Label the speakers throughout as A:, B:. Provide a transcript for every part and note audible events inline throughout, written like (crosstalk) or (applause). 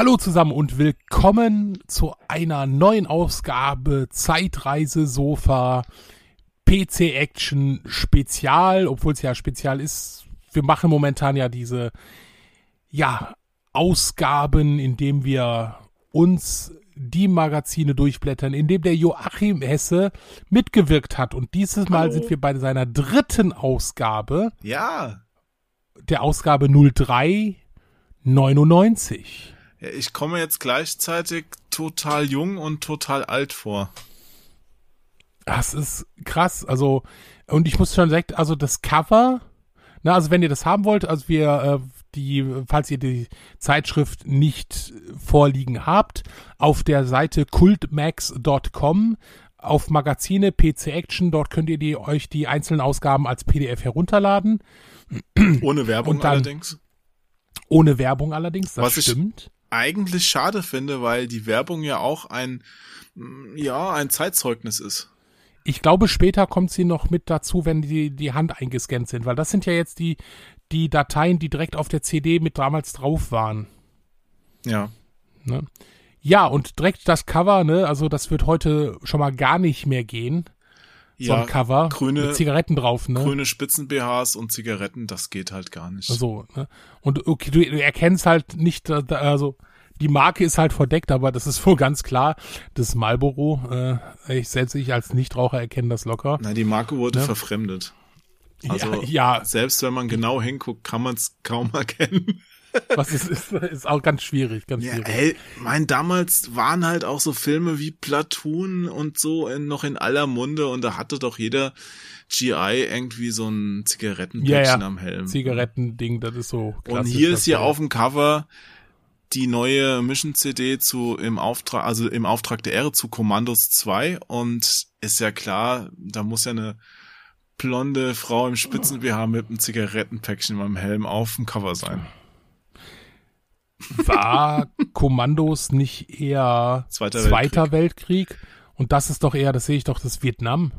A: Hallo zusammen und willkommen zu einer neuen Ausgabe Zeitreise Sofa PC Action Spezial, obwohl es ja Spezial ist. Wir machen momentan ja diese ja Ausgaben, indem wir uns die Magazine durchblättern, in dem der Joachim Hesse mitgewirkt hat. Und dieses Mal
B: Hallo.
A: sind wir bei seiner dritten Ausgabe,
B: Ja.
A: der Ausgabe 0399.
B: ich komme jetzt gleichzeitig total jung und total alt vor.
A: Das ist krass. Also, und ich muss schon direkt, also das Cover, na, also wenn ihr das haben wollt, also wir, äh, die, falls ihr die Zeitschrift nicht vorliegen habt, auf der Seite cultmax.com auf Magazine PC Action, dort könnt ihr die, euch die einzelnen Ausgaben als PDF herunterladen.
B: Ohne Werbung
A: dann-
B: allerdings.
A: Ohne Werbung allerdings, das
B: Was ich-
A: stimmt.
B: Eigentlich schade finde, weil die Werbung ja auch ein, mm, ja, ein Zeitzeugnis ist.
A: Ich glaube, später kommt sie noch mit dazu, wenn die, die Hand eingescannt sind, weil das sind ja jetzt die, die Dateien, die direkt auf der CD mit damals drauf waren.
B: Ja.
A: Ne? Ja, und direkt das Cover, ne, also das wird heute schon mal gar nicht mehr gehen. So
B: Ja,
A: ein Cover
B: grüne-
A: mit Zigaretten drauf, ne?
B: grüne Spitzen-BHs und Zigaretten, das geht halt gar nicht.
A: So, ne? Und okay, du erkennst halt nicht, äh, also die Marke ist halt verdeckt, aber das ist wohl ganz klar, das Marlboro. Äh, ich selbst ich als Nichtraucher erkenne das locker.
B: Nein, die Marke wurde
A: Ja.
B: verfremdet. Also,
A: ja, ja,
B: Selbst wenn man genau hinguckt, kann man es kaum (laughs) erkennen.
A: Was ist, ist, ist auch ganz schwierig, ganz
B: Ja,
A: schwierig.
B: ey, mein, damals waren halt auch so Filme wie Platoon und so in, noch in aller Munde und da hatte doch jeder GI irgendwie so ein Zigarettenpäckchen
A: Ja,
B: am Helm.
A: Zigarettending, das ist so
B: und hier ist hier auf dem Cover die neue Mission CD zu im Auftrag, also im Auftrag der Ehre zu Commandos 2 und ist ja klar, da muss ja eine blonde Frau im Spitzen BH mit einem Zigarettenpäckchen am Helm auf dem Cover sein.
A: War Kommandos nicht eher
B: Zweiter
A: Zweiter Weltkrieg? Und das ist doch eher, das sehe ich doch, das Vietnam.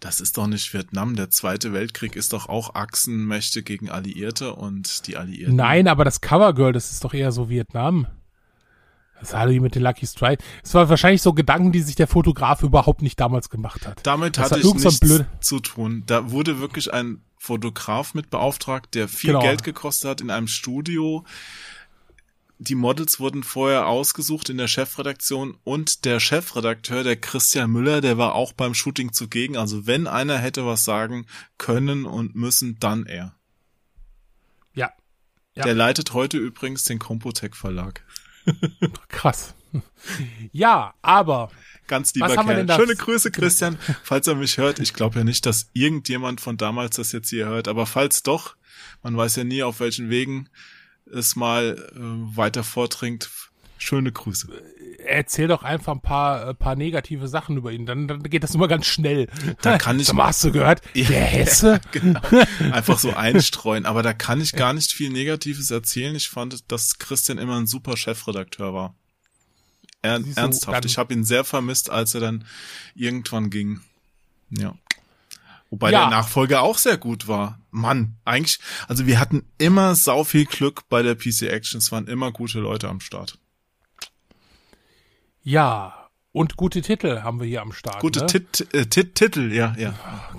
B: Das ist doch nicht Vietnam. Der Zweite Weltkrieg ist doch auch Achsenmächte gegen Alliierte und die Alliierten.
A: Nein, aber das Covergirl, das ist doch eher so Vietnam. Das war die mit den Lucky Strike. Es war wahrscheinlich so Gedanken, die sich der Fotograf überhaupt nicht damals gemacht hat.
B: Damit
A: Das
B: hatte ich nichts
A: blöd-
B: zu tun. Da wurde wirklich ein Fotograf mit beauftragt, der viel
A: Genau.
B: Geld gekostet hat in einem Studio. Die Models wurden vorher ausgesucht in der Chefredaktion und der Chefredakteur, der Christian Müller, der war auch beim Shooting zugegen. Also wenn einer hätte was sagen können und müssen, dann er.
A: Ja, Ja.
B: Der leitet heute übrigens den Compotech Verlag. (laughs)
A: krass. Ja, aber
B: Ganz lieber Kerl. Schöne Grüße, Christian, falls er mich hört. Ich glaube ja nicht, dass irgendjemand von damals das jetzt hier hört, aber falls doch, man weiß ja nie, auf welchen Wegen es mal äh, weiter vordringt. Schöne Grüße.
A: erzähl doch einfach ein paar, äh, paar negative Sachen über ihn. Dann, dann geht das immer ganz schnell.
B: Da kann ich
A: mal, hast du gehört? (laughs)
B: Ja.
A: Der Hesse? (laughs)
B: Genau. Einfach so einstreuen. Aber da kann ich gar nicht viel Negatives erzählen. Ich fand, dass Christian immer ein super Chefredakteur war. Er,
A: du,
B: ernsthaft. Ich habe ihn sehr vermisst, als er dann irgendwann ging. Ja. Wobei
A: Ja.
B: der Nachfolger auch sehr gut war. Mann, eigentlich, also wir hatten immer sau viel Glück bei der PC Action. Es waren immer gute Leute am Start.
A: Ja, und gute Titel haben wir hier am Start.
B: Gute
A: ne?
B: Tit äh, Tit Titel, ja, ja. (laughs)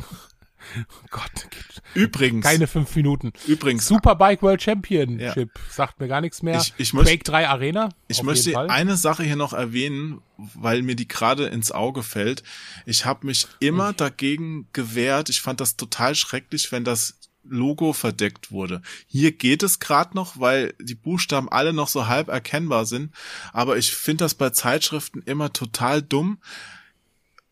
A: Gott,
B: Übrigens,
A: keine fünf Minuten.
B: übrigens,
A: Superbike World Championship sagt mir gar nichts mehr.
B: Ich- ich möcht-
A: Quake 3 Arena.
B: Ich möchte eine Sache hier noch erwähnen, weil mir die gerade ins Auge fällt. Ich habe mich immer dagegen gewehrt. Ich fand das total schrecklich, wenn das Logo verdeckt wurde. Hier geht es gerade noch, weil die Buchstaben alle noch so halb erkennbar sind. Aber ich finde das bei Zeitschriften immer total dumm.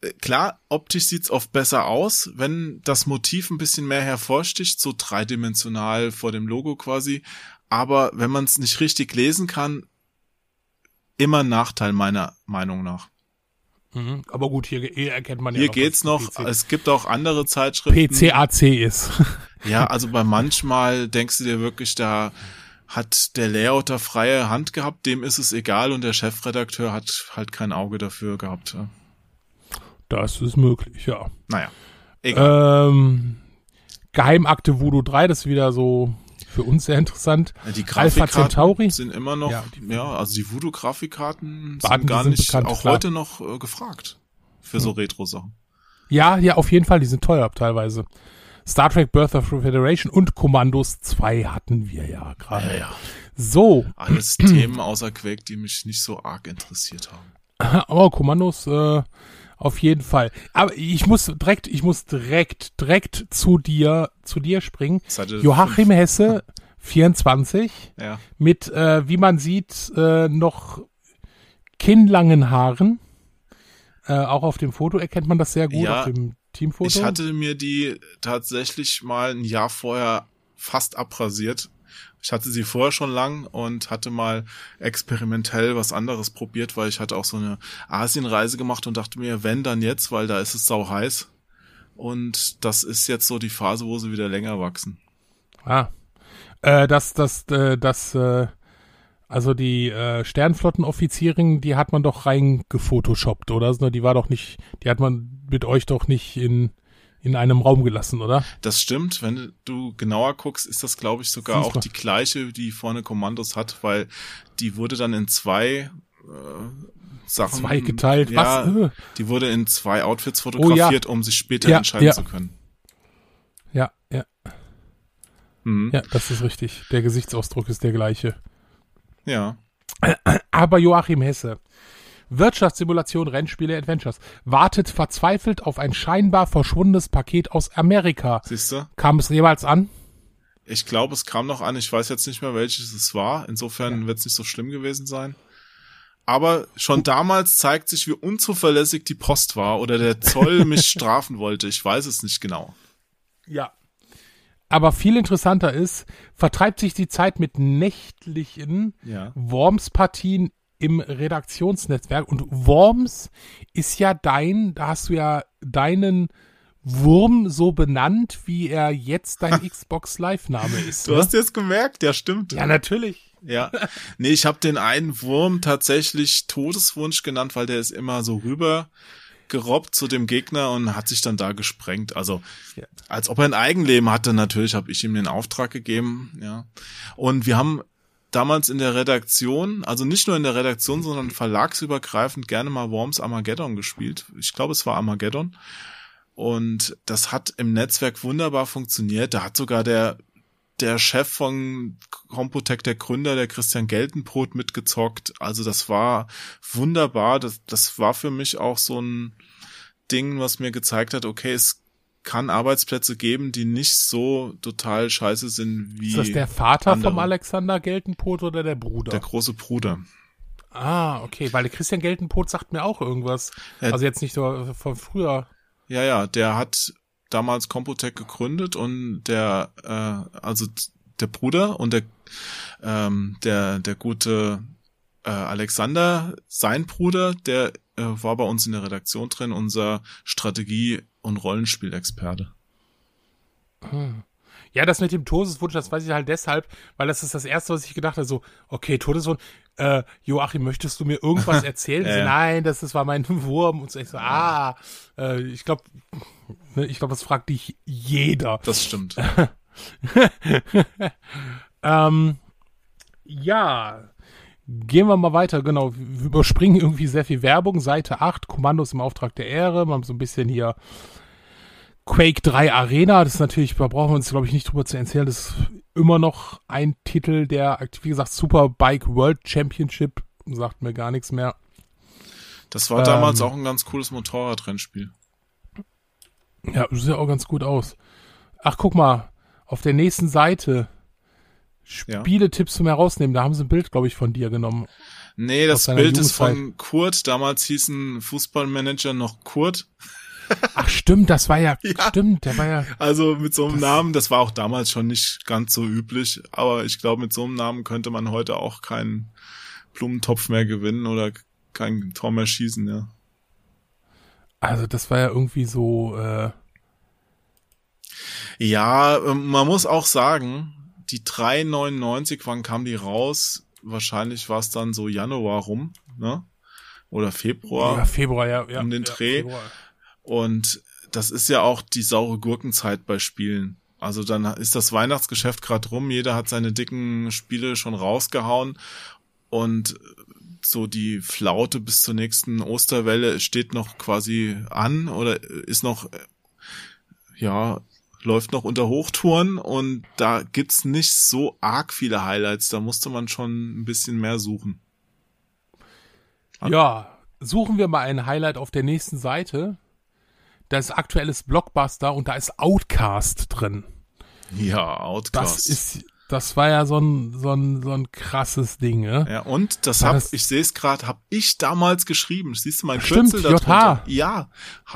B: Äh, Klar, optisch sieht's oft besser aus, wenn das Motiv ein bisschen mehr hervorsticht, so dreidimensional vor dem Logo quasi. Aber wenn man es nicht richtig lesen kann, immer ein Nachteil meiner Meinung nach.
A: Mhm. Aber gut, hier, hier erkennt man ja
B: Hier
A: noch,
B: geht's noch,
A: PC,
B: es gibt auch andere Zeitschriften.
A: PCAC ist. (laughs)
B: Ja, also bei manchmal denkst du dir wirklich, da hat der Layout da freie Hand gehabt, dem ist es egal und der Chefredakteur hat halt kein Auge dafür gehabt. Ja.
A: Das ist möglich, ja.
B: Naja, egal.
A: Ähm, Geheimakte Voodoo 3, das ist wieder so für uns sehr interessant.
B: Ja, die
A: Centauri
B: sind immer noch,
A: Ja,
B: ja, also die Voodoo-Grafikkarten sind gar
A: sind
B: nicht,
A: bekannt,
B: auch
A: klar.
B: heute noch äh, gefragt. Für so Retro-Sachen.
A: Ja, ja, auf jeden Fall, die sind teuer teilweise. Star Trek Birth of Federation und Commandos 2 hatten wir ja gerade.
B: ja.
A: So,
B: Alles (clears throat) Themen außer Quake, die mich nicht so arg interessiert haben.
A: aber Kommandos äh, auf jeden Fall. Aber ich muss direkt, ich muss direkt, direkt zu dir, zu dir springen. Joachim Hesse, 24,
B: Ja.
A: mit, äh, wie man sieht, äh, noch kinnlangen Haaren. Äh, auch auf dem Foto erkennt man das sehr gut,
B: Ja,
A: auf dem Teamfoto.
B: Ich hatte mir die tatsächlich mal ein Jahr vorher fast abrasiert. Ich hatte sie vorher schon lang und hatte mal experimentell was anderes probiert, weil ich hatte auch so eine Asienreise gemacht und dachte mir, wenn dann jetzt, weil da ist es sau heiß. Und das ist jetzt so die Phase, wo sie wieder länger wachsen.
A: Ah. Äh, das, das, äh, das, äh, also die äh, Sternflottenoffizierin, die hat man doch reingefotoshoppt, oder? Also Die war doch nicht, die hat man mit euch doch nicht in, in einem Raum gelassen, oder?
B: Das stimmt, wenn du genauer guckst, ist das, glaube ich, sogar
A: Siehst
B: auch die gleiche, die vorne Kommandos hat, weil die wurde dann in zwei äh, Sachen.
A: Zwei geteilt,
B: ja,
A: was? Äh.
B: Die wurde in zwei Outfits fotografiert, um sich später
A: Ja,
B: entscheiden
A: ja.
B: zu können.
A: Ja, ja,
B: Mhm.
A: ja, das ist richtig. Der Gesichtsausdruck ist der gleiche.
B: Ja.
A: Aber Joachim Hesse. Wirtschaftssimulation, Rennspiele, Adventures. Wartet verzweifelt auf ein scheinbar verschwundenes Paket aus Amerika.
B: Siehst du?
A: Kam es jemals an?
B: Ich glaube, es kam noch an. Ich weiß jetzt nicht mehr, welches es war. Insofern wird es nicht so schlimm gewesen sein. Aber schon damals zeigt sich, wie unzuverlässig die Post war oder der Zoll (laughs) mich strafen wollte. Ich weiß es nicht genau.
A: Ja. Aber viel interessanter ist, vertreibt sich die Zeit mit nächtlichen
B: Ja.
A: Worms-Partien im Redaktionsnetzwerk. Und Worms ist ja dein, da hast du ja deinen Wurm so benannt, wie er jetzt dein (laughs) Xbox Live-Name ist.
B: Du
A: ne?
B: hast jetzt gemerkt, ja, stimmt.
A: ja, natürlich.
B: Ja. Nee, ich habe den einen Wurm tatsächlich Todeswunsch genannt, weil der ist immer so rüber gerobbt zu dem Gegner und hat sich dann da gesprengt. Also
A: Ja.
B: als ob er ein Eigenleben hatte, natürlich habe ich ihm den Auftrag gegeben, ja. Und wir haben damals in der Redaktion, also nicht nur in der Redaktion, sondern verlagsübergreifend gerne mal Worms Armageddon gespielt. Ich glaube, es war Armageddon. Und das hat im Netzwerk wunderbar funktioniert. Da hat sogar der der Chef von Computec, der Gründer, der Christian Geltenbrot mitgezockt. Also das war wunderbar. Das, das war für mich auch so ein Ding, was mir gezeigt hat, okay, es kann Arbeitsplätze geben, die nicht so total scheiße sind wie
A: Ist das der Vater
B: andere.
A: vom Alexander Geltenpot oder der Bruder?
B: der große Bruder.
A: ah, okay, weil der Christian Geltenpot sagt mir auch irgendwas.
B: Ja.
A: Also jetzt nicht nur von früher.
B: Ja, ja, der hat damals Computec gegründet und der, äh, also der Bruder und der, ähm, der, der gute äh, Alexander, sein Bruder, der äh, war bei uns in der Redaktion drin, unser Strategie- und Rollenspielexperte.
A: Ja, das mit dem Todeswunsch, das weiß ich halt deshalb, weil das ist das Erste, was ich gedacht habe, so, okay, Todeswunsch, äh, Joachim, möchtest du mir irgendwas (laughs) erzählen?
B: Ja.
A: Nein, das, das war mein (laughs) Wurm. Und so, ich so, ah, äh, ich glaube, ne, ich glaube, das fragt dich jeder.
B: Das stimmt. (laughs)
A: Ähm, ja, gehen wir mal weiter, genau, wir überspringen irgendwie sehr viel Werbung, Seite 8, Kommandos im Auftrag der Ehre, mal so ein bisschen hier Quake 3 Arena, das ist natürlich, da brauchen wir uns, glaube ich, nicht drüber zu erzählen, das ist immer noch ein Titel, der, wie gesagt, Superbike World Championship, sagt mir gar nichts mehr.
B: Das war damals
A: Ähm.
B: auch ein ganz cooles Motorradrennspiel.
A: Ja, sieht ja auch ganz gut aus. Ach, guck mal, auf der nächsten Seite. Spieletipps zum Herausnehmen, da haben sie ein Bild, glaube ich, von dir genommen.
B: Nee, das Bild ist von Kurt. Damals hieß ein Fußballmanager noch Kurt. (laughs)
A: Ach, stimmt, das war ja, (laughs)
B: Ja.
A: stimmt, der war ja,
B: Also mit so einem
A: Das-
B: Namen, das war auch damals schon nicht ganz so üblich, aber ich glaube, mit so einem Namen könnte man heute auch keinen Blumentopf mehr gewinnen oder kein Tor mehr schießen, ja.
A: Also das war ja irgendwie so, äh,
B: Ja, ähm, man muss auch sagen, die 3,99, wann kam die raus? Wahrscheinlich war es dann so Januar rum, ne? Oder Februar.
A: ja, Februar, ja. ja
B: um den
A: ja,
B: Dreh.
A: Februar.
B: Und das ist ja auch die saure Gurkenzeit bei Spielen. Also dann ist das Weihnachtsgeschäft gerade rum, jeder hat seine dicken Spiele schon rausgehauen und so die Flaute bis zur nächsten Osterwelle steht noch quasi an oder ist noch ja läuft noch unter Hochtouren und da gibt's nicht so arg viele Highlights, da musste man schon ein bisschen mehr suchen.
A: Ja, suchen wir mal ein Highlight auf der nächsten Seite. Das ist aktuelles Blockbuster und da ist Outcast drin.
B: Ja, Outcast.
A: Das ist, das war ja so ein, so ein, so ein krasses Ding, ne?
B: Ja, und das hab, das, ich sehe es gerade, hab ich damals geschrieben. Siehst du mein
A: Kürzel da
B: drunter? Ja,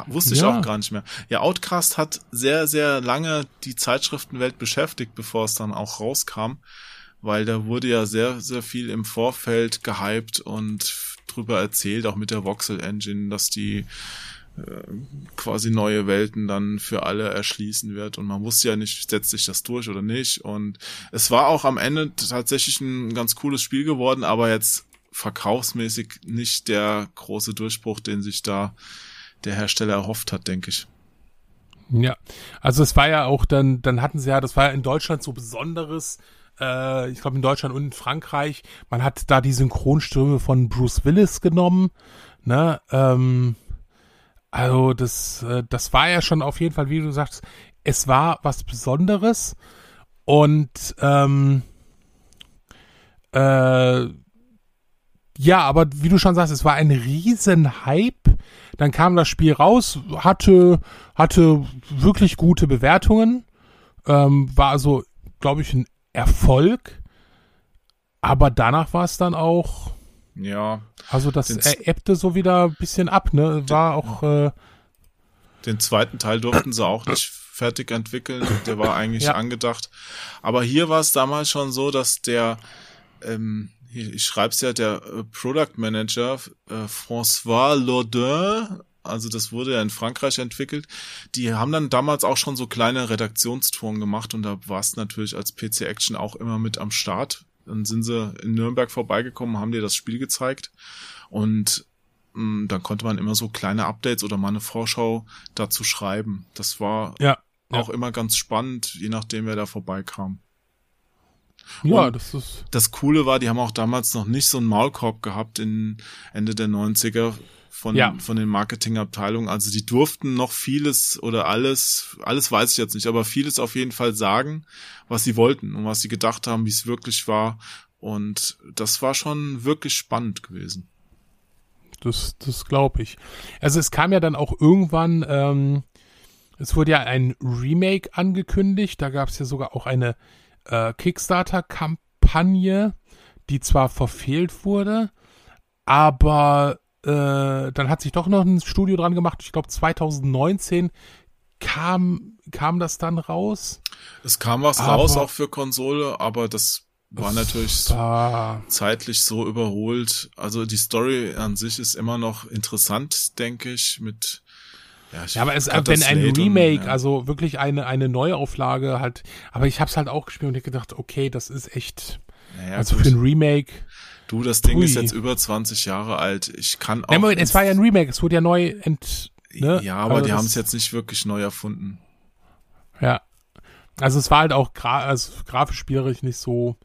B: wusste ich ja. auch gar nicht mehr. Ja, Outcast hat sehr, sehr lange die Zeitschriftenwelt beschäftigt, bevor es dann auch rauskam. Weil da wurde ja sehr, sehr viel im Vorfeld gehypt und drüber erzählt, auch mit der Voxel Engine, dass die quasi neue Welten dann für alle erschließen wird. Und man wusste ja nicht, setzt sich das durch oder nicht. Und es war auch am Ende tatsächlich ein ganz cooles Spiel geworden, aber jetzt verkaufsmäßig nicht der große Durchbruch, den sich da der Hersteller erhofft hat, denke ich.
A: Ja, also es war ja auch dann, dann hatten sie ja, das war ja in Deutschland so Besonderes, äh, ich glaube in Deutschland und in Frankreich, man hat da die Synchronstimme von Bruce Willis genommen, ne, ähm, also das, äh, das war ja schon auf jeden Fall, wie du sagst, es war was Besonderes und ähm, äh, ja, aber wie du schon sagst, es war ein riesen Hype. Dann kam das Spiel raus, hatte hatte wirklich gute Bewertungen, ähm, war also, glaube ich, ein Erfolg. Aber danach war es dann auch
B: ja.
A: Also das ebbte so wieder ein bisschen ab, ne? War auch. Äh,
B: den zweiten Teil durften sie auch nicht fertig entwickeln. Der war eigentlich ja. angedacht. Aber hier war es damals schon so, dass der, ähm, ich schreibe es ja, der äh, Product Manager äh, François Laudin, also das wurde ja in Frankreich entwickelt, die haben dann damals auch schon so kleine Redaktionstouren gemacht und da war es natürlich als PC Action auch immer mit am Start. Dann sind sie in Nürnberg vorbeigekommen, haben dir das Spiel gezeigt und mh, mm, dann konnte man immer so kleine Updates oder mal eine Vorschau dazu schreiben. Das war
A: ja,
B: auch
A: ja.
B: immer ganz spannend, je nachdem, wer da vorbeikam.
A: Ja, und das ist.
B: Das Coole war, die haben auch damals noch nicht so einen Maulkorb gehabt in Ende der 90er von, ja. von den Marketingabteilungen. Also die durften noch vieles oder alles, alles weiß ich jetzt nicht, aber vieles auf jeden Fall sagen, was sie wollten und was sie gedacht haben, wie es wirklich war. Und das war schon wirklich spannend gewesen.
A: Das, das glaube ich. Also es kam ja dann auch irgendwann, ähm, es wurde ja ein Remake angekündigt, da gab es ja sogar auch eine äh, Kickstarter-Kampagne, die zwar verfehlt wurde, aber äh, dann hat sich doch noch ein Studio dran gemacht. Ich glaube 2019 kam, kam das dann raus.
B: Es kam was aber, raus auch für Konsole, aber das war natürlich war, zeitlich so überholt. Also die Story an sich ist immer noch interessant, denke ich, mit
A: ja, ja, aber es, wenn ein Remake, und, ja. also wirklich eine, eine Neuauflage halt, aber ich hab's halt auch gespielt und ich gedacht, okay, das ist echt, naja, also gut. für ein Remake.
B: Du, das Ding Ui. ist jetzt über 20 Jahre alt. Ich kann auch.
A: Moment, es war ja ein Remake, es wurde ja neu ent. Ne?
B: Ja, aber also die haben es jetzt nicht wirklich neu erfunden.
A: Ja. Also es war halt auch gra also grafisch spielerisch nicht so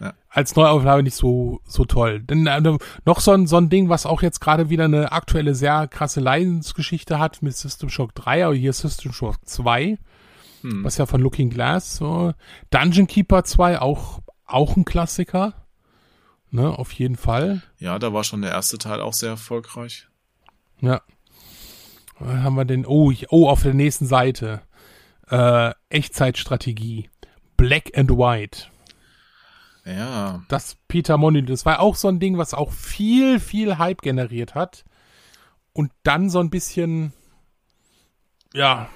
A: ja. als Neuauflage nicht so so toll. Denn äh, noch so ein so ein Ding, was auch jetzt gerade wieder eine aktuelle sehr krasse Leidensgeschichte hat mit System Shock 3, aber hier System Shock 2, hm. was ja von Looking Glass so Dungeon Keeper 2 auch auch ein Klassiker. Ne, auf jeden Fall.
B: Ja, da war schon der erste Teil auch sehr erfolgreich.
A: Ja. Was haben wir denn? Oh, oh, auf der nächsten Seite. Äh, Echtzeitstrategie. Black and White.
B: Ja.
A: Das Peter Molyneux, das war auch so ein Ding, was auch viel, viel Hype generiert hat. Und dann so ein bisschen, ja,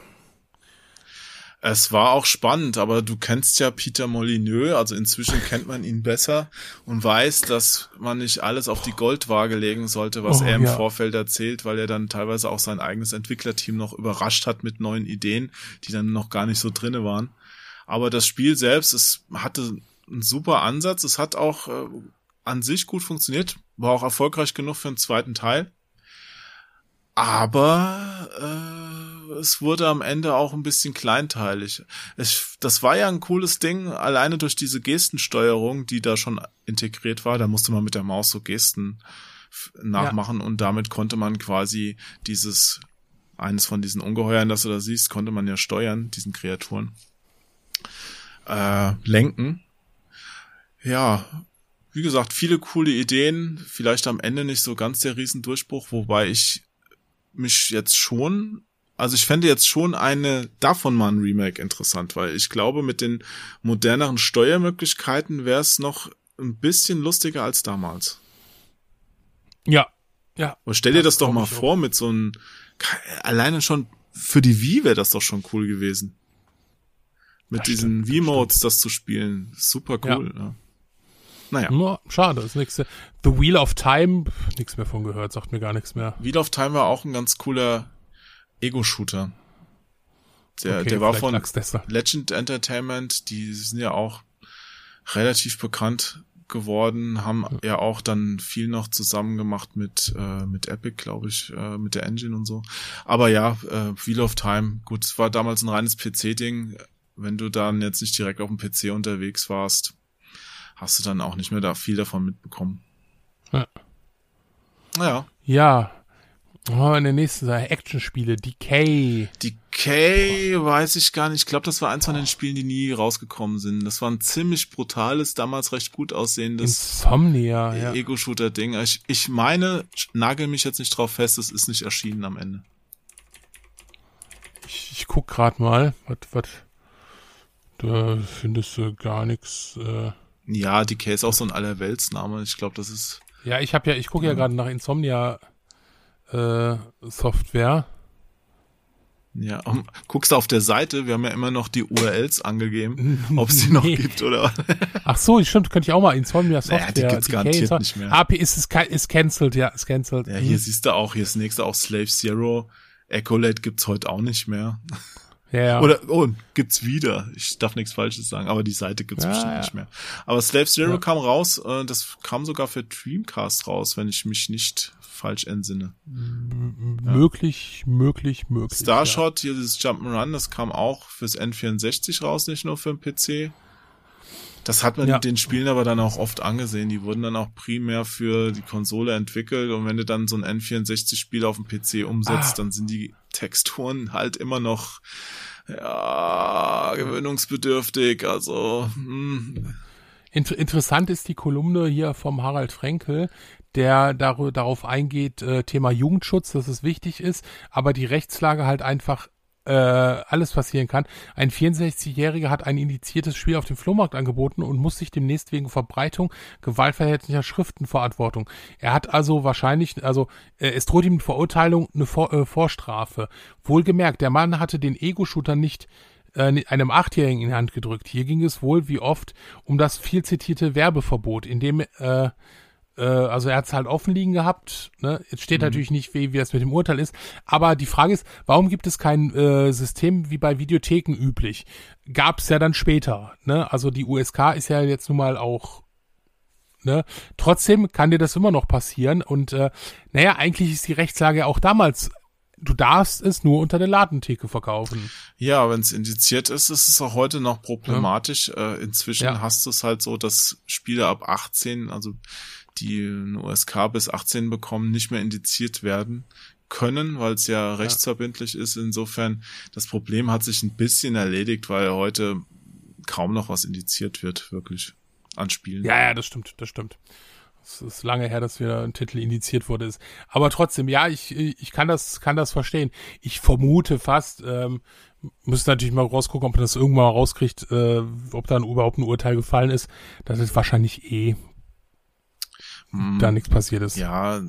B: es war auch spannend, aber du kennst ja Peter Molyneux, also inzwischen kennt man ihn besser und weiß, dass man nicht alles auf die Goldwaage legen sollte, was oh, er im ja. Vorfeld erzählt, weil er dann teilweise auch sein eigenes Entwicklerteam noch überrascht hat mit neuen Ideen, die dann noch gar nicht so drinne waren. Aber das Spiel selbst, es hatte einen super Ansatz, es hat auch äh, an sich gut funktioniert, war auch erfolgreich genug für einen zweiten Teil. Aber äh, es wurde am Ende auch ein bisschen kleinteilig. Es, das war ja ein cooles Ding, alleine durch diese Gestensteuerung, die da schon integriert war. Da musste man mit der Maus so Gesten nachmachen ja. und damit konnte man quasi dieses eines von diesen Ungeheuern, das du da siehst, konnte man ja steuern, diesen Kreaturen äh, lenken. Ja, wie gesagt, viele coole Ideen, vielleicht am Ende nicht so ganz der Riesendurchbruch, wobei ich mich jetzt schon, also ich fände jetzt schon eine davon mal ein Remake interessant, weil ich glaube, mit den moderneren Steuermöglichkeiten wäre es noch ein bisschen lustiger als damals.
A: Ja, ja.
B: Aber stell dir das, das doch mal vor, auch. mit so einem, alleine schon für die Wii wäre das doch schon cool gewesen. Mit das diesen Wii-Modes das zu spielen. Super cool, ja. ja.
A: Naja. No, schade, das nächste. The Wheel of Time, nichts mehr von gehört, sagt mir gar nichts mehr.
B: Wheel of Time war auch ein ganz cooler Ego-Shooter. Der, okay, der war von Legend Entertainment, die sind ja auch relativ bekannt geworden, haben ja, ja auch dann viel noch zusammen gemacht mit, äh, mit Epic, glaube ich, äh, mit der Engine und so. Aber ja, äh, Wheel of Time, gut, es war damals ein reines PC-Ding. Wenn du dann jetzt nicht direkt auf dem PC unterwegs warst, hast du dann auch nicht mehr da viel davon mitbekommen. Ja.
A: Naja. Ja. Oh, in der nächsten Seite Actionspiele, Decay.
B: Decay oh. weiß ich gar nicht. Ich glaube, das war eins von den Spielen, die nie rausgekommen sind. Das war ein ziemlich brutales, damals recht gut aussehendes
A: Insomnia, ja.
B: Ego-Shooter-Ding. Ich, ich meine, nagel mich jetzt nicht drauf fest, es ist nicht erschienen am Ende.
A: Ich, ich guck grad mal, was, was, da findest du gar nichts, äh
B: ja, Decay ist auch so ein Allerweltsname. Ich glaube, das ist.
A: Ja, ich habe ja, ich gucke ja, ja gerade nach Insomnia äh, Software.
B: Ja, um, guckst du auf der Seite, wir haben ja immer noch die URLs angegeben, (laughs) ob es die noch nee. gibt oder. (laughs)
A: Ach so, stimmt, könnte ich auch mal Insomnia Software.
B: Naja, die gibt's garantiert Insomnia. nicht mehr.
A: AP ist es ist cancelled, ja, ist cancelled.
B: Ja, hier hm. siehst du auch, hier ist nächste auch Slave Zero. Ecolate gibt's heute auch nicht mehr.
A: Ja, ja.
B: Oder, oh, gibt's wieder. Ich darf nichts Falsches sagen, aber die Seite gibt's ja, bestimmt ja. nicht mehr. Aber Slave Zero kam raus, äh, das kam sogar für Dreamcast raus, wenn ich mich nicht falsch entsinne.
A: M möglich, möglich, möglich.
B: Starshot, hier dieses Jump'n'Run, das kam auch fürs N64 raus, nicht nur für den PC. Das hat man ja. den Spielen aber dann auch oft angesehen. Die wurden dann auch primär für die Konsole entwickelt und wenn du dann so ein N64-Spiel auf dem PC umsetzt, ah. dann sind die Texturen halt immer noch ja, gewöhnungsbedürftig. Also hm.
A: Inter interessant ist die Kolumne hier vom Harald Frenkel, der dar darauf eingeht, äh, Thema Jugendschutz, dass es wichtig ist, aber die Rechtslage halt einfach äh, alles passieren kann. Ein 64-Jähriger hat ein indiziertes Spiel auf dem Flohmarkt angeboten und muss sich demnächst wegen Verbreitung gewaltverhältnicher Schriften Verantwortung. Er hat also wahrscheinlich, also äh, es droht ihm Verurteilung eine Vor äh, Vorstrafe. Wohlgemerkt, der Mann hatte den Ego-Shooter nicht äh, einem Achtjährigen in die Hand gedrückt. Hier ging es wohl wie oft um das viel zitierte Werbeverbot, in dem äh, also er hat es halt offen liegen gehabt. Ne? Jetzt steht mhm. natürlich nicht, wie, wie das mit dem Urteil ist. Aber die Frage ist, warum gibt es kein äh, System wie bei Videotheken üblich? Gab es ja dann später. Ne? Also die USK ist ja jetzt nun mal auch Ne? Trotzdem kann dir das immer noch passieren und äh, naja, eigentlich ist die Rechtslage auch damals du darfst es nur unter der Ladentheke verkaufen.
B: Ja, wenn es indiziert ist, ist es auch heute noch problematisch. Ja. Äh, inzwischen ja. hast du es halt so, dass Spiele ab 18, also die eine USK bis 18 bekommen, nicht mehr indiziert werden können, weil es ja rechtsverbindlich ja. ist. Insofern, das Problem hat sich ein bisschen erledigt, weil heute kaum noch was indiziert wird, wirklich an Spielen.
A: Ja, ja, das stimmt, das stimmt. Es ist lange her, dass wieder ein Titel indiziert wurde. Aber trotzdem, ja, ich, ich kann das, kann das verstehen. Ich vermute fast, ähm, müsste natürlich mal rausgucken, ob man das irgendwann mal rauskriegt, äh, ob dann überhaupt ein Urteil gefallen ist. Das ist wahrscheinlich eh hm. da nichts passiert ist.
B: Ja,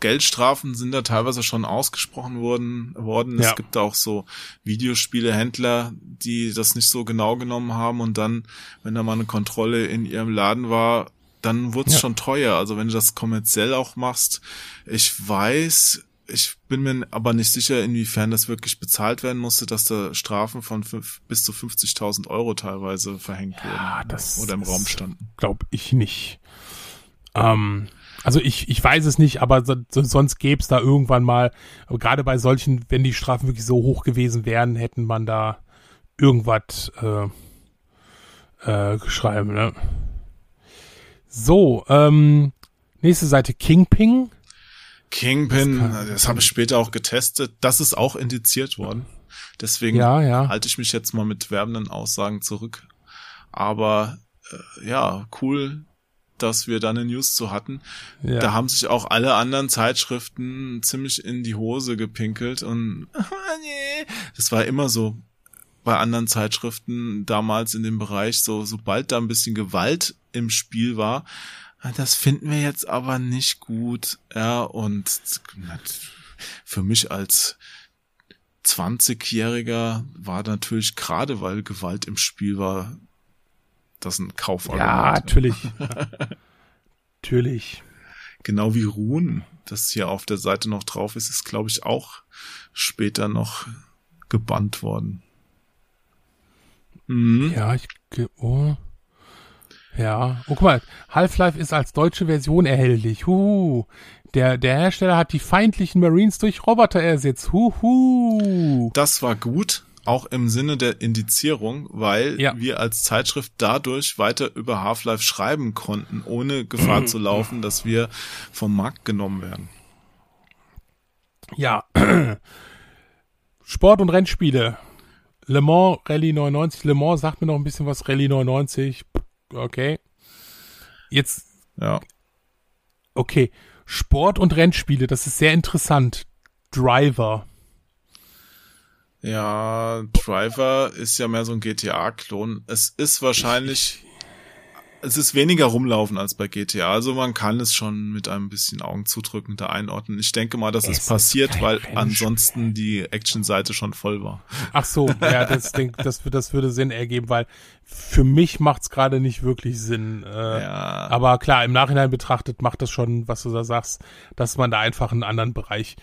B: Geldstrafen sind da teilweise schon ausgesprochen worden. worden. Ja. Es gibt auch so Videospielehändler, die das nicht so genau genommen haben und dann, wenn da mal eine Kontrolle in ihrem Laden war, dann wurde es ja. schon teuer. Also wenn du das kommerziell auch machst, ich weiß, ich bin mir aber nicht sicher, inwiefern das wirklich bezahlt werden musste, dass da Strafen von fünf, bis zu 50.000 Euro teilweise verhängt ja, wurden
A: das,
B: oder im Raum standen.
A: Glaube ich nicht. Ähm, Also ich, ich weiß es nicht, aber so, sonst gäbe es da irgendwann mal, gerade bei solchen, wenn die Strafen wirklich so hoch gewesen wären, hätten man da irgendwas äh, äh, geschrieben. Ne? So, ähm, nächste Seite Kingpin.
B: Kingpin, das, das habe ich später auch getestet. Das ist auch indiziert worden. Deswegen
A: ja, ja.
B: halte ich mich jetzt mal mit werbenden Aussagen zurück. Aber äh, ja, cool, dass wir da eine News zu hatten. Ja. Da haben sich auch alle anderen Zeitschriften ziemlich in die Hose gepinkelt und (laughs) nee. das war immer so bei anderen Zeitschriften damals in dem Bereich, so sobald da ein bisschen Gewalt im Spiel war, das finden wir jetzt aber nicht gut. Ja, und für mich als 20-Jähriger war natürlich gerade, weil Gewalt im Spiel war, das ein Kaufargument.
A: Ja, natürlich. (laughs) natürlich.
B: Genau wie Ruhen, das hier auf der Seite noch drauf ist, ist, glaube ich, auch später noch gebannt worden.
A: Mhm. Ja, ich, oh. Ja, oh, guck mal, Half-Life ist als deutsche Version erhältlich. Huhu. Der, der Hersteller hat die feindlichen Marines durch Roboter ersetzt. Huhu.
B: Das war gut auch im Sinne der Indizierung, weil ja. wir als Zeitschrift dadurch weiter über Half-Life schreiben konnten, ohne Gefahr zu laufen, dass wir vom Markt genommen werden.
A: Ja. Sport- und Rennspiele. Le Mans Rallye 99. Le Mans sagt mir noch ein bisschen was. Rallye 99. Okay. Jetzt.
B: Ja.
A: Okay. Sport- und Rennspiele, das ist sehr interessant. Driver.
B: Ja, Driver ist ja mehr so ein GTA-Klon. Es ist wahrscheinlich, es ist weniger rumlaufen als bei GTA. Also man kann es schon mit ein bisschen Augen zudrücken da einordnen. Ich denke mal, dass es, es passiert, weil ansonsten die Action-Seite schon voll war.
A: Ach so, ja, das, (laughs) denk, das, das würde Sinn ergeben, weil für mich macht's gerade nicht wirklich Sinn. Äh, ja. Aber klar, im Nachhinein betrachtet macht das schon, was du da sagst, dass man da einfach einen anderen Bereich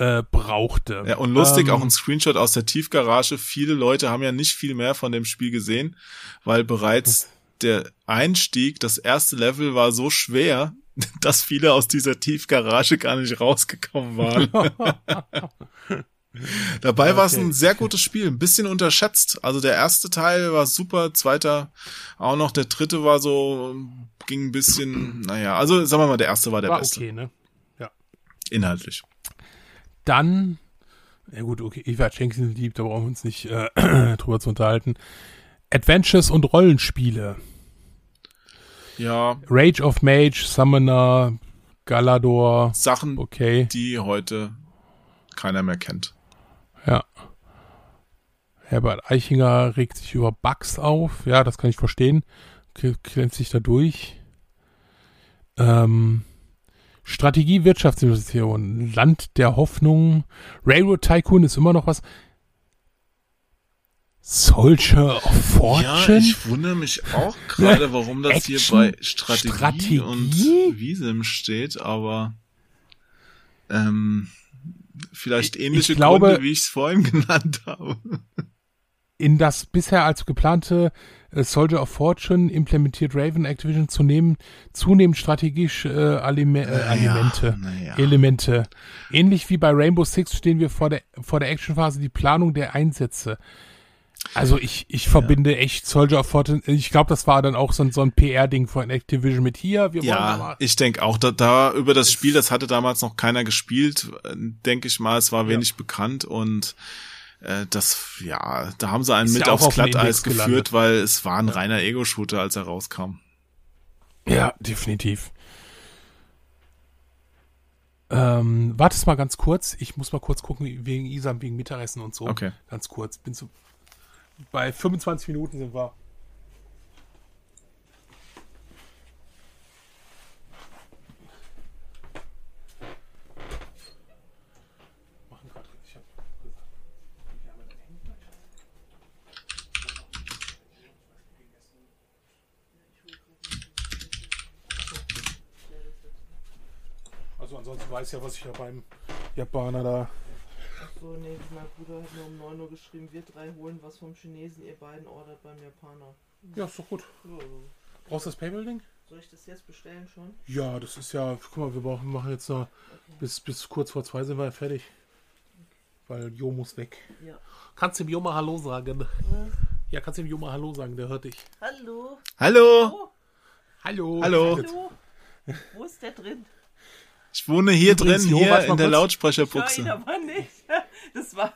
A: äh, brauchte.
B: Ja, und lustig ähm, auch ein Screenshot aus der Tiefgarage. Viele Leute haben ja nicht viel mehr von dem Spiel gesehen, weil bereits der Einstieg, das erste Level war so schwer, (laughs) dass viele aus dieser Tiefgarage gar nicht rausgekommen waren. (laughs) Dabei okay. war es ein sehr gutes Spiel, ein bisschen unterschätzt. Also der erste Teil war super, zweiter auch noch, der dritte war so, ging ein bisschen, naja, also sagen wir mal, der erste war der
A: war
B: beste.
A: Okay, ne? Ja.
B: Inhaltlich.
A: Dann, ja gut, okay, Eva Jenkins liebt, da brauchen wir uns nicht äh, (clears throat) drüber zu unterhalten. Adventures und Rollenspiele.
B: Ja.
A: Rage of Mage, Summoner, Galador.
B: Sachen,
A: okay.
B: die heute keiner mehr kennt.
A: Ja. Herbert Eichinger regt sich über Bugs auf. Ja, das kann ich verstehen. Klemmt sich da durch. Ähm, Strategie, Wirtschaftsinvestition, Land der Hoffnung, Railroad Tycoon ist immer noch was. Soldier of Fortune? Ja,
B: ich wundere mich auch (laughs) gerade, warum das Action, hier bei Strategie, Strategie, und Visum steht, aber ähm, vielleicht ähnliche
A: ich glaube,
B: Gründe, wie ich es vorhin (laughs) genannt habe.
A: In das bisher als geplante Soldier of Fortune implementiert Raven Activision zunehmend, zunehmend strategische äh, Alime äh, Alimente, ja, Elemente. Ähnlich wie bei Rainbow Six stehen wir vor der, vor der Actionphase die Planung der Einsätze. Also ich, ich verbinde ja. echt Soldier of Fortune, ich glaube, das war dann auch so ein, so ein PR-Ding von Activision mit hier, wir
B: Ja, ich denke auch, da, da über das Spiel, das hatte damals noch keiner gespielt, äh, denke ich mal, es war wenig ja. bekannt und äh, das, ja, da haben sie einen ist mit ja aufs Glatteis geführt, weil es war ein reiner Ego-Shooter, als er rauskam.
A: Ja, definitiv. Ähm, wartest mal ganz kurz. Ich muss mal kurz gucken, wegen Isam, wegen Mittagessen und so.
B: Okay.
A: Ganz kurz. Bin so, bei 25 Minuten sind wir. ansonsten weiß ja, was ich ja beim Japaner da.
C: So, nee, mein Bruder hat mir um 9 Uhr geschrieben, wir drei holen was vom Chinesen, ihr beiden ordert beim Japaner.
A: Ja, ist doch gut. Ja. Brauchst du das Paypal-Ding?
C: Soll ich das jetzt bestellen schon?
A: Ja, das ist ja, guck mal, wir brauchen, machen jetzt noch bis, bis kurz vor zwei sind wir fertig. Weil Jo muss weg.
C: Ja.
A: Kannst dem Jo mal Hallo sagen? Ja, kannst dem Jo mal Hallo sagen, der hört dich.
C: Hallo?
B: Hallo,
C: Oh,
A: Hallo.
B: Hallo.
C: hallo? Wo ist der drin?
B: Ich wohne hier
A: Übrigens,
B: drin, hier in der Lautsprecherbuchse.
C: aber nicht. (laughs) Das war.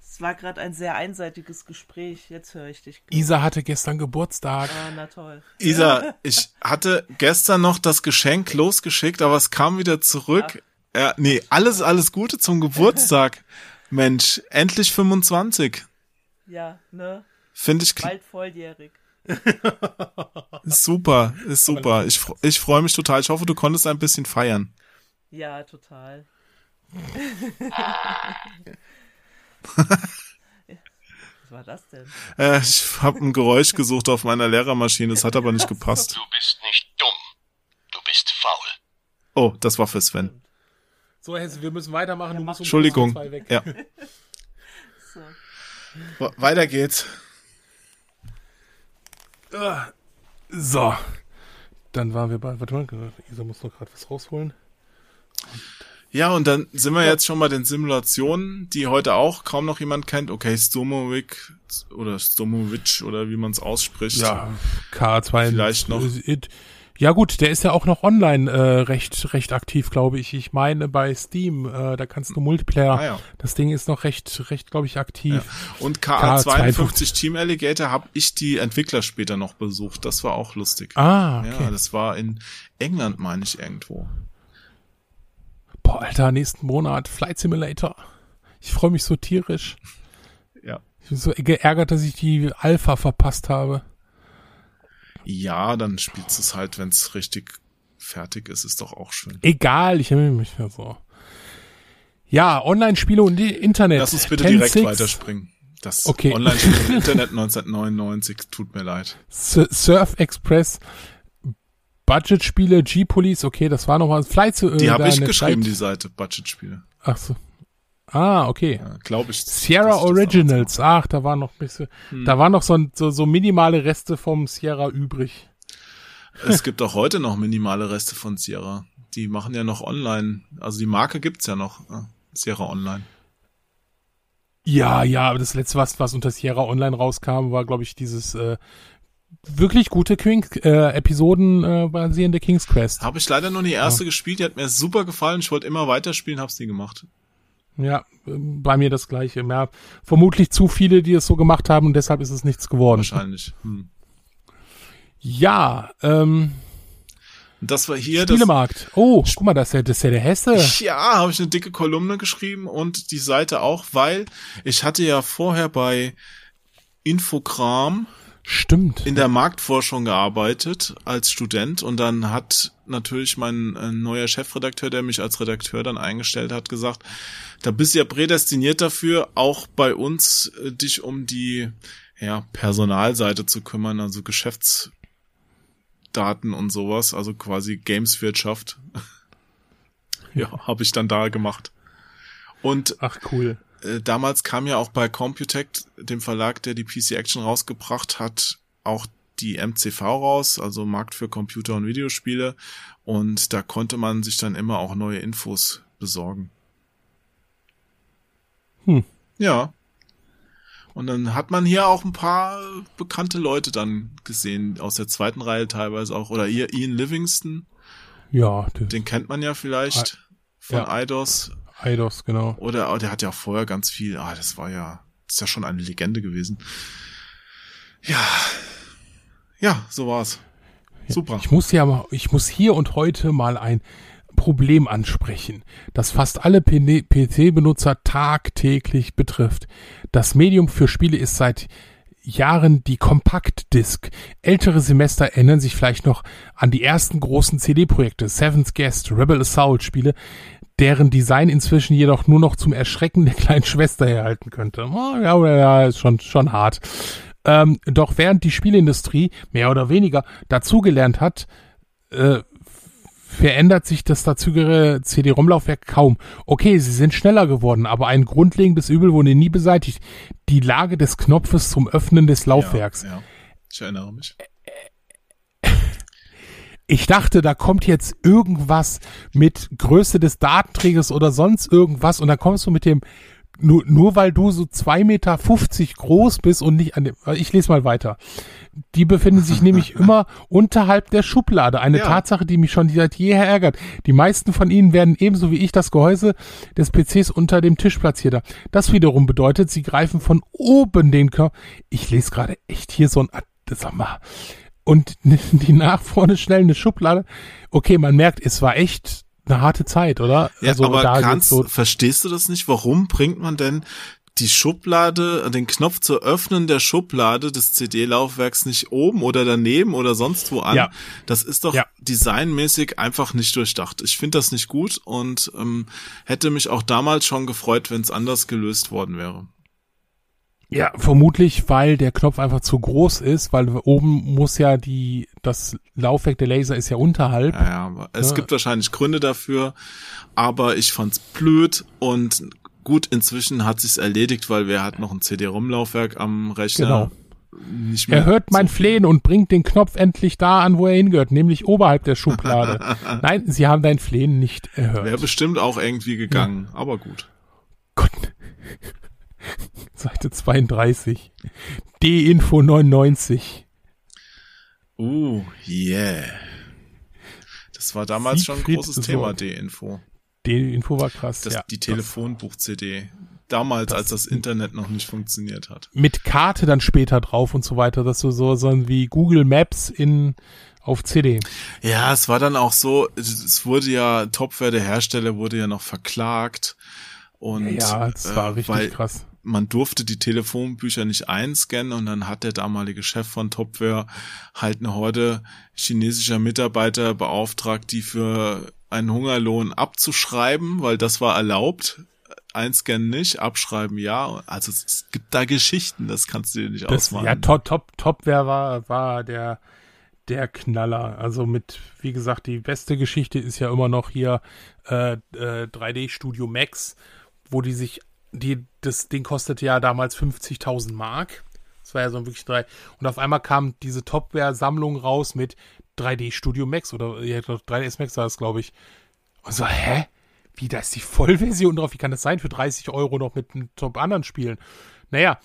C: Das war gerade ein sehr einseitiges Gespräch. Jetzt höre ich dich.
A: Isa hatte gestern Geburtstag.
C: Ah, na toll.
B: Isa, ich hatte gestern noch das Geschenk losgeschickt, aber es kam wieder zurück. Ja, nee, alles, alles Gute zum Geburtstag. (laughs) Mensch, endlich 25.
C: Ja, ne?
B: Finde ich
C: Bald volljährig.
B: Ist super, ist super. Ich, ich freue mich total. Ich hoffe, du konntest ein bisschen feiern.
C: Ja, total. (laughs) Was war das denn?
B: Äh, ich habe ein Geräusch gesucht auf meiner Lehrermaschine, es hat aber nicht gepasst.
D: Du bist nicht dumm. Du bist faul.
B: Oh, das war für Sven.
A: So, Hesse, wir müssen weitermachen. Du musst
B: Entschuldigung. Ja, (laughs)
C: So.
B: we- weiter geht's.
A: So. Dann waren wir bei, warte mal, Isa muss noch gerade was rausholen.
B: Ja, und dann sind wir jetzt schon bei den Simulationen, die heute auch kaum noch jemand kennt. Okay, Stomovic oder Stomovic oder wie man es ausspricht.
A: Ja, K2.
B: Vielleicht noch.
A: It- Ja gut, der ist ja auch noch online äh, recht recht aktiv, glaube ich. Ich meine bei Steam, äh, da kannst du Multiplayer.
B: Ah, ja.
A: Das Ding ist noch recht recht, glaube ich, aktiv.
B: Und
A: K52
B: K52 Team Alligator habe ich die Entwickler später noch besucht. Das war auch lustig.
A: Ah, okay.
B: Ja, das war in England, meine ich, irgendwo.
A: Boah, Alter, nächsten Monat Flight Simulator. Ich freue mich so tierisch.
B: Ja.
A: Ich bin so geärgert, dass ich die Alpha verpasst habe.
B: Ja, dann spielst du es halt, wenn es richtig fertig ist, ist doch auch schön.
A: Egal, ich erinnere mich ja so. Ja, Online-Spiele und die Internet.
B: Lass uns bitte
A: 10,
B: direkt
A: 6,
B: weiterspringen. Das
A: Okay.
B: Online-Spiel im (laughs) Internet 1999, tut mir leid.
A: Surf Express, Budget-Spiele, G-Police, okay, das war nochmal Flight. Äh,
B: Die habe
A: da
B: ich geschrieben, die
A: Flight,
B: Seite, Budgetspiele.
A: Ach so. Ah, okay.
B: Ja, Glaube ich.
A: Sierra
B: das
A: Originals, ach, da war noch ein bisschen,
B: Hm.
A: da waren noch so, so, so minimale Reste vom Sierra übrig.
B: Es gibt auch heute noch minimale Reste von Sierra. Die machen ja noch online. Also die Marke gibt's ja noch. äh, Sierra Online.
A: Ja, ja, aber das letzte, was, was unter Sierra Online rauskam, war, glaube ich, dieses äh, wirklich gute King, äh, Episoden äh, basierende King's Quest.
B: Habe ich leider nur die erste gespielt. Die hat mir super gefallen. Ich wollte immer weiterspielen, hab's nie gemacht.
A: Ja, bei mir das gleiche. Ja, vermutlich zu viele, die es so gemacht haben und deshalb ist es nichts geworden.
B: Wahrscheinlich. Hm.
A: Ja, ähm,
B: das war hier das.
A: Spielemarkt. Oh, guck mal, das ist ja, das ist ja der Hesse.
B: Ja, habe ich eine dicke Kolumne geschrieben und die Seite auch, weil ich hatte ja vorher bei Infogramm
A: Stimmt.
B: in der Marktforschung gearbeitet als Student und dann hat natürlich mein äh, neuer Chefredakteur, der mich als Redakteur dann eingestellt hat, gesagt, da bist du ja prädestiniert dafür, auch bei uns äh, dich um die ja, Personalseite zu kümmern, also Geschäftsdaten und sowas, also quasi Gameswirtschaft. (laughs) ja, habe ich dann da gemacht. Und
A: Ach, cool.
B: Äh, damals kam ja auch bei Computec, dem Verlag, der die PC Action rausgebracht hat, auch die MCV raus, also Markt für Computer und Videospiele. Und da konnte man sich dann immer auch neue Infos besorgen.
A: Hm.
B: Ja. Und dann hat man hier auch ein paar bekannte Leute dann gesehen, aus der zweiten Reihe teilweise auch. Oder ihr, Ian Livingston,
A: Ja,
B: den kennt man ja vielleicht von
A: Ja.
B: Eidos.
A: Eidos, genau.
B: Oder oh, der hat ja auch vorher ganz viel. Ah, das war ja, das ist ja schon eine Legende gewesen. Ja. Ja, so war's. Super.
A: Ich muss ja, ich muss hier und heute mal ein Problem ansprechen, das fast alle PC-Benutzer tagtäglich betrifft. Das Medium für Spiele ist seit Jahren die Compact-Disc. Ältere Semester erinnern sich vielleicht noch an die ersten großen CD-Projekte, Seventh Guest, Rebel Assault Spiele, deren Design inzwischen jedoch nur noch zum Erschrecken der kleinen (laughs) Schwester herhalten könnte. Oh, ja, ja, ist schon, schon hart. Ähm, doch während die Spielindustrie mehr oder weniger dazugelernt hat, äh, verändert sich das dazugehörige CD-ROM-Laufwerk kaum. Okay, sie sind schneller geworden, aber ein grundlegendes Übel wurde nie beseitigt. Die Lage des Knopfes zum Öffnen des Laufwerks.
B: Ja, ja. Ich erinnere mich.
A: Ich dachte, da kommt jetzt irgendwas mit Größe des Datenträgers oder sonst irgendwas und dann kommst du mit dem, nur, nur weil du so zwei Meter fünfzig groß bist und nicht an dem, ich lese mal weiter. Die befinden sich nämlich (laughs) immer unterhalb der Schublade. Eine
B: Ja.
A: Tatsache, die mich schon seit jeher ärgert. Die meisten von ihnen werden ebenso wie ich das Gehäuse des PCs unter dem Tisch platziert. Das wiederum bedeutet, sie greifen von oben den Körper. Ich lese gerade echt hier so ein, sag mal, und (laughs) die nach vorne schnell eine Schublade. Okay, man merkt, es war echt eine harte Zeit, oder?
B: Ja,
A: also
B: aber kannst,
A: so,
B: verstehst du das nicht? Warum bringt man denn die Schublade, den Knopf zu öffnen der Schublade des CD-Laufwerks nicht oben oder daneben oder sonst wo an?
A: Ja.
B: Das ist doch
A: Ja.
B: designmäßig einfach nicht durchdacht. Ich finde das nicht gut und ähm, hätte mich auch damals schon gefreut, wenn es anders gelöst worden wäre.
A: Ja, vermutlich, weil der Knopf einfach zu groß ist, weil oben muss ja die, das Laufwerk der Laser ist ja unterhalb.
B: Ja, ja, es
A: Ja.
B: gibt wahrscheinlich Gründe dafür, aber ich fand's blöd und gut, inzwischen hat sich's erledigt, weil wer hat noch ein CD-ROM-Laufwerk am Rechner?
A: Genau. Er hört mein Flehen und bringt den Knopf endlich da an, wo er hingehört, nämlich oberhalb der Schublade. (laughs) Nein, sie haben dein Flehen nicht erhört.
B: Wäre bestimmt auch irgendwie gegangen, aber gut.
A: Gott. (laughs) Seite 32. D-Info 99.
B: Uh, yeah. Das war damals schon ein
A: Siegfried
B: großes. Thema, D-Info.
A: D-Info war krass,
B: Das,
A: ja.
B: die Telefonbuch-CD. Damals,
A: Das-
B: als das Internet noch nicht funktioniert hat.
A: Mit Karte dann später drauf und so weiter, dass du so, so wie Google Maps in, auf CD.
B: Ja, es war dann auch so, es wurde ja, Topware, der Hersteller, wurde ja noch verklagt. Und,
A: ja, das war
B: äh,
A: richtig
B: weil
A: krass.
B: Man durfte die Telefonbücher nicht einscannen und dann hat der damalige Chef von Topware halt eine Horde chinesischer Mitarbeiter beauftragt, die für einen Hungerlohn abzuschreiben, weil das war erlaubt. Einscannen nicht, abschreiben ja. Also es, gibt da Geschichten, das kannst du dir nicht
A: Das,
B: ausmalen.
A: ja, top, top, top, wer war, war der, der Knaller. Also mit, wie gesagt, die beste Geschichte ist ja immer noch hier äh, äh, 3D Studio Max, wo die sich, die, das Ding kostete ja damals 50.000 Mark. Das war ja so wirklich drei. Und auf einmal kam diese Topware-Sammlung raus mit 3D Studio Max oder ja, 3ds Max war das, glaube ich. Und so, hä? Wie, da ist die Vollversion drauf? Wie kann das sein? Für 30 Euro noch mit einem Top anderen Spielen? Naja,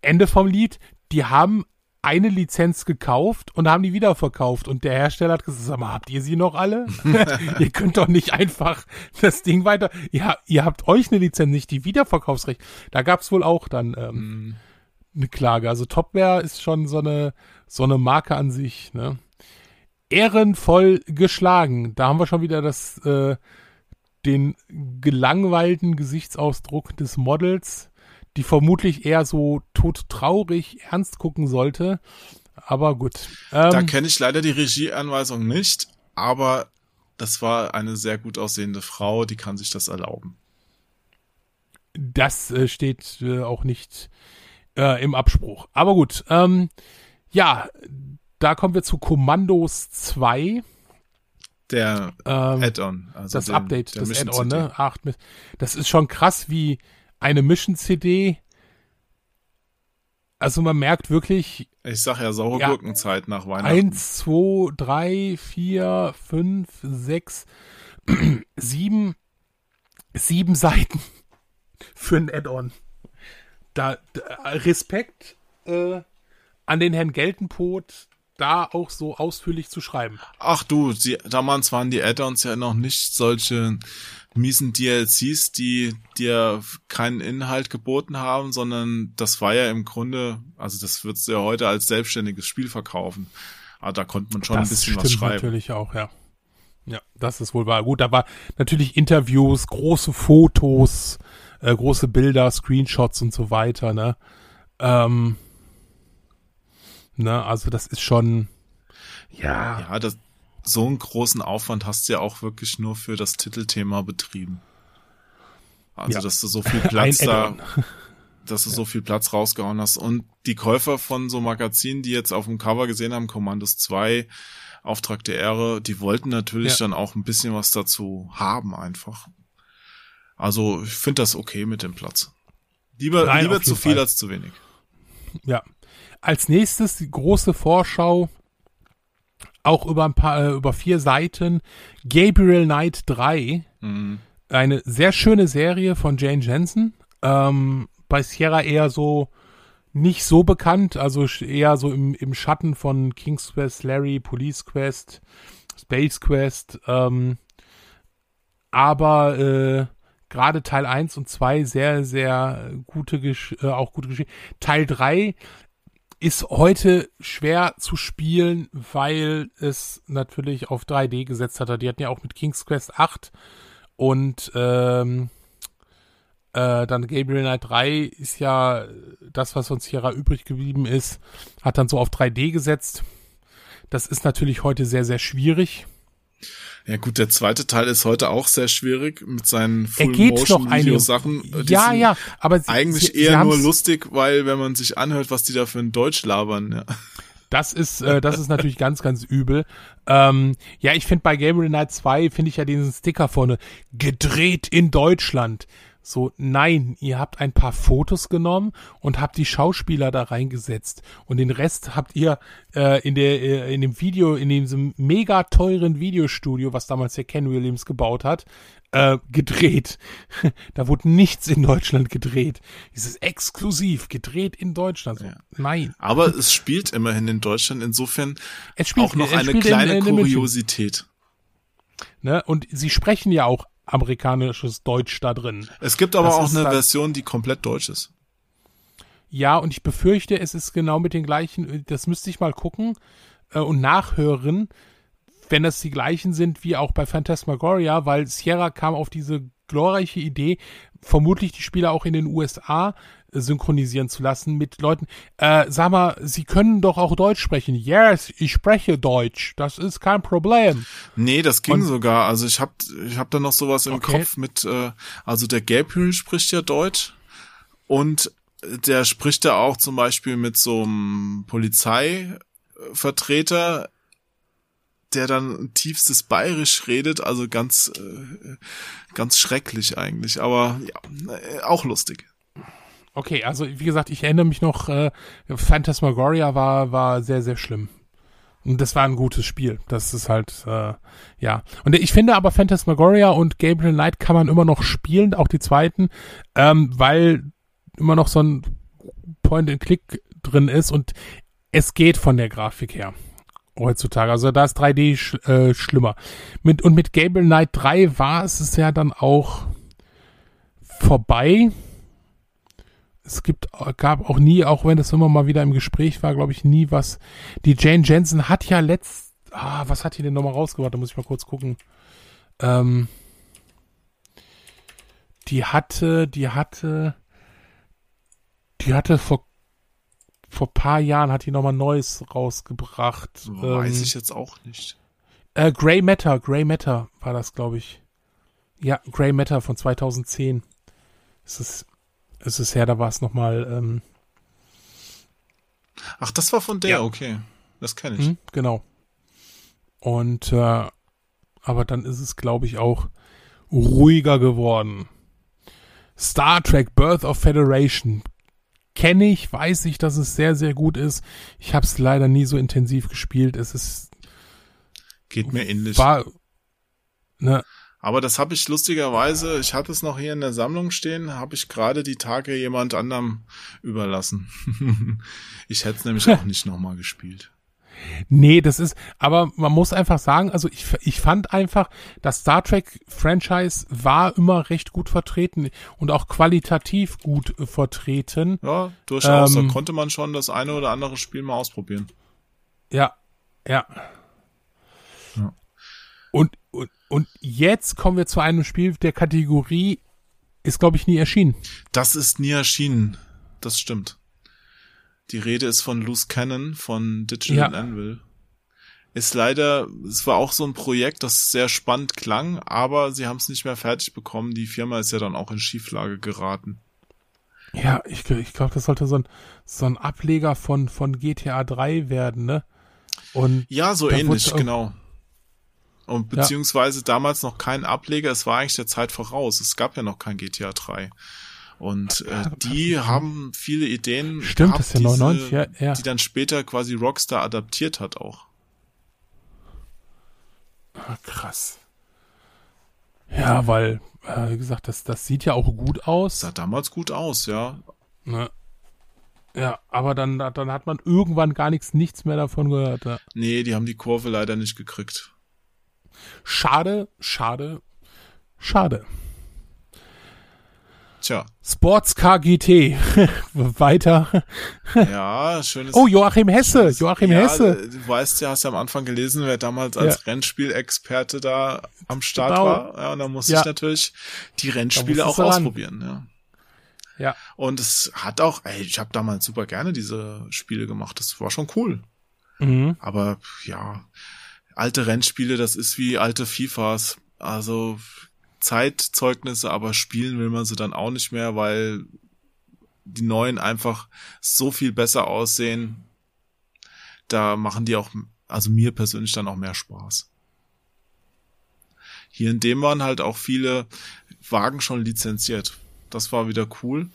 A: Ende vom Lied, die haben eine Lizenz gekauft und haben die wieder verkauft. Und der Hersteller hat gesagt, sag mal, habt ihr sie noch alle? (laughs) (laughs) ihr könnt doch nicht einfach das Ding weiter. Ja, ihr habt euch eine Lizenz, nicht die Wiederverkaufsrecht. Da gab's wohl auch dann ähm, eine Klage. Also Topware ist schon so eine, so eine Marke an sich. Ne? Ehrenvoll geschlagen. Da haben wir schon wieder das, äh, den gelangweilten Gesichtsausdruck des Models, die vermutlich eher so todtraurig ernst gucken sollte. Aber gut.
B: Da
A: Ähm,
B: kenne ich leider die Regieanweisung nicht, aber das war eine sehr gut aussehende Frau, die kann sich das erlauben.
A: das äh, steht äh, auch nicht äh, im Abspruch. Aber gut. Ähm, ja, da kommen wir zu Kommandos 2.
B: Der
A: Ähm,
B: Add-on, also
A: das
B: den-
A: Update, das Add-on, ne? Acht mit, das ist schon krass wie eine Mission-CD. Also man merkt wirklich
B: Ich sag ja saure
A: Ja.
B: Gurkenzeit nach Weihnachten.
A: eins, zwei, drei, vier, fünf, sechs, (clears throat) sieben, sieben Seiten (laughs) für ein Add-on. Da, da Respekt äh, an den Herrn Geltenpot, da auch so ausführlich zu schreiben.
B: Ach du, die, damals waren die Add-ons ja noch nicht solche miesen DLCs, die dir keinen Inhalt geboten haben, sondern das war ja im Grunde, also das würdest du ja heute als selbstständiges Spiel verkaufen. Aber da konnte man schon
A: das
B: ein bisschen was
A: stimmt
B: schreiben.
A: natürlich auch, ja. Ja, das ist wohl wahr. Gut, da war natürlich Interviews, große Fotos, äh, große Bilder, Screenshots und so weiter, ne? Ähm, ne, also das ist schon, ja,
B: Ja, das, so einen großen Aufwand hast du ja auch wirklich nur für das Titelthema betrieben. Also,
A: Ja.
B: dass du so viel Platz da, (laughs) dass du so viel Platz rausgehauen hast. Und die Käufer von so Magazinen, die jetzt auf dem Cover gesehen haben, Commandos 2, Auftrag der Ehre, die wollten natürlich
A: Ja.
B: dann auch ein bisschen was dazu haben einfach. Also, ich finde das okay mit dem Platz. Lieber,
A: Nein,
B: lieber zu viel
A: Fall.
B: als zu wenig.
A: Ja. Als nächstes die große Vorschau auch über ein paar, äh, über vier Seiten. Gabriel Knight 3.
B: Mhm.
A: Eine sehr schöne Serie von Jane Jensen. Ähm, bei Sierra eher so nicht so bekannt, also eher so im, im Schatten von King's Quest, Larry, Police Quest, Space Quest. Ähm, aber äh, gerade Teil 1 und 2 sehr, sehr gute, Gesch äh, auch gute Geschichte. Teil 3 ist heute schwer zu spielen, weil es natürlich auf 3D gesetzt hat. Die hatten ja auch mit King's Quest 8 und ähm, äh, dann Gabriel Knight 3 ist ja das, was von Sierra übrig geblieben ist, hat dann so auf 3D gesetzt. Das ist natürlich heute sehr, sehr schwierig.
B: Ja gut, der zweite Teil ist heute auch sehr schwierig mit seinen
A: Er.
B: Full-Motion-Video-Sachen. Die
A: Ja,
B: sind
A: ja, aber sie,
B: Eigentlich
A: sie,
B: eher
A: sie
B: nur lustig, weil wenn man sich anhört, was die da für ein Deutsch labern, ja.
A: Das ist, äh, das ist natürlich ganz, ganz übel. Ähm, ja, ich finde bei Gabriel Knight 2 finde ich ja diesen Sticker vorne gedreht in Deutschland. So, nein, ihr habt ein paar Fotos genommen und habt die Schauspieler da reingesetzt und den Rest habt ihr äh, in der äh, in dem Video in diesem mega teuren Videostudio, was damals der Ken Williams gebaut hat, äh, gedreht. (laughs) da wurde nichts in Deutschland gedreht. Es ist exklusiv gedreht in Deutschland. So,
B: Ja.
A: Nein,
B: Aber es spielt immerhin in Deutschland, insofern
A: es spielt
B: auch noch eine
A: in-
B: kleine
A: in München.
B: Kuriosität.
A: Ne? Und sie sprechen ja auch amerikanisches Deutsch da drin.
B: Es gibt aber
A: Das
B: auch eine
A: halt-
B: Version, die komplett deutsch ist.
A: Ja, und ich befürchte, es ist genau mit den gleichen, das müsste ich mal gucken äh, und nachhören, wenn das die gleichen sind wie auch bei Phantasmagoria, weil Sierra kam auf diese glorreiche Idee, vermutlich die Spieler auch in den USA synchronisieren zu lassen mit Leuten. Äh, sag mal, sie können doch auch Deutsch sprechen. Yes, ich spreche Deutsch. Das ist kein Problem.
B: Nee, das ging
A: Und-
B: sogar. Also ich hab, ich hab da noch sowas im
A: Okay.
B: Kopf mit, äh, also der Gabriel spricht ja Deutsch und der spricht ja auch zum Beispiel mit so einem Polizeivertreter, der dann tiefstes Bayerisch redet, also ganz, äh, ganz schrecklich eigentlich, aber ja, äh, auch lustig.
A: Okay, also wie gesagt, ich erinnere mich noch, äh, Phantasmagoria war, war sehr, sehr schlimm. Und das war ein gutes Spiel. Das ist halt, äh, ja. Und ich finde aber Phantasmagoria und Gabriel Knight kann man immer noch spielen, auch die zweiten, ähm, weil immer noch so ein Point-and-Click drin ist und es geht von der Grafik her heutzutage. Also da ist 3D sch äh, schlimmer. Mit, und mit Gabriel Knight 3 war es es ja dann auch vorbei. Es gibt, gab auch nie, auch wenn das immer mal wieder im Gespräch war, glaube ich, nie was. Die Jane Jensen hat ja letzt, ah, was hat die denn nochmal rausgebracht? Da muss ich mal kurz gucken. Ähm, die hatte, die hatte, die hatte vor, vor paar Jahren hat die nochmal Neues rausgebracht.
B: Weiß
A: Ähm,
B: ich jetzt auch nicht.
A: äh, Grey Matter, Grey Matter war das, glaube ich. Ja, Grey Matter von 2010. Es ist, es ist her, da war es nochmal, ähm,
B: Ach, das war von der,
A: Ja.
B: okay. Das kenne ich.
A: hm, genau. Und, äh, aber dann ist es, glaube ich, auch ruhiger geworden. Star Trek Birth of Federation. Kenne ich, weiß ich, dass es sehr, sehr gut ist. Ich habe es leider nie so intensiv gespielt. Es ist,
B: Geht mir ähnlich.
A: war, ne,
B: Aber das habe ich lustigerweise, ich hatte es noch hier in der Sammlung stehen, habe ich gerade die Tage jemand anderem überlassen. (laughs) ich hätte es nämlich auch nicht nochmal gespielt.
A: Nee, das ist, aber man muss einfach sagen, also ich, ich fand einfach, das Star Trek Franchise war immer recht gut vertreten und auch qualitativ gut äh, vertreten.
B: Ja, durchaus.
A: Ähm,
B: da konnte man schon das eine oder andere Spiel mal ausprobieren.
A: Ja, ja.
B: Ja.
A: Und, jetzt kommen wir zu einem Spiel der Kategorie, ist glaube ich nie erschienen.
B: Das ist nie erschienen. Das stimmt. Die Rede ist von Loose Cannon von Digital
A: Ja.
B: Anvil. Ist leider, es war auch so ein Projekt, das sehr spannend klang, aber sie haben es nicht mehr fertig bekommen. Die Firma ist ja dann auch in Schieflage geraten.
A: Ja, ich, ich glaube, das sollte so ein, so ein Ableger von, von GTA 3 werden, ne? Und
B: Ja, so ähnlich, genau. Und
A: Ja.
B: beziehungsweise damals noch kein Ableger, es war eigentlich der Zeit voraus. Es gab ja noch kein GTA 3. Und äh, die haben viele Ideen.
A: Stimmt,
B: gehabt,
A: das ist ja 99, ja, ja.
B: Die dann später quasi Rockstar adaptiert hat auch.
A: Ah, krass. Ja, weil, äh, wie gesagt, das, das sieht ja auch gut aus.
B: Sah damals gut aus, ja.
A: Ne? Ja, aber dann, dann hat man irgendwann gar nichts, nichts mehr davon gehört. Ja.
B: Nee, die haben die Kurve leider nicht gekriegt.
A: Schade, schade, schade.
B: Tja,
A: Sportscar GT. (laughs) Weiter.
B: ja, schönes.
A: Oh, Joachim Hesse. Joachim
B: ja,
A: Hesse.
B: Du weißt ja, hast ja am Anfang gelesen, wer damals als
A: Ja.
B: Rennspielexperte da am Start
A: Genau.
B: war. Ja, und da musste
A: Ja.
B: ich natürlich die Rennspiele auch ausprobieren. Ja.
A: Ja.
B: Und es hat auch, ey, ich habe damals super gerne diese Spiele gemacht. Das war schon cool.
A: Mhm.
B: Aber ja, alte Rennspiele, das ist wie alte FIFAs. Also Zeitzeugnisse, aber spielen will man sie dann auch nicht mehr, weil die neuen einfach so viel besser aussehen. Da machen die auch, also mir persönlich dann auch mehr Spaß. Hier in dem waren halt auch viele Wagen schon lizenziert. Das war wieder cool.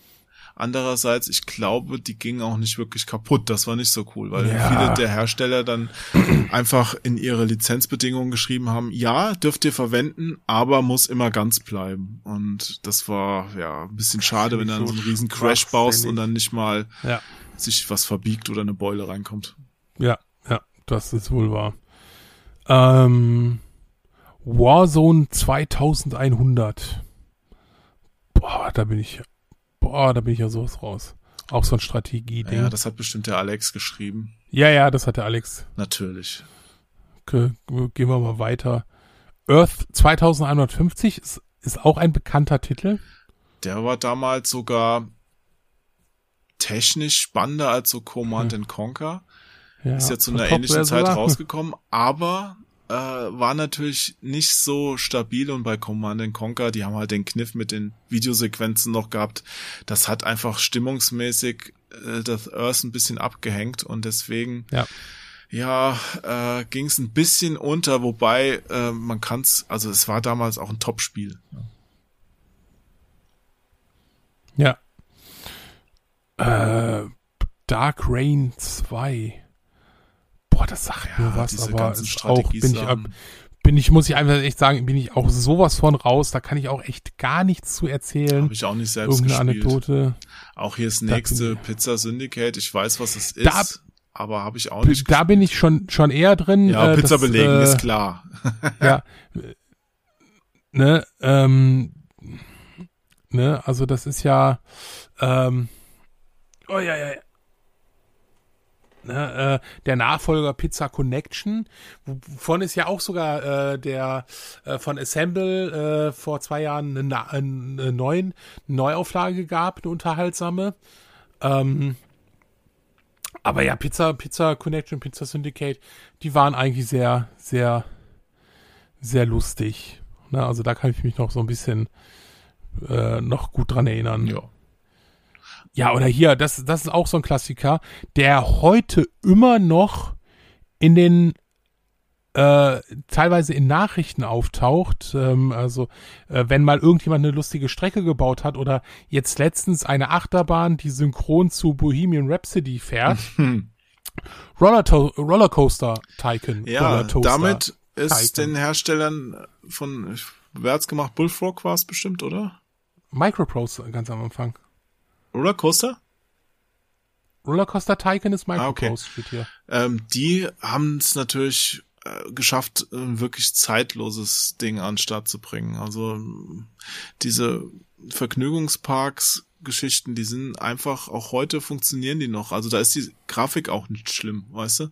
B: Andererseits, ich glaube, die gingen auch nicht wirklich kaputt. Das war nicht so cool, weil
A: Ja.
B: viele der Hersteller dann (clears throat) einfach in ihre Lizenzbedingungen geschrieben haben, ja, dürft ihr verwenden, aber muss immer ganz bleiben. Und das war ja ein bisschen schade, wenn du dann so einen riesen Crash baust und dann nicht mal
A: Ja.
B: sich was verbiegt oder eine Beule reinkommt.
A: Ja, ja, das ist wohl wahr. Ähm, Warzone 2100. Boah, da bin ich, boah, da bin ich ja sowas raus. Auch so ein Strategie-Ding.
B: Ja,
A: Ja,
B: das hat bestimmt der Alex geschrieben.
A: ja, das hat der Alex.
B: Natürlich.
A: Ge gehen wir mal weiter. Earth 2150 ist, ist auch ein bekannter Titel.
B: Der war damals sogar technisch spannender als so Command and Conquer.
A: Ja,
B: Ist ja zu einer ähnlichen Zeit rausgekommen, aber äh, war natürlich nicht so stabil und bei Command and Conquer, die haben halt den Kniff mit den Videosequenzen noch gehabt. Das hat einfach stimmungsmäßig äh, das Earth ein bisschen abgehängt und deswegen
A: Ja.
B: ja, äh, ging es ein bisschen unter, wobei äh, man kann's, also es war damals auch ein Top-Spiel.
A: Ja. Äh, Dark Rain 2. Boah, das sagt mir was,
B: diese
A: aber
B: ganzen
A: ist auch bin ich, ab, bin ich, muss ich einfach echt sagen, bin ich auch sowas von raus. Da kann ich auch echt gar nichts zu erzählen.
B: Habe ich auch nicht selbst
A: Irgendeine
B: gespielt.
A: Anekdote.
B: Auch hier das
A: Da
B: nächste
A: ich-
B: Pizza Syndicate. Ich weiß, was es ist,
A: Da-
B: aber habe ich auch nicht.
A: Da bin ich schon schon eher drin.
B: ja,
A: äh,
B: Pizza
A: das,
B: belegen
A: äh,
B: ist klar.
A: ja, (laughs) ne, ähm, ne, also das ist ja, ähm, oh ja, ja, ja. Ne, äh, der Nachfolger Pizza Connection, wovon es ja auch sogar äh, der äh, von Assemble äh, vor zwei Jahren eine, Na- eine neuen Neuauflage gab, eine unterhaltsame. Ähm, aber ja, Pizza, Pizza Connection, Pizza Syndicate, die waren eigentlich sehr, sehr, sehr lustig. Ne, also da kann ich mich noch so ein bisschen äh, noch gut dran erinnern.
B: Ja.
A: Ja, oder hier, das, das ist auch so ein Klassiker, der heute immer noch in den äh, teilweise in Nachrichten auftaucht. Ähm, also äh, wenn mal irgendjemand eine lustige Strecke gebaut hat oder jetzt letztens eine Achterbahn, die synchron zu Bohemian Rhapsody fährt. (laughs) Roller Rollercoaster Tycoon.
B: Ja, damit ist
A: Tycoon.
B: den Herstellern von, wer hat's gemacht? Bullfrog war es bestimmt, oder?
A: Microprose ganz am Anfang.
B: Rollercoaster?
A: Rollercoaster Tycoon ist
B: Ah, okay.
A: Steht hier.
B: Ähm, die haben es natürlich äh, geschafft, ein wirklich zeitloses Ding an den Start zu bringen. Also diese Vergnügungsparks Geschichten, die sind einfach, auch heute funktionieren die noch. Also da ist die Grafik auch nicht schlimm, weißt du?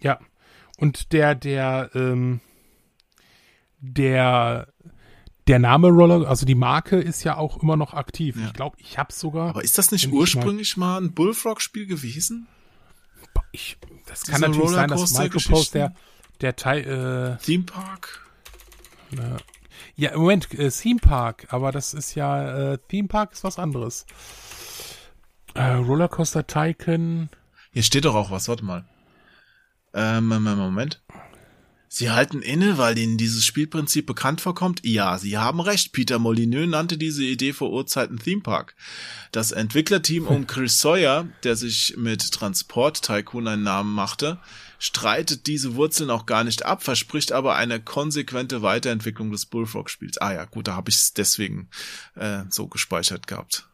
A: Ja. Und der, der, ähm, der, der Name Roller, also die Marke ist ja auch immer noch aktiv.
B: Ja.
A: Ich glaube, ich habe sogar.
B: Aber ist das nicht ursprünglich mal ein Bullfrog-Spiel gewesen?
A: ich, das kann
B: Diese
A: natürlich sein, dass? Microprose der, der Teil,
B: Theme Park?
A: äh, ja, Moment, äh, Theme Park, aber das ist ja, äh, Theme Park ist was anderes. Äh, Rollercoaster Tycoon,
B: Hier steht doch auch was, warte mal. Ähm, Moment. Sie halten inne, weil Ihnen dieses Spielprinzip bekannt vorkommt? Ja, Sie haben recht. Peter Molyneux nannte diese Idee vor Urzeiten Theme Park. Das Entwicklerteam um (laughs) Chris Sawyer, der sich mit Transport Tycoon einen Namen machte, streitet diese Wurzeln auch gar nicht ab, verspricht aber eine konsequente Weiterentwicklung des Bullfrog-Spiels. Ah ja, gut, da habe ich es deswegen äh, so gespeichert gehabt.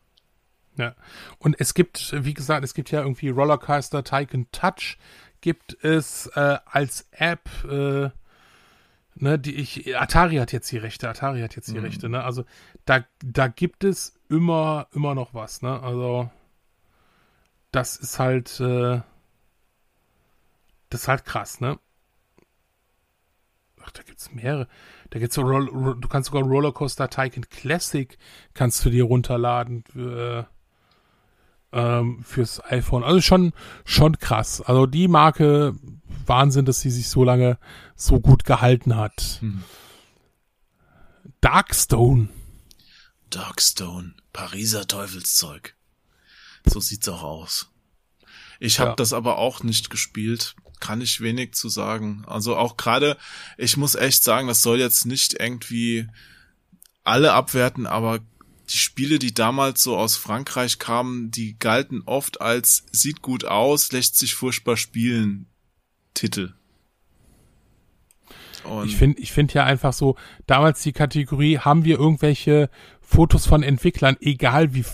A: Ja. Und es gibt, wie gesagt, es gibt ja irgendwie Rollercoaster Tycoon Touch, gibt es äh, als App, äh, ne, die ich, Atari hat jetzt die Rechte, Atari hat jetzt die
B: Mhm.
A: Rechte, ne? Also da, da gibt es immer, immer noch was, ne? Also das ist halt, äh, das ist halt krass, ne? Ach, da gibt's mehrere. Da gibt's so Roll, Ro- du kannst sogar Rollercoaster Tycoon Classic kannst du dir runterladen für, ähm, fürs iPhone. Also schon, schon krass. Also die Marke Wahnsinn, dass sie sich so lange so gut gehalten hat.
B: Hm.
A: Darkstone.
B: Darkstone, Pariser Teufelszeug. So sieht's auch aus. Ich habe
A: Ja.
B: das aber auch nicht gespielt, kann ich wenig zu sagen. Also auch gerade, ich muss echt sagen, das soll jetzt nicht irgendwie alle abwerten, aber die Spiele, die damals so aus Frankreich kamen, die galten oft als sieht gut aus, lässt sich furchtbar spielen Titel. Und
A: Ich finde ich finde ja einfach so, damals die Kategorie, haben wir irgendwelche Fotos von Entwicklern, egal wie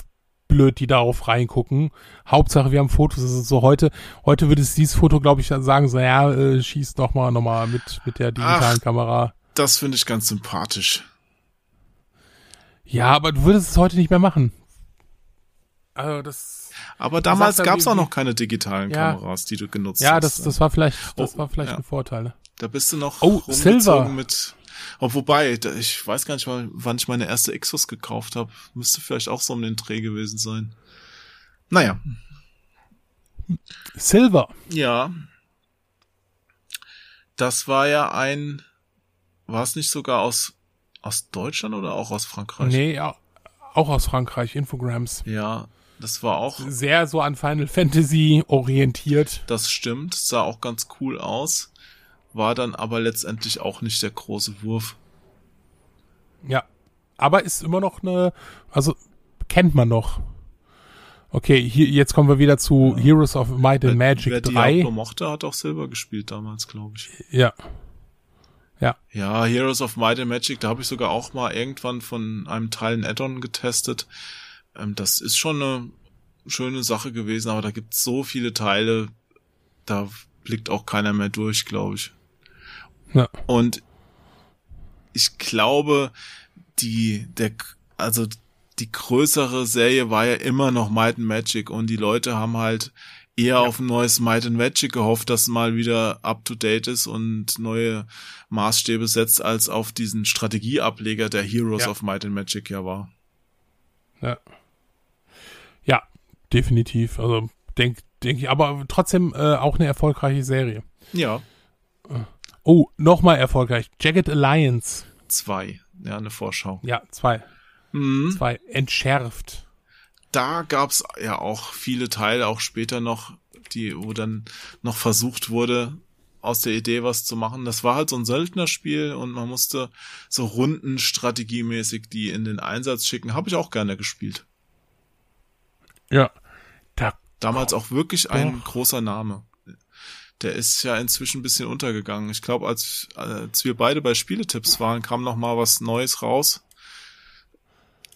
A: blöd die darauf reingucken. Hauptsache, wir haben Fotos. Das ist so heute, heute würde es dieses Foto, glaube ich, sagen, so, ja, äh, schieß noch mal, noch mal mit, mit der digitalen
B: Ach.
A: Kamera.
B: das finde ich ganz sympathisch.
A: Ja, aber du würdest es heute nicht mehr machen. Also das,
B: Aber damals
A: ja,
B: gab's
A: wie-
B: auch noch keine digitalen
A: Ja.
B: Kameras, die du genutzt
A: ja,
B: hast.
A: das, das war vielleicht, das
B: Oh,
A: war vielleicht
B: ja.
A: ein Vorteil. Ne?
B: Da bist du noch
A: Oh, Silver.
B: mit. Oh, wobei, da- ich weiß gar nicht mal, wann ich meine erste Xbox gekauft habe. Müsste vielleicht auch so um den Dreh gewesen sein. Naja,
A: Silver.
B: ja. Das war ja ein, war es nicht sogar aus, aus Deutschland oder auch aus Frankreich?
A: Nee, ja, auch aus Frankreich, Infograms.
B: Ja, das war auch,
A: Sehr so an Final Fantasy orientiert.
B: das stimmt, sah auch ganz cool aus. War dann aber letztendlich auch nicht der große Wurf.
A: Ja. Aber ist immer noch eine, also kennt man noch. Okay, hier, jetzt kommen wir wieder zu Heroes of Might and Magic
B: Wer
A: 3.
B: Diablo mochte, hat auch Silber gespielt damals, glaube ich.
A: Ja.
B: Ja, Heroes of Might and Magic, da habe ich sogar auch mal irgendwann von einem Teil ein Add-on getestet. Ähm, das ist schon eine schöne Sache gewesen, aber da gibt's so viele Teile, da blickt auch keiner mehr durch, glaube ich.
A: Ja.
B: Und ich glaube, die, der, also die größere Serie war ja immer noch Might and Magic und die Leute haben halt eher auf ein neues Might and Magic gehofft, das mal wieder up to date ist und neue Maßstäbe setzt, als auf diesen Strategieableger der Heroes
A: Ja.
B: of Might and Magic ja war.
A: Ja. Ja, definitiv. Also denk, denke ich, aber trotzdem äh, auch eine erfolgreiche Serie.
B: Ja,
A: Oh, nochmal erfolgreich. Jagged Alliance.
B: zwei. Ja, eine Vorschau.
A: Ja, zwei.
B: Mhm.
A: Zwei. Entschärft.
B: Da gab's ja auch viele Teile, auch später noch, die, wo dann noch versucht wurde, aus der Idee was zu machen. Das war halt so ein Söldnerspiel und man musste so Runden strategiemäßig die in den Einsatz schicken. Habe ich auch gerne gespielt.
A: Ja. Da,
B: Damals auch wirklich ein
A: Doch.
B: großer Name. Der ist ja inzwischen ein bisschen untergegangen. Ich glaube, als, als wir beide bei Spieletipps waren, kam noch mal was Neues raus.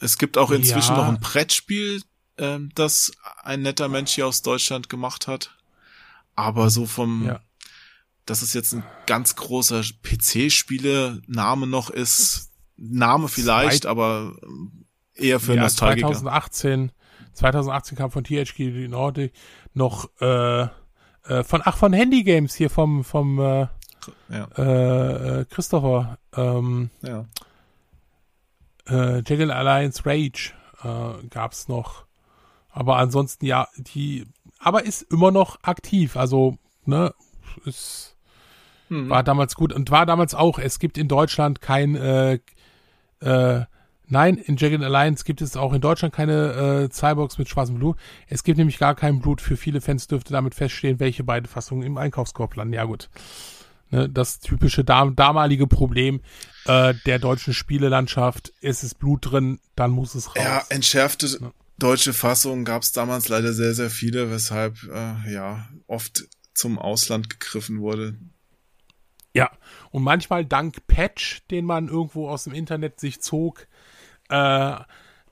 B: Es gibt auch inzwischen
A: Ja.
B: noch ein Brettspiel, ähm, das ein netter Mensch hier aus Deutschland gemacht hat. Aber so vom,
A: Ja.
B: dass es jetzt ein ganz großer PC-Spiele-Name noch ist, Name vielleicht,
A: Zweit-
B: aber ähm, eher für
A: ja,
B: Nostalgiker.
A: 2018, 2018 kam von THQ Nordic noch äh, äh, von ach von Handy Games hier vom vom äh,
B: Ja,
A: äh, äh, Christopher ähm,
B: ja.
A: Äh, Jagged Alliance Rage äh, gab's noch, aber ansonsten ja die, aber ist immer noch aktiv, also ne ist
B: Hm.
A: war damals gut und war damals auch. Es gibt in Deutschland kein, äh, äh, nein, in Jagged Alliance gibt es auch in Deutschland keine äh, Cyborgs mit schwarzem Blut. Es gibt nämlich gar kein Blut. Für viele Fans dürfte damit feststehen, welche beiden Fassungen im Einkaufskorb landen. Ja gut. Ne, das typische dam damalige Problem äh, der deutschen Spielelandschaft. Es ist Blut drin, dann muss es raus.
B: Ja, entschärfte deutsche Fassungen gab es damals leider sehr, sehr viele, weshalb äh, ja oft zum Ausland gegriffen wurde.
A: Ja, und manchmal dank Patch, den man irgendwo aus dem Internet sich zog, äh,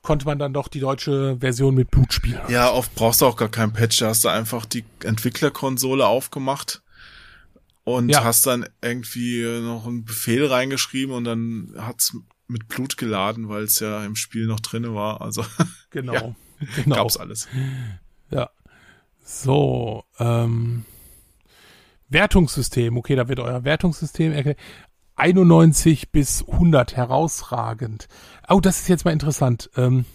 A: konnte man dann doch die deutsche Version mit Blut spielen.
B: Ja, oft brauchst du auch gar keinen Patch, da hast du einfach die Entwicklerkonsole aufgemacht und
A: Ja.
B: hast dann irgendwie noch einen Befehl reingeschrieben und dann hat's mit Blut geladen, weil es ja im Spiel noch drinne war. Also (laughs)
A: Genau.
B: Ja,
A: genau.
B: gab's alles.
A: Ja. So, ähm, Wertungssystem. Okay, da wird euer Wertungssystem erklärt. 91 bis 100 herausragend. Oh, das ist jetzt mal interessant. Ähm,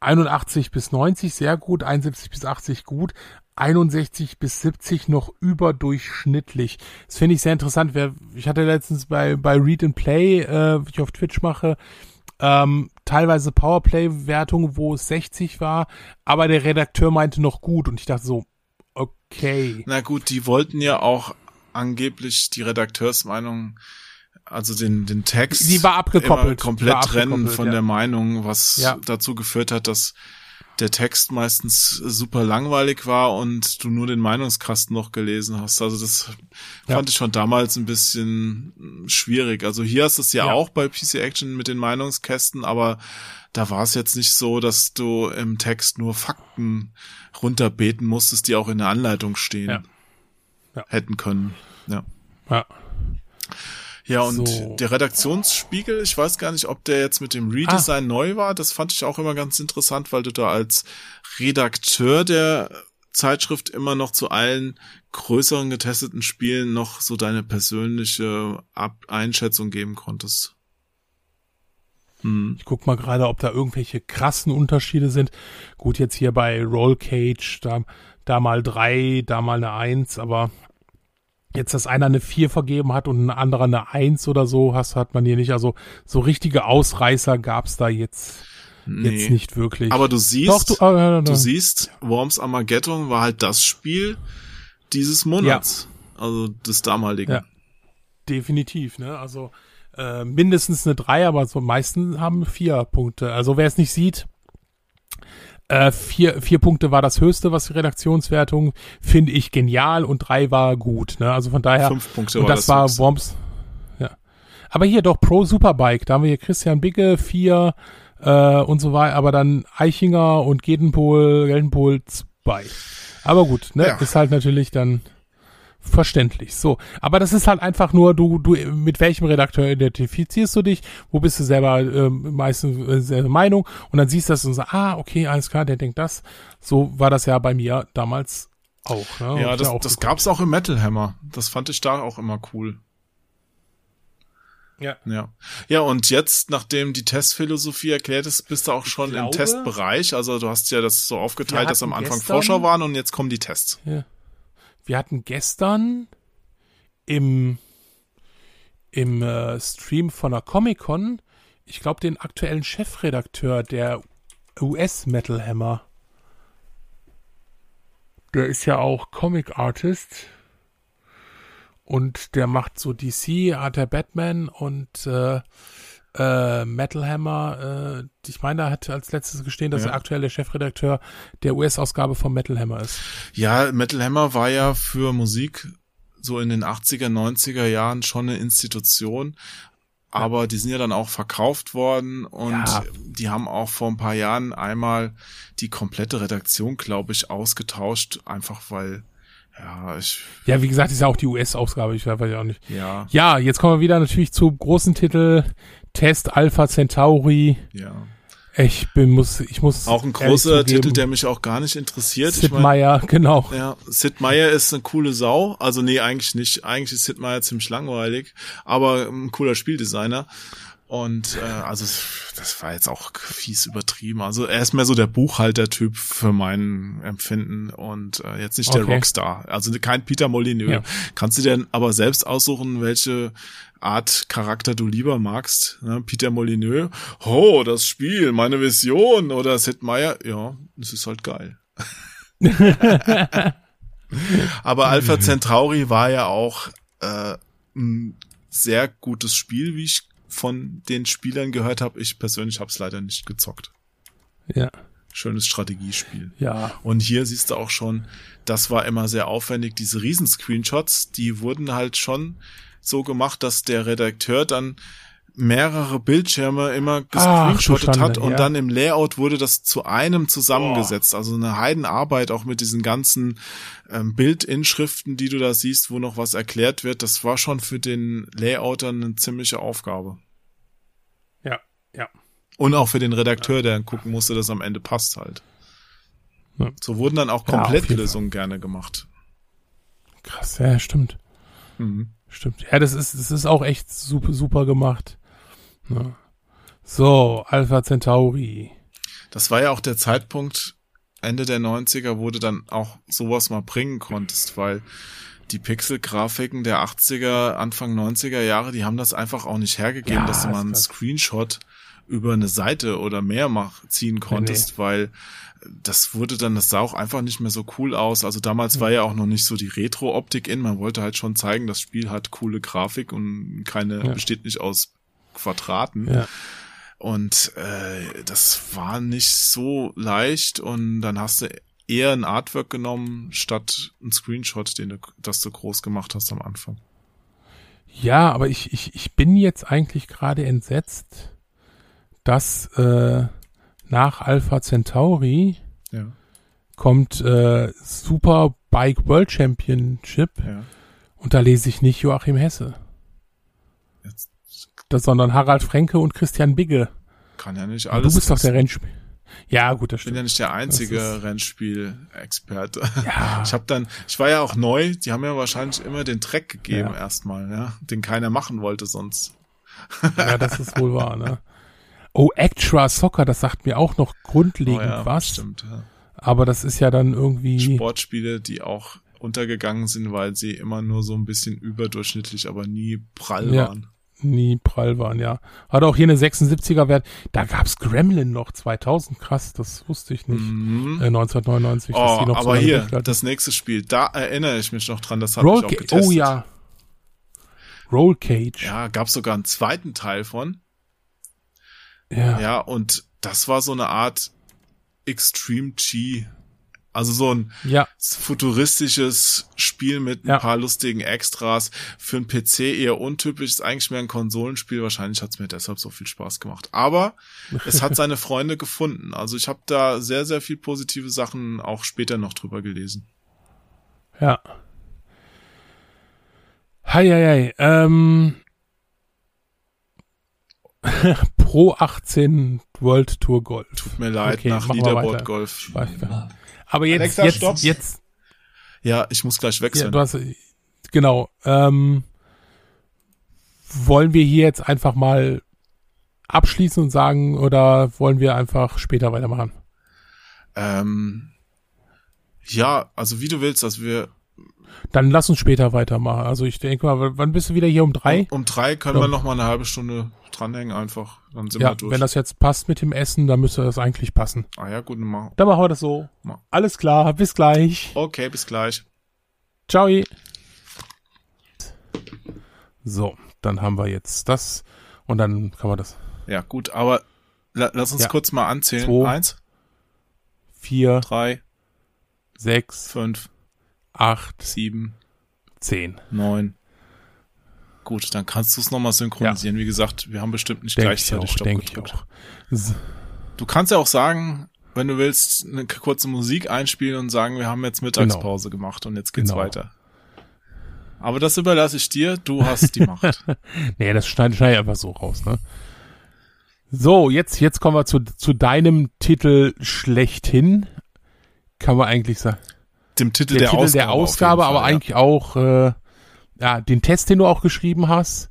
A: 81 bis 90 sehr gut, 71 bis 80 gut, 61 bis 70 noch überdurchschnittlich. Das finde ich sehr interessant. Ich hatte letztens bei, bei Read and Play, äh, wie ich auf Twitch mache, ähm, teilweise Powerplay-Wertungen, wo es 60 war, aber der Redakteur meinte noch gut und ich dachte so, okay.
B: Na gut, die wollten ja auch angeblich die Redakteursmeinung, also den, den Text
A: Die war abgekoppelt.
B: komplett
A: War
B: trennen
A: abgekoppelt,
B: von
A: ja.
B: der Meinung, was
A: Ja.
B: dazu geführt hat, dass der Text meistens super langweilig war und du nur den Meinungskasten noch gelesen hast. Also das
A: Ja.
B: fand ich schon damals ein bisschen schwierig. Also hier hast du es ja,
A: Ja.
B: auch bei PC Action mit den Meinungskästen, aber da war es jetzt nicht so, dass du im Text nur Fakten runterbeten musstest, die auch in der Anleitung stehen.
A: Ja.
B: hätten können. Ja.
A: Ja.
B: Ja, und
A: So.
B: der Redaktionsspiegel, ich weiß gar nicht, ob der jetzt mit dem Redesign neu war. Das fand ich auch immer ganz interessant, weil du da als Redakteur der Zeitschrift immer noch zu allen größeren getesteten Spielen noch so deine persönliche Ab Einschätzung geben konntest. Hm.
A: Ich guck mal gerade, ob da irgendwelche krassen Unterschiede sind. Gut, jetzt hier bei Roll Cage, da, da mal drei, da mal eine Eins, aber jetzt, dass einer eine vier vergeben hat und ein anderer eine Eins oder so, hast, hat man hier nicht. Also so richtige Ausreißer gab's da jetzt, jetzt nicht wirklich.
B: Aber du siehst,
A: Doch, du, äh, äh,
B: du siehst, Worms Armageddon war halt das Spiel dieses Monats. Also des damaligen.
A: Ja. definitiv, ne? Also äh, mindestens eine drei, aber so meisten haben vier Punkte. Also wer es nicht sieht, äh, vier, vier Punkte war das höchste, was die Redaktionswertung finde ich genial und drei war gut. Ne? Also von daher
B: Fünf Punkte
A: und
B: war
A: das,
B: das
A: war. Worms. Ja, aber hier doch Pro Superbike. Da haben wir hier Christian Bicke vier äh, und so weiter, aber dann Eichinger und Gedenpol, Geldenpol zwei. Aber gut, ne?
B: Ja.
A: Ist halt natürlich dann verständlich. So, aber das ist halt einfach nur, du, du, mit welchem Redakteur identifizierst du dich? Wo bist du selber ähm, meistens äh, Meinung? Und dann siehst du das und sagst, ah, okay, alles klar, der denkt das. So war das ja bei mir damals auch. Ne?
B: Ja, das,
A: auch
B: das gab's auch im Metal Hammer. Das fand ich da auch immer cool.
A: Ja.
B: Ja. Ja, und jetzt, nachdem die Testphilosophie erklärt ist, bist du auch schon
A: glaube,
B: im Testbereich. Also du hast ja das so aufgeteilt, dass am Anfang
A: gestern-
B: Vorschau waren und jetzt kommen die Tests.
A: Wir hatten gestern im, im äh, Stream von der Comic-Con, ich glaube, den aktuellen Chefredakteur der US Metal Hammer. Der ist ja auch Comic Artist. Und der macht so DC, hat der Batman und äh, äh, Metal Hammer. Äh, ich meine, er hat als letztes gestehen, dass
B: Ja.
A: er aktuell der Chefredakteur der US-Ausgabe von Metal Hammer ist.
B: Ja, Metal Hammer war ja für Musik so in den 80er, 90er Jahren schon eine Institution. Aber die sind ja dann auch verkauft worden und
A: Ja.
B: die haben auch vor ein paar Jahren einmal die komplette Redaktion, glaube ich, ausgetauscht, einfach weil, ja, ich,
A: Ja, wie gesagt, ist ja auch die US-Ausgabe, ich weiß ja auch nicht.
B: ja,
A: Ja, jetzt kommen wir wieder natürlich zu großen Titel. Test Alpha Centauri.
B: ja.
A: Ich bin, muss, ich muss.
B: Auch ein großer Titel, der mich auch gar nicht interessiert.
A: Sid
B: ich mein,
A: Meier, genau.
B: Ja, Sid Meier ist eine coole Sau. Also nee, eigentlich nicht. Eigentlich ist Sid Meier ziemlich langweilig, aber ein cooler Spieldesigner. Und äh, also das war jetzt auch fies übertrieben. Also er ist mehr so der Buchhalter-Typ für mein Empfinden und äh, jetzt nicht der
A: Okay.
B: Rockstar. Also kein Peter Molyneux.
A: Ja.
B: Kannst du dir aber selbst aussuchen, welche Art Charakter du lieber magst? Ne? Peter Molyneux, oh, das Spiel, meine Vision oder Sid Meier, ja, es ist halt geil. (laughs) Aber Alpha Centauri war ja auch äh, ein sehr gutes Spiel, wie ich von den Spielern gehört habe. Ich persönlich habe es leider nicht gezockt.
A: Ja.
B: Schönes Strategiespiel.
A: Ja.
B: Und hier siehst du auch schon, das war immer sehr aufwendig. Diese Riesenscreenshots, die wurden halt schon so gemacht, dass der Redakteur dann mehrere Bildschirme immer gescreenshottet hat und
A: ja.
B: dann im Layout wurde das zu einem zusammengesetzt. Also eine Heidenarbeit auch mit diesen ganzen ähm, Bildinschriften, die du da siehst, wo noch was erklärt wird. Das war schon für den Layouter eine ziemliche Aufgabe.
A: Ja, ja.
B: Und auch für den Redakteur, der gucken musste, dass am Ende passt halt.
A: Ja.
B: So wurden dann auch
A: Ja,
B: Komplettlösungen gerne gemacht.
A: Krass, ja, stimmt.
B: Mhm.
A: Stimmt. Ja, das ist, das ist auch echt super, super gemacht. Ne? So, Alpha Centauri.
B: Das war ja auch der Zeitpunkt, Ende der 90er, wo du dann auch sowas mal bringen konntest, weil die Pixel-Grafiken der 80er, Anfang 90er Jahre, die haben das einfach auch nicht hergegeben,
A: Ja,
B: dass du mal einen. Screenshot über eine Seite oder mehr mach, ziehen konntest, weil das wurde dann, das sah auch einfach nicht mehr so cool aus. Also damals war ja auch noch nicht so die Retro-Optik in. Man wollte halt schon zeigen, das Spiel hat coole Grafik und keine,
A: Ja.
B: besteht nicht aus Quadraten.
A: Ja.
B: Und äh, das war nicht so leicht und dann hast du eher ein Artwork genommen statt ein Screenshot, den du, das du groß gemacht hast am Anfang.
A: Ja, aber ich, ich, ich bin jetzt eigentlich gerade entsetzt, dass äh, nach Alpha Centauri
B: Ja,
A: kommt äh, Super Bike World Championship
B: ja.
A: und da lese ich nicht Joachim Hesse,
B: Jetzt
A: sondern Harald Frenke und Christian Bigge.
B: kann ja nicht alles.
A: du bist doch der. Rennspiel. Ja, gut, das
B: Ich bin
A: stimmt.
B: ja nicht der einzige Rennspiel-Experte.
A: Ja, (laughs)
B: Ich habe dann, ich war ja auch neu, die haben ja wahrscheinlich immer den Track gegeben
A: Ja.
B: erstmal, ja, den keiner machen wollte sonst.
A: ja, das ist wohl wahr, ne? Oh, Actra Soccer, das sagt mir auch noch grundlegend
B: Oh ja,
A: was.
B: Stimmt. Ja.
A: Aber das ist ja dann irgendwie.
B: Sportspiele, die auch untergegangen sind, weil sie immer nur so ein bisschen überdurchschnittlich, aber nie prall
A: Ja.
B: waren.
A: Nie prall waren, ja. Hat auch hier eine 76er Wert. Da gab's Gremlin noch 2000, krass, das wusste ich nicht.
B: Mhm.
A: Äh, 1999, dass die
B: Oh,
A: noch so
B: aber
A: lange
B: hier, das nächste Spiel, da erinnere ich mich noch dran, das habe ich auch
A: Ca-
B: getestet.
A: Oh ja. Roll Cage.
B: Ja, gab's sogar einen zweiten Teil von.
A: Ja.
B: Ja, und das war so eine Art Extreme G. Also so ein
A: Ja.
B: futuristisches Spiel mit ein
A: Ja.
B: paar lustigen Extras. Für einen PC eher untypisch, ist eigentlich mehr ein Konsolenspiel. Wahrscheinlich hat's mir deshalb so viel Spaß gemacht. Aber es hat (laughs) seine Freunde gefunden. Also ich habe da sehr, sehr viel positive Sachen auch später noch drüber gelesen.
A: Ja. Hei, hei, hei. Ähm, (laughs) Pro 18 World Tour Golf.
B: Tut mir leid,
A: Okay,
B: nach Leaderboard. Golf.
A: Aber jetzt,
B: Alexa,
A: jetzt,
B: stopp.
A: jetzt,
B: Ja, ich muss gleich
A: ja,
B: wechseln.
A: du hast, genau, ähm, wollen wir hier jetzt einfach mal abschließen und sagen, oder wollen wir einfach später weitermachen?
B: ähm, ja, also wie du willst, dass wir
A: Dann lass uns später weitermachen. Also ich denke mal, wann bist du wieder hier um drei?
B: um, um drei können
A: Ja.
B: wir noch mal eine halbe Stunde dranhängen einfach. Dann sind
A: Ja,
B: wir durch.
A: wenn das jetzt passt mit dem Essen, dann müsste das eigentlich passen.
B: ah ja, gut, mal.
A: Dann machen wir das so.
B: Ma-
A: Alles klar, bis gleich.
B: Okay, bis gleich.
A: Ciao. So, dann haben wir jetzt das und dann kann man das
B: Ja, gut, aber la lass uns
A: Ja.
B: kurz mal anzählen.
A: Zwei.
B: Eins,
A: vier,
B: drei,
A: sechs,
B: fünf,
A: acht,
B: sieben,
A: zehn.
B: neun. Gut, dann kannst du es nochmal synchronisieren. Wie gesagt, wir haben bestimmt nicht
A: Denke ich
B: gleichzeitig
A: auch,
B: Stopp
A: denke ich
B: gedrückt.
A: auch.
B: Du kannst ja auch sagen, wenn du willst, eine kurze Musik einspielen und sagen, wir haben jetzt Mittagspause gemacht und jetzt geht's
A: Genau.
B: weiter. Aber das überlasse ich dir, du hast die Macht. (laughs)
A: Nee, das schneide schneid ich einfach so raus, ne? So, jetzt, jetzt kommen wir zu, zu deinem Titel schlechthin. Kann man eigentlich sagen.
B: Dem Titel
A: Der,
B: der,
A: Titel
B: Ausgabe.
A: der Ausgabe, aber
B: Fall, ja.
A: eigentlich auch, äh, ja, den Test, den du auch geschrieben hast.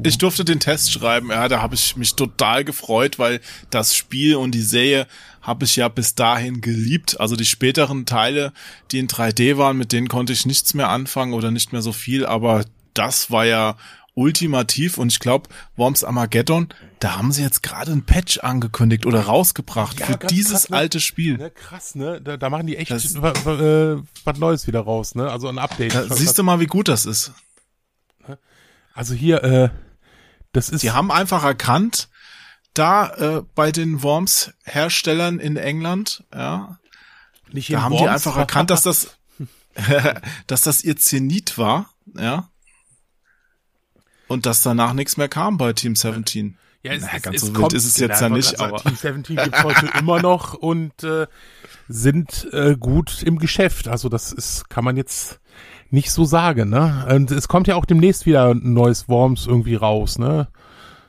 B: Ich durfte den Test schreiben, ja, da habe ich mich total gefreut, weil das Spiel und die Serie habe ich ja bis dahin geliebt. Also die späteren Teile, die in 3D waren, mit denen konnte ich nichts mehr anfangen oder nicht mehr so viel, aber das war ja ultimativ und ich glaube, Worms Armageddon, da haben sie jetzt gerade ein Patch angekündigt oder rausgebracht
A: Ja,
B: für dieses
A: krass, ne?
B: alte Spiel.
A: Ne, krass, ne? Da, da machen die echt
B: Das-
A: äh, was Neues wieder raus, ne? Also ein Update.
B: Da siehst du mal, wie gut das ist.
A: Also hier, äh, das ist.
B: Sie haben einfach erkannt, da äh, bei den Worms-Herstellern in England, ja,
A: Nicht
B: da haben die einfach erkannt, dass das, (laughs) dass das ihr Zenit war, ja. Und dass danach nichts mehr kam bei Team 17.
A: Ja, es,
B: Naja, ganz so wild ist es jetzt ja nicht,
A: sagen,
B: aber-
A: Team 17 gibt's heute (laughs) immer noch und äh, sind äh, gut im Geschäft. Also das ist, kann man jetzt nicht so sagen, ne? Und es kommt ja auch demnächst wieder ein neues Worms irgendwie raus, ne?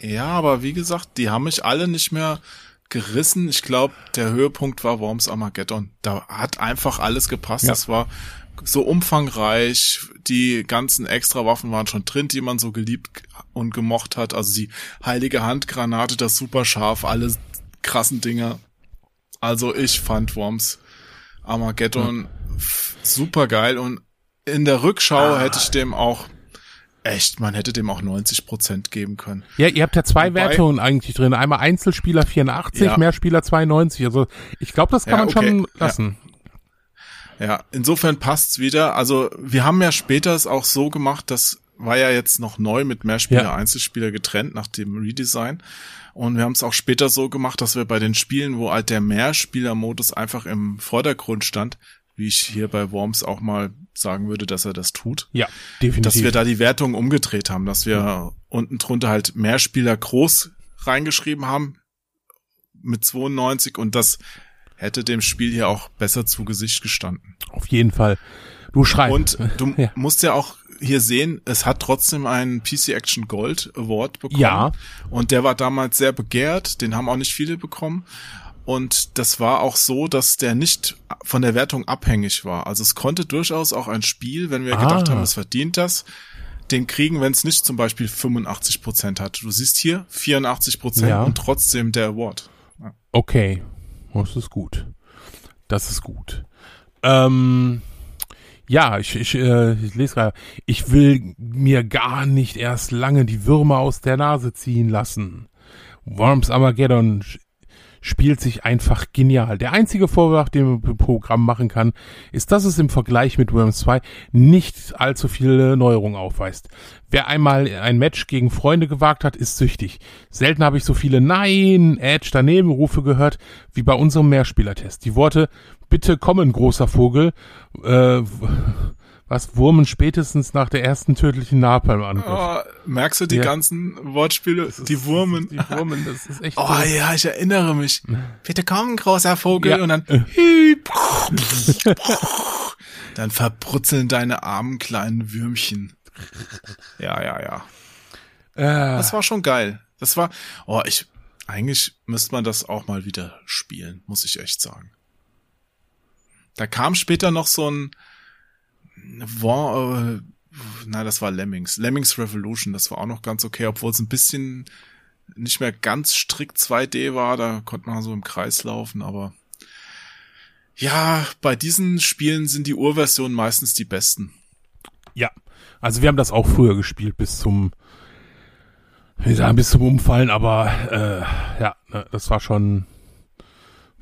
B: Ja, aber wie gesagt, die haben mich alle nicht mehr gerissen. Ich glaube, der Höhepunkt war Worms Armageddon. Da hat einfach alles gepasst.
A: Ja.
B: Das war so umfangreich. Die ganzen Extrawaffen waren schon drin, die man so geliebt und gemocht hat. Also die heilige Handgranate, das super scharf, alle krassen Dinger. Also ich fand Worms Armageddon f- super geil und in der Rückschau
A: Ah.
B: hätte ich dem auch echt, man hätte dem auch 90 Prozent geben können.
A: Ja, ihr habt ja zwei
B: Wobei-
A: Wertungen eigentlich drin. Einmal Einzelspieler 84,
B: Ja.
A: Mehrspieler 92. Also ich glaube, das kann
B: Ja,
A: man schon
B: okay.
A: lassen.
B: Ja, insofern passt's wieder. Also wir haben ja später es auch so gemacht, das war ja jetzt noch neu mit Mehrspieler,
A: Ja.
B: Einzelspieler getrennt nach dem Redesign. Und wir haben es auch später so gemacht, dass wir bei den Spielen, wo halt der Mehrspieler-Modus einfach im Vordergrund stand, wie ich hier bei Worms auch mal sagen würde, dass er das tut,
A: Ja, definitiv.
B: dass wir da die Wertung umgedreht haben, dass wir unten drunter halt Mehrspieler groß reingeschrieben haben mit 92 und das hätte dem Spiel hier auch besser zu Gesicht gestanden.
A: Auf jeden Fall. Du schreibst.
B: Und du (laughs)
A: Ja.
B: musst ja auch hier sehen, es hat trotzdem einen PC Action Gold Award bekommen.
A: Ja.
B: Und der war damals sehr begehrt, den haben auch nicht viele bekommen. Und das war auch so, dass der nicht von der Wertung abhängig war. Also es konnte durchaus auch ein Spiel, wenn wir
A: Ah.
B: gedacht haben, es verdient das, den kriegen, wenn es nicht zum Beispiel 85 Prozent hat. Du siehst hier 84 Prozent
A: Ja.
B: und trotzdem der Award.
A: Okay, das ist gut. Das ist gut. Ähm, ja, ich, ich, äh, ich lese gerade. Ich will mir gar nicht erst lange die Würmer aus der Nase ziehen lassen. Worms Armageddon spielt sich einfach genial. Der einzige Vorwurf, den man im Programm machen kann, ist, dass es im Vergleich mit Worms 2 nicht allzu viele Neuerungen aufweist. Wer einmal ein Match gegen Freunde gewagt hat, ist süchtig. Selten habe ich so viele Nein, Edge daneben Rufe gehört, wie bei unserem Mehrspielertest. Die Worte, bitte kommen, großer Vogel, äh, was Wurmen spätestens nach der ersten tödlichen Napalm angriff.
B: Oh, merkst du die
A: Ja.
B: ganzen Wortspiele? die Wurmen.
A: Die Wurmen, das ist echt. (laughs)
B: Oh ja, ich erinnere mich. (laughs) Bitte komm, großer Vogel.
A: Ja.
B: Und dann, (laughs) dann verbrutzeln deine armen kleinen Würmchen. Ja, ja, ja.
A: äh,
B: Das war schon geil. Das war, oh, ich, eigentlich müsste man das auch mal wieder spielen, muss ich echt sagen. Da kam später noch so ein, war, äh, na, das war Lemmings. Lemmings Revolution, das war auch noch ganz okay, obwohl es ein bisschen nicht mehr ganz strikt 2D war, da konnte man so im Kreis laufen, aber ja, bei diesen Spielen sind die Urversionen meistens die besten.
A: Ja, also wir haben das auch früher gespielt bis zum, wie sagen, bis zum Umfallen, aber äh, ja, ne, das war schon,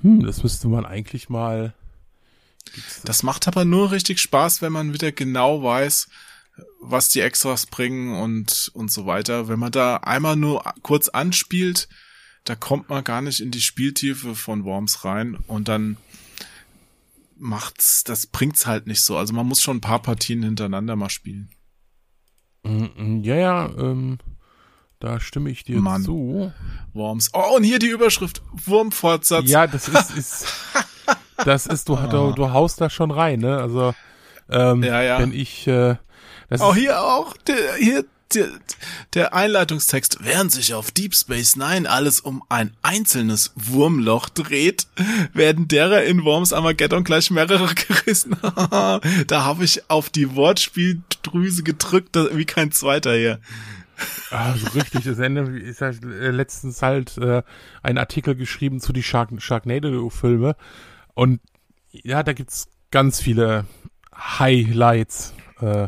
A: hm, das müsste man eigentlich mal.
B: Das macht aber nur richtig Spaß, wenn man wieder genau weiß, was die Extras bringen und, und so weiter. Wenn man da einmal nur kurz anspielt, da kommt man gar nicht in die Spieltiefe von Worms rein und dann macht's, das bringt's halt nicht so. Also man muss schon ein paar Partien hintereinander mal spielen.
A: Mm, mm, Ja, ja, ähm, da stimme ich dir
B: Mann.
A: zu.
B: Worms. Oh, und hier die Überschrift. Wurmfortsatz.
A: Ja, das ist, ist (laughs) das ist, du, du, du haust da schon rein, ne? Also, ähm,
B: Ja, ja.
A: wenn ich, äh, das
B: Oh,
A: ist,
B: hier auch, der, hier, der, der Einleitungstext. Während sich auf Deep Space Nine alles um ein einzelnes Wurmloch dreht, werden derer in Worms Armageddon gleich mehrere (laughs) gerissen. (laughs) da habe ich auf die Wortspieldrüse gedrückt, wie kein zweiter hier.
A: Also richtig, das Ende ist halt äh, letztens halt äh, ein Artikel geschrieben zu die Shark Sharknado-Filme und ja, da gibt's ganz viele Highlights äh,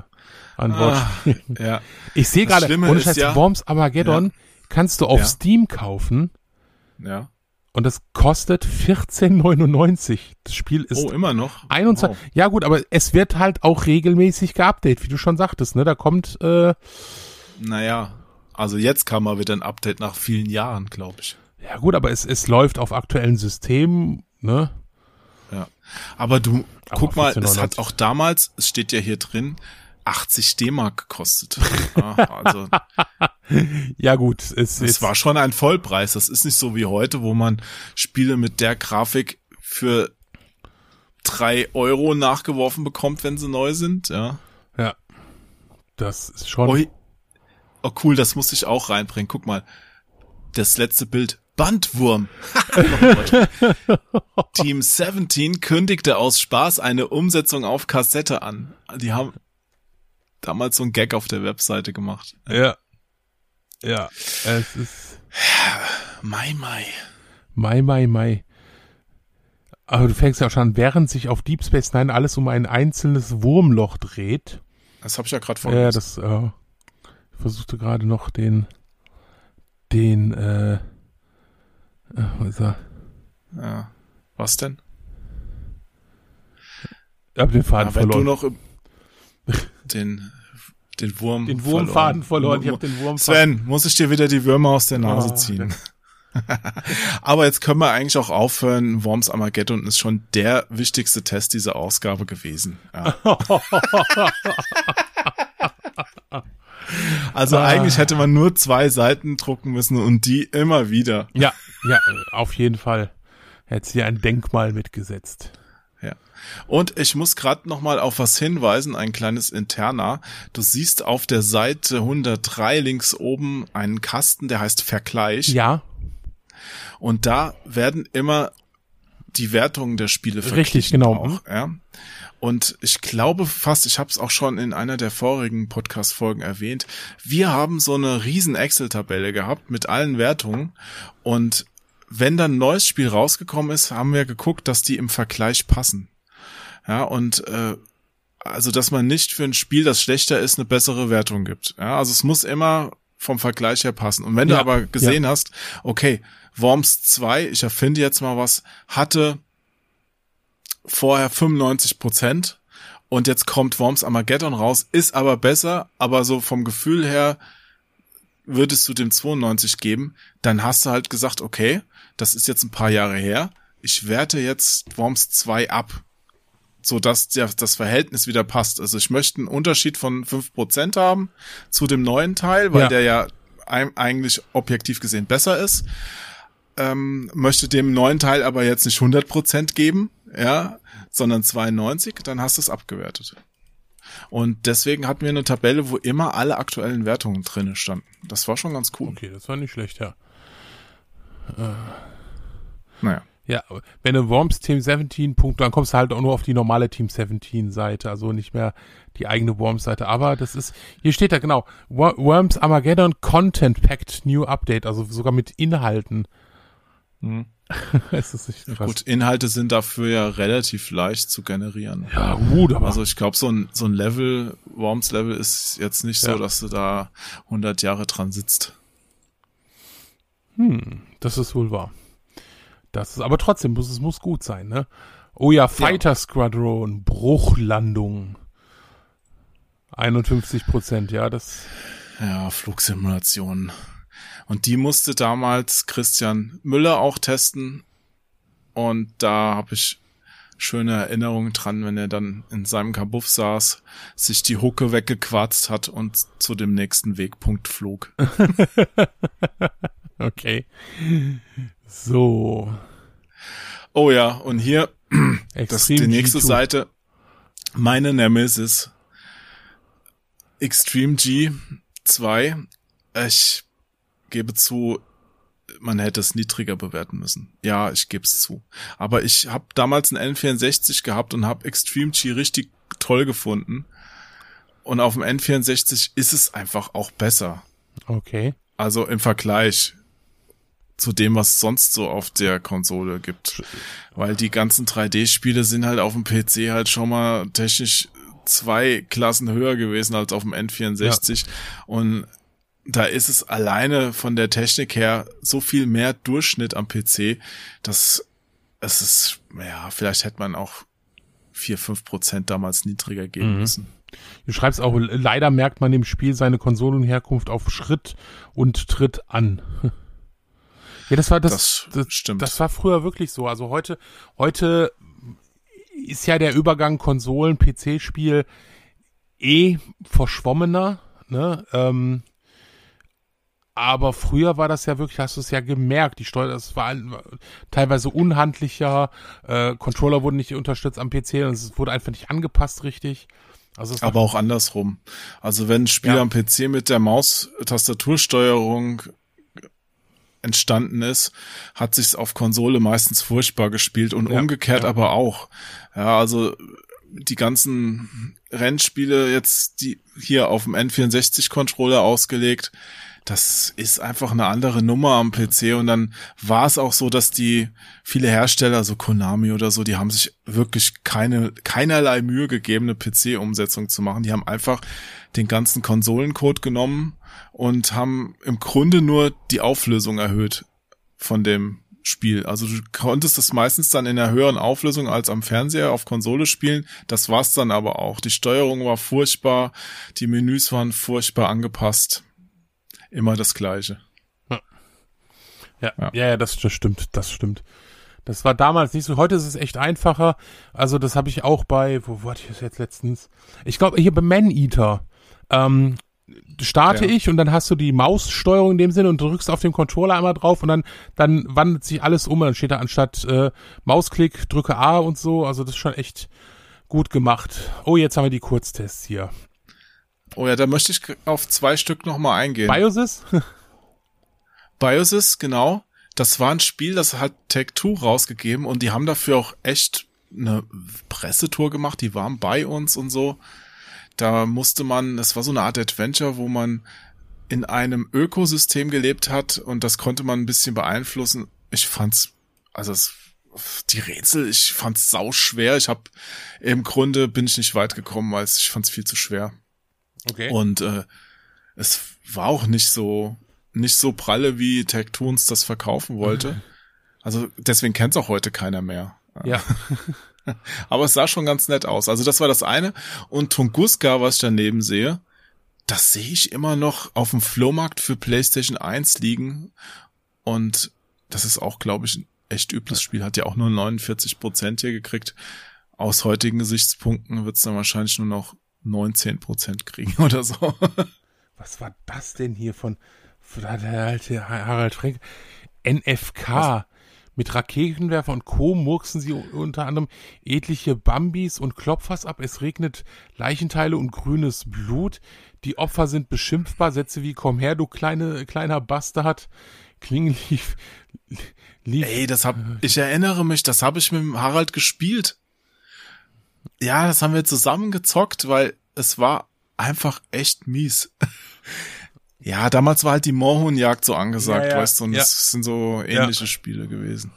A: an
B: Ah,
A: Wortspielen.
B: ja.
A: Ich sehe gerade, ohne Scheiß,
B: ja-
A: Worms Armageddon kannst du auf
B: Ja.
A: Steam kaufen
B: Ja.
A: und das kostet 14,99. Das Spiel ist
B: Oh, immer noch.
A: 21.
B: Wow.
A: Ja gut, aber es wird halt auch regelmäßig geupdatet, wie du schon sagtest, ne? Da kommt äh,
B: Naja, also jetzt kam mal wieder ein Update nach vielen Jahren, glaube ich.
A: Ja gut, aber es, es läuft auf aktuellen Systemen, ne?
B: Ja. Aber du,
A: Aber
B: guck mal, es
A: 14,99.
B: hat auch damals, es steht ja hier drin, 80 D-Mark gekostet. (laughs) Ja, also
A: Ja gut, es
B: es war schon ein Vollpreis. Das ist nicht so wie heute, wo man Spiele mit der Grafik für drei Euro nachgeworfen bekommt, wenn sie neu sind. Ja.
A: ja. Das ist schon
B: Oi. Oh cool, das muss ich auch reinbringen. Guck mal, das letzte Bild. Bandwurm. (laughs) Team 17 kündigte aus Spaß eine Umsetzung auf Kassette an. Die haben damals so ein Gag auf der Webseite gemacht.
A: ja. Ja, es ist
B: Mai, Mai.
A: Mai, Mai, Mai. Aber du fängst ja auch schon an, während sich auf Deep Space Nine alles um ein einzelnes Wurmloch dreht.
B: Das habe ich ja gerade
A: Ja,
B: vorgelesen.
A: das äh, ich versuchte gerade noch den den äh, er?
B: ja. Was denn?
A: Ich hab den Faden
B: Ja,
A: verloren.
B: du noch den, den Wurm
A: den Wurmfaden verloren. Ich hab den Wurmfaden.
B: Sven, muss ich dir wieder die Würmer aus der Nase
A: Ah,
B: ziehen. (laughs) Aber jetzt können wir eigentlich auch aufhören. Worms Armageddon ist schon der wichtigste Test dieser Ausgabe gewesen. Ja. (laughs) (laughs) Also
A: Ah.
B: eigentlich hätte man nur zwei Seiten drucken müssen und die immer wieder.
A: Ja, ja, auf jeden Fall. Hätte sie ein Denkmal mitgesetzt.
B: Ja. Und ich muss gerade noch mal auf was hinweisen, ein kleines Interna. Du siehst auf der Seite 103 links oben einen Kasten, der heißt Vergleich.
A: Ja,
B: Und da werden immer die Wertungen der Spiele
A: Richtig,
B: verglichen
A: genau.
B: Auch, ja. Und ich glaube fast, ich habe es auch schon in einer der vorigen Podcast-Folgen erwähnt, wir haben so eine riesen Excel-Tabelle gehabt mit allen Wertungen. Und wenn dann ein neues Spiel rausgekommen ist, haben wir geguckt, dass die im Vergleich passen. Ja, und äh, also dass man nicht für ein Spiel, das schlechter ist, eine bessere Wertung gibt. Ja, also es muss immer vom Vergleich her passen. Und wenn
A: Ja,
B: du aber gesehen hast, okay, Worms 2, ich erfinde jetzt mal was, hatte vorher 95 Prozent und jetzt kommt Worms Armageddon raus, ist aber besser, aber so vom Gefühl her würdest du dem 92 geben, dann hast du halt gesagt, okay, das ist jetzt ein paar Jahre her, ich werte jetzt Worms 2 ab, so dass der, das Verhältnis wieder passt. Also ich möchte einen Unterschied von 5% haben zu dem neuen Teil, weil
A: Ja.
B: der ja eigentlich objektiv gesehen besser ist. Ähm, möchte dem neuen Teil aber jetzt nicht 100% geben, ja, sondern 92, dann hast du es abgewertet. Und deswegen hatten wir eine Tabelle, wo immer alle aktuellen Wertungen drinne standen. Das war schon ganz cool.
A: okay, das war nicht schlecht, ja.
B: Naja.
A: Ja, wenn du Worms Team 17 Punkt, dann kommst du halt auch nur auf die normale Team 17 Seite, also nicht mehr die eigene Worms Seite. Aber das ist, hier steht da genau, Wor- Worms Armageddon Content Packed New Update, also sogar mit Inhalten. (laughs) es ist nicht krass.
B: Gut, Inhalte sind dafür ja relativ leicht zu generieren.
A: Ja, gut, aber
B: Also ich glaube, so ein, so ein Level, Worms Level ist jetzt nicht so,
A: Ja.
B: dass du da 100 Jahre dran sitzt.
A: das ist wohl wahr. Das ist, aber trotzdem muss es muss gut sein, ne? Oh ja, Fighter Squadron, Bruchlandung. 51 Prozent, ja, das,
B: Ja, Flugsimulationen. Und die musste damals Christian Müller auch testen. Und da habe ich schöne Erinnerungen dran, wenn er dann in seinem Kabuff saß, sich die Hucke weggequarzt hat und zu dem nächsten Wegpunkt flog. (laughs)
A: okay. So.
B: Oh ja, und hier (clears throat) Das ist die nächste
A: G2.
B: Seite. Meine Nemesis. Extreme G 2. Ich gebe zu, man hätte es niedriger bewerten müssen. Ja, ich gebe es zu. Aber ich habe damals einen N64 gehabt und habe Extreme G richtig toll gefunden. Und auf dem N64 ist es einfach auch besser.
A: Okay.
B: Also im Vergleich zu dem, was es sonst so auf der Konsole gibt. Weil die ganzen 3D-Spiele sind halt auf dem PC halt schon mal technisch zwei Klassen höher gewesen als auf dem N64. Und da ist es alleine von der Technik her so viel mehr Durchschnitt am PC, dass es ist, ja, vielleicht hätte man auch vier fünf Prozent damals niedriger geben
A: Mhm.
B: müssen.
A: Du schreibst auch, leider merkt man dem Spiel seine Konsolenherkunft auf Schritt und Tritt an. (laughs) Ja, das war das,
B: Das
A: das,
B: stimmt.
A: Das war früher wirklich so. Also heute, heute ist ja der Übergang Konsolen, PC-Spiel eh verschwommener, ne? Ähm, aber früher war das ja wirklich, hast du es ja gemerkt, die Steuer, das war teilweise unhandlicher, äh, Controller wurden nicht unterstützt am PC und es wurde einfach nicht angepasst richtig. Also es
B: Aber auch andersrum. Also wenn ein Spiel
A: Ja.
B: am PC mit der Maus-Tastatursteuerung entstanden ist, hat sich's auf Konsole meistens furchtbar gespielt und
A: Ja,
B: umgekehrt
A: ja.
B: aber auch. Ja, also die ganzen Rennspiele jetzt, die hier auf dem N64-Controller ausgelegt, das ist einfach eine andere Nummer am PC und dann war es auch so, dass die viele Hersteller, so Konami oder so, die haben sich wirklich keine keinerlei Mühe gegeben, eine PC-Umsetzung zu machen. Die haben einfach den ganzen Konsolencode genommen und haben im Grunde nur die Auflösung erhöht von dem Spiel. Also du konntest das meistens dann in einer höheren Auflösung als am Fernseher auf Konsole spielen. Das war's dann aber auch. Die Steuerung war furchtbar, die Menüs waren furchtbar angepasst. Immer das Gleiche.
A: Ja,
B: Ja.
A: ja, ja, das, das stimmt, das stimmt. Das war damals nicht so. Heute ist es echt einfacher. Also das habe ich auch bei, wo, wo hatte ich das jetzt letztens? Ich glaube hier bei Man Eater. Ähm, starte
B: Ja.
A: ich und dann hast du die Maussteuerung in dem Sinne und drückst auf dem Controller einmal drauf und dann dann wandelt sich alles um und dann steht da anstatt äh, Mausklick drücke A und so. Also das ist schon echt gut gemacht. Oh, jetzt haben wir die Kurztests hier.
B: Oh ja, da möchte ich auf zwei Stück nochmal eingehen.
A: Biosys? (laughs)
B: Biosys, genau. Das war ein Spiel, das hat Take-Two rausgegeben und die haben dafür auch echt eine Pressetour gemacht, die waren bei uns und so. Da musste man, das war so eine Art Adventure, wo man in einem Ökosystem gelebt hat und das konnte man ein bisschen beeinflussen. Ich fand's, also es, die Rätsel, ich fand's sau schwer. Ich habe im Grunde bin ich nicht weit gekommen, weil ich fand's viel zu schwer.
A: Okay.
B: Und äh, es war auch nicht so nicht so pralle, wie Tech-Toons das verkaufen wollte. Also deswegen kennt's auch heute keiner mehr.
A: ja. (laughs)
B: Aber es sah schon ganz nett aus. Also das war das eine. Und Tunguska, was ich daneben sehe, das sehe ich immer noch auf dem Flohmarkt für PlayStation 1 liegen. Und das ist auch, glaube ich, ein echt übles Spiel. Hat ja auch nur 49 Prozent hier gekriegt. Aus heutigen Gesichtspunkten wird's dann wahrscheinlich nur noch 19 Prozent kriegen (laughs) oder so.
A: Was war das denn hier von, von der alte Harald Frank? NFK. Mit Raketenwerfer und Co. murksen sie unter anderem etliche Bambis und Klopfers ab. Es regnet Leichenteile und grünes Blut. Die Opfer sind beschimpfbar. Sätze wie Komm her, du kleine, kleiner Bastard. Kling lief, lief
B: Ey, das hab, ich erinnere mich, das habe ich mit Harald gespielt. Ja, das haben wir zusammen gezockt, weil es war einfach echt mies. (laughs) Ja, damals war halt die Moorhuhnjagd so angesagt,
A: Ja, ja,
B: weißt du, und
A: ja.
B: das sind so ähnliche Spiele gewesen.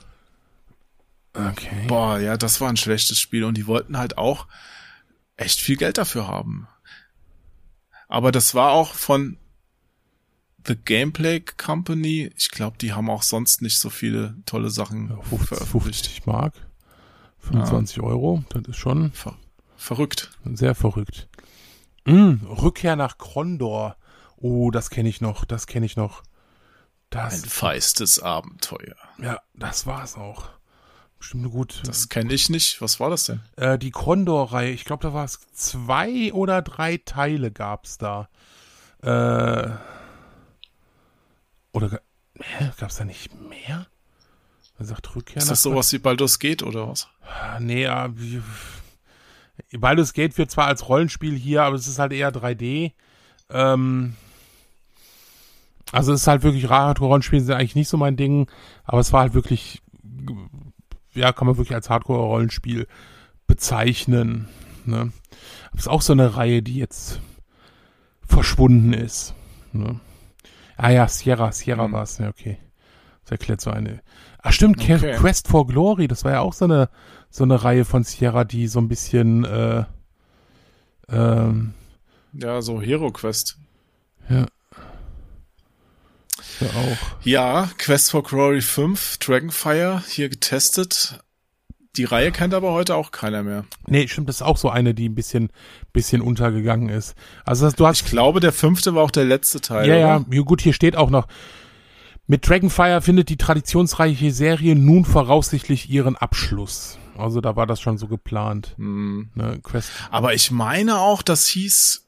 A: Okay.
B: Boah, ja, das war ein schlechtes Spiel und die wollten halt auch echt viel Geld dafür haben. Aber das war auch von The Gameplay Company. Ich glaube, die haben auch sonst nicht so viele tolle Sachen
A: 50,
B: veröffentlicht.
A: 50 Mark. 25 Euro. Das ist schon
B: Ver verrückt.
A: Sehr verrückt. Mm, Rückkehr nach Krondor. Oh, das kenne ich noch, das kenne ich noch. Das,
B: Ein feistes Abenteuer.
A: ja, das war's auch. Bestimmt eine gut.
B: Das kenne ich nicht. Was war das denn?
A: Äh, die Krondor-Reihe, ich glaube, da war es zwei oder drei Teile gab's da. Äh, oder ga- hä, gab's da nicht mehr? Er sagt Rückkehr
B: Ist das sowas wie Baldur's Gate oder was?
A: Nee, ja, Baldur's Gate wird zwar als Rollenspiel hier, aber es ist halt eher 3D. Ähm, also es ist halt wirklich Hardcore-Rollenspiele sind eigentlich nicht so mein Ding, aber es war halt wirklich, ja, kann man wirklich als Hardcore-Rollenspiel bezeichnen. Ne? Es ist auch so eine Reihe, die jetzt verschwunden ist. Ne? Ah ja, Sierra, Sierra
B: Mhm.
A: war es, ja, okay. Das erklärt so eine. Ah, stimmt,
B: Okay.
A: Quest for Glory, das war ja auch so eine, so eine Reihe von Sierra, die so ein bisschen, äh, ähm,
B: Ja, so Hero Quest.
A: ja. Ja, auch.
B: Ja, Quest for Glory 5, Dragonfire, hier getestet. Die Reihe kennt aber heute auch keiner mehr.
A: Nee, stimmt, das ist auch so eine, die ein bisschen, bisschen untergegangen ist. Also das, du hast
B: Ich glaube, der fünfte war auch der letzte Teil.
A: Ja, ja,
B: oder?
A: ja, gut, hier steht auch noch Mit Dragonfire findet die traditionsreiche Serie nun voraussichtlich ihren Abschluss. Also da war das schon so geplant.
B: Hm.
A: Ne.
B: Aber ich meine auch, das hieß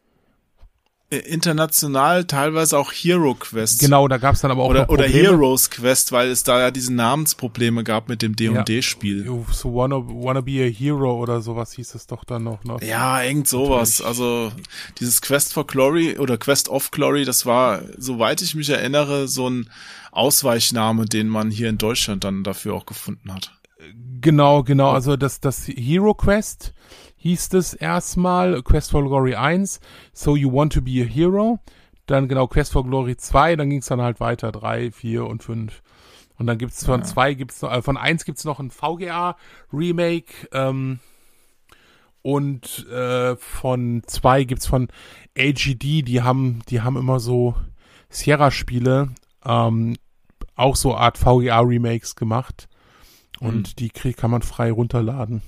B: äh, international teilweise auch Hero Quest.
A: Genau, da gab's dann aber auch
B: Oder, oder. Heroes Quest, weil es da ja diese Namensprobleme gab mit dem D&D-Spiel.
A: You so wanna, wanna be a hero oder sowas hieß es doch dann noch. Ne?
B: Ja, irgend sowas. Also dieses Quest for Glory oder Quest of Glory, das war, soweit ich mich erinnere, so ein Ausweichname, den man hier in Deutschland dann dafür auch gefunden hat.
A: Genau, genau. Also das, das Hero Quest hieß es erstmal, Quest for Glory 1, So You Want to be a Hero. Dann genau Quest for Glory 2, dann ging es dann halt weiter, 3, 4 und 5. Und dann gibt's von 2 gibt's noch, äh, von 1 gibt's noch ein VGA Remake, ähm, und äh, von 2 gibt's von AGD, die haben, die haben immer so Sierra-Spiele, ähm, auch so Art VGA-Remakes gemacht. Und die krieg, kann man frei runterladen.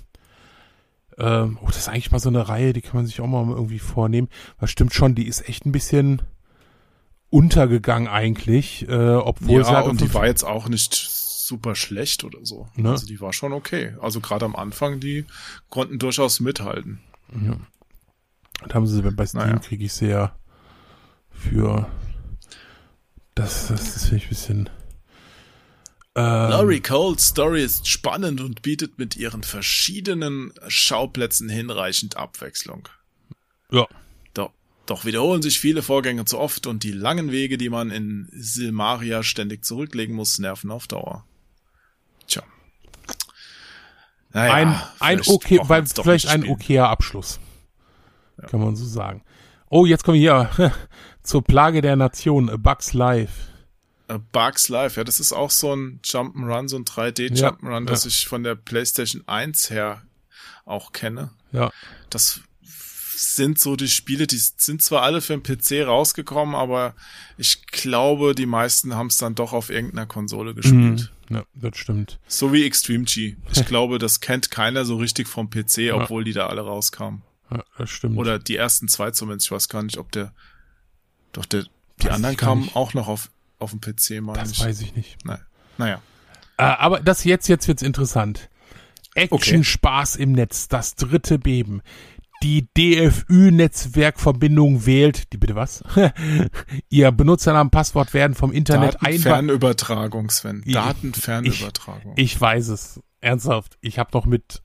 A: Ähm, oh, das ist eigentlich mal so eine Reihe, die kann man sich auch mal irgendwie vornehmen. Was stimmt schon, die ist echt ein bisschen untergegangen eigentlich, äh, obwohl sie
B: ja, und die war jetzt auch nicht super schlecht oder so.
A: Ne?
B: Also die war schon okay. Also gerade am Anfang, die konnten durchaus mithalten.
A: Und haben sie bei Steam
B: Naja.
A: kriege ich ja für das, das, das finde ich ein bisschen ähm,
B: Laurie Cole's Story ist spannend und bietet mit ihren verschiedenen Schauplätzen hinreichend Abwechslung.
A: ja.
B: Doch, doch wiederholen sich viele Vorgänge zu oft und die langen Wege, die man in Silmaria ständig zurücklegen muss, nerven auf Dauer. Tja. Naja,
A: ein, ein okay, weil
B: doch
A: vielleicht ein okayer Abschluss. Kann man so sagen. Oh, jetzt kommen wir hier (laughs) zur Plage der Nation, Bugs Life.
B: A Bugs Life, ja, das ist auch so ein Jump'n'Run, so ein 3D-Jump'n'Run,
A: Ja,
B: das
A: ja.
B: ich von der PlayStation 1 her auch kenne.
A: Ja.
B: Das sind so die Spiele, die sind zwar alle für den PC rausgekommen, aber ich glaube, die meisten haben es dann doch auf irgendeiner Konsole gespielt.
A: Ja, das stimmt.
B: So wie Extreme G. Ich (laughs) glaube, das kennt keiner so richtig vom PC, obwohl die da alle rauskamen.
A: Ja, das stimmt.
B: Oder die ersten zwei zumindest. Ich weiß gar nicht, ob der. Doch der. Die
A: Weiß
B: anderen kamen
A: nicht.
B: auch noch auf, auf dem PC, meine
A: das
B: ich.
A: weiß ich nicht.
B: Nein. Naja.
A: Äh, aber das jetzt, jetzt wird's interessant. Action,
B: Okay.
A: Spaß im Netz, das dritte Beben. Die DFÜ-Netzwerkverbindung wählt, die bitte was? (laughs) Ihr Benutzernamen, Passwort werden vom Internet einfach.
B: Datenfernübertragung, Sven.
A: Ich-
B: Datenfernübertragung.
A: Ich weiß es. Ernsthaft. Ich habe noch mit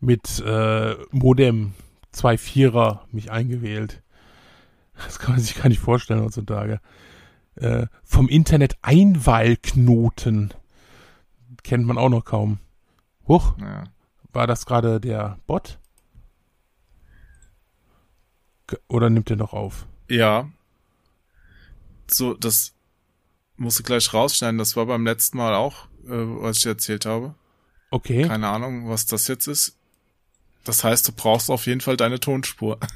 A: mit äh, Modem 2.4er mich eingewählt. Das kann man sich gar nicht vorstellen heutzutage. Äh, vom Internet Einwahlknoten. Kennt man auch noch kaum. Huch,
B: naja.
A: war das gerade der Bot? Oder nimmt er noch auf?
B: Ja. So, das musst du gleich rausschneiden. Das war beim letzten Mal auch, äh, was ich erzählt habe.
A: Okay.
B: Keine Ahnung, was das jetzt ist. Das heißt, du brauchst auf jeden Fall deine Tonspur. (laughs)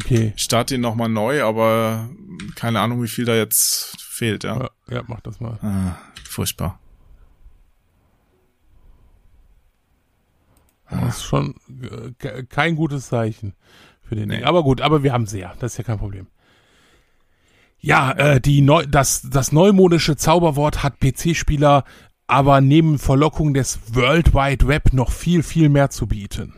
A: Okay.
B: Ich starte ihn nochmal neu, aber keine Ahnung, wie viel da jetzt fehlt, ja.
A: Ja, ja, mach das mal.
B: Ah, furchtbar.
A: Das ist schon äh, ke- kein gutes Zeichen für den
B: Nee.
A: Ding. Aber gut, aber wir haben sie ja. Das ist ja kein Problem. Ja, äh, die neu, das, das neumodische Zauberwort hat PC-Spieler aber neben Verlockung des World Wide Web noch viel, viel mehr zu bieten.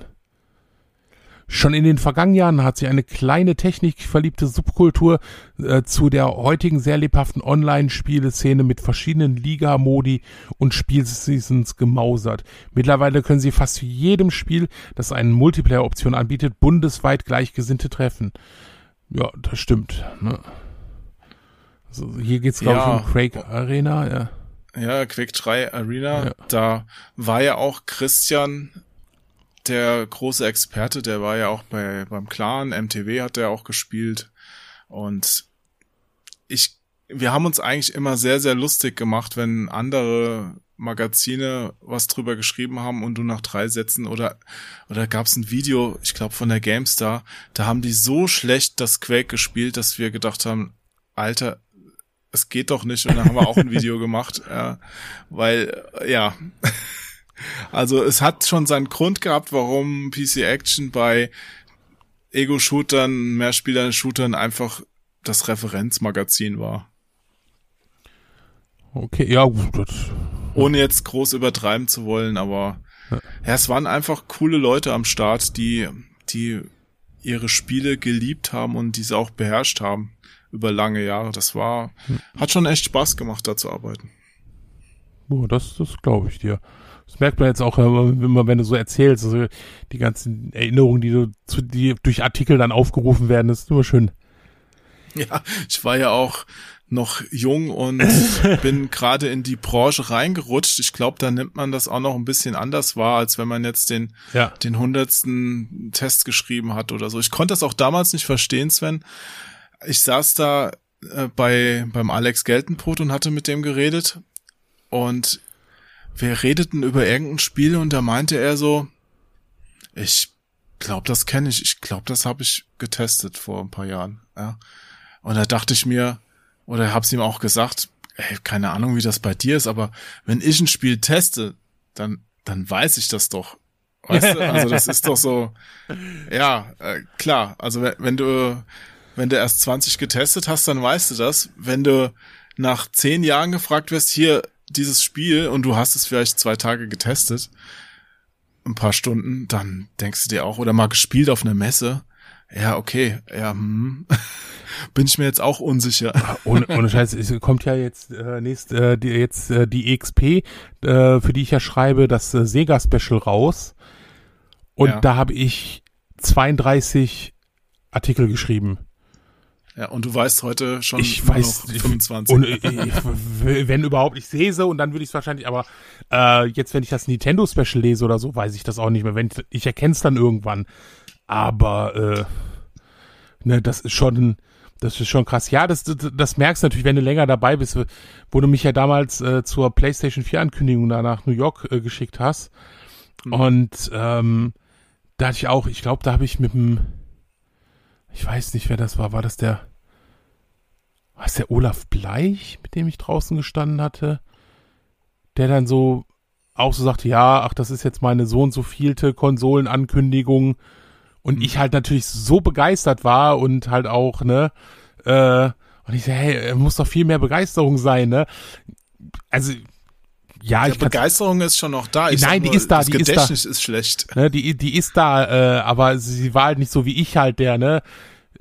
A: Schon in den vergangenen Jahren hat sich eine kleine technikverliebte Subkultur äh, zu der heutigen sehr lebhaften Online-Spieleszene mit verschiedenen Liga-Modi und Spielseasons gemausert. Mittlerweile können sie fast zu jedem Spiel, das eine Multiplayer-Option anbietet, bundesweit Gleichgesinnte treffen. Ja, das stimmt. Ne? Also hier geht's glaube
B: Ja.
A: ich um Quake Arena. Ja.
B: Ja, Quake 3 Arena,
A: Ja.
B: da war ja auch Christian der große Experte, der war ja auch bei beim Clan, MTW hat er auch gespielt. Und ich wir haben uns eigentlich immer sehr sehr lustig gemacht, wenn andere Magazine was drüber geschrieben haben und du nach drei Sätzen oder oder gab's ein Video, ich glaube von der GameStar, da haben die so schlecht das Quake gespielt, dass wir gedacht haben, Alter, es geht doch nicht. Und dann haben wir auch ein Video (laughs) gemacht, ja, weil äh, ja, also es hat schon seinen Grund gehabt, warum PC Action bei Ego-Shootern, Mehrspieler-Shootern einfach das Referenzmagazin war.
A: Okay, ja gut. Das,
B: Ohne jetzt groß übertreiben zu wollen, aber ja. ja, es waren einfach coole Leute am Start, die, die ihre Spiele geliebt haben und diese auch beherrscht haben über lange Jahre. Das war, hat schon echt Spaß gemacht, da zu arbeiten.
A: Boah, das, das glaube ich dir. Das merkt man jetzt auch immer, wenn du so erzählst, also die ganzen Erinnerungen, die du zu, die durch Artikel dann aufgerufen werden, das ist immer schön.
B: Ja, ich war ja auch noch jung und (laughs) bin gerade in die Branche reingerutscht. Ich glaube, da nimmt man das auch noch ein bisschen anders wahr, als wenn man jetzt den ja. den hundertsten Test geschrieben hat oder so. Ich konnte das auch damals nicht verstehen, Sven. Ich saß da äh, bei beim Alex Geltenbrot und hatte mit dem geredet und wir redeten über irgendein Spiel und da meinte er so, ich glaube, das kenne ich. Ich glaube, das habe ich getestet vor ein paar Jahren. Ja. Und da dachte ich mir, oder hab's ihm auch gesagt, ey, keine Ahnung, wie das bei dir ist, aber wenn ich ein Spiel teste, dann, dann weiß ich das doch. Weißt du? Also das ist doch so, ja, äh, klar. Also wenn, wenn du, wenn du erst 20 getestet hast, dann weißt du das. Wenn du nach zehn Jahren gefragt wirst, hier dieses Spiel und du hast es vielleicht zwei Tage getestet, ein paar Stunden, dann denkst du dir auch, oder mal gespielt auf einer Messe, ja, okay, ja, hm. (laughs) bin ich mir jetzt auch unsicher.
A: Ah, ohne, ohne Scheiß, es kommt ja jetzt äh, nächst, äh, die, jetzt äh, die EXP, äh, für die ich ja schreibe, das äh, Sega Special raus. Und ja. da habe ich 32 Artikel geschrieben.
B: Ja, und du weißt heute schon
A: ich weiß,
B: 25.
A: Und, wenn überhaupt, ich sehe sie und dann würde ich es wahrscheinlich, aber äh, jetzt, wenn ich das Nintendo Special lese oder so, weiß ich das auch nicht mehr. Wenn ich, ich erkenne es dann irgendwann. Aber äh, ne, das ist schon, das ist schon krass. Ja, das, das, das merkst du natürlich, wenn du länger dabei bist, wo du mich ja damals äh, zur PlayStation 4 Ankündigung da nach New York äh, geschickt hast. Mhm. Und ähm, da hatte ich auch, ich glaube, da habe ich mit dem, ich weiß nicht, wer das war, war das der, war es der Olaf Bleich, mit dem ich draußen gestanden hatte? Der dann so auch so sagte, ja, ach, das ist jetzt meine so und so vielte Konsolenankündigung und mhm. ich halt natürlich so begeistert war und halt auch, ne, äh, und ich so, hey, muss doch viel mehr Begeisterung sein, ne? Also, ja,
B: die Begeisterung ist schon noch da.
A: Ich nein, die nur, ist da,
B: das
A: die
B: Gedächtnis
A: ist da.
B: ist schlecht.
A: Ne, die, die ist da, äh, aber sie war halt nicht so wie ich halt, der, ne,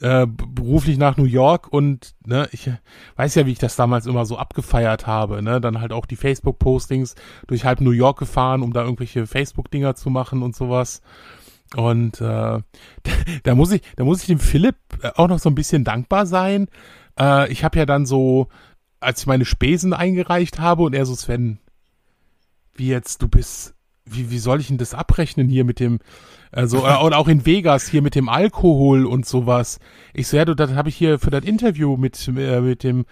A: äh, beruflich nach New York und ne, ich weiß ja, wie ich das damals immer so abgefeiert habe, ne, dann halt auch die Facebook-Postings durch halb New York gefahren, um da irgendwelche Facebook-Dinger zu machen und sowas. Und äh, (laughs) da muss ich, da muss ich dem Philipp auch noch so ein bisschen dankbar sein. Äh, ich habe ja dann so, als ich meine Spesen eingereicht habe und er so, Sven, wie jetzt, du bist, wie, wie soll ich denn das abrechnen hier mit dem, also äh, und auch in Vegas hier mit dem Alkohol und sowas. Ich so, ja, du, das habe ich hier für das Interview mit äh, mit dem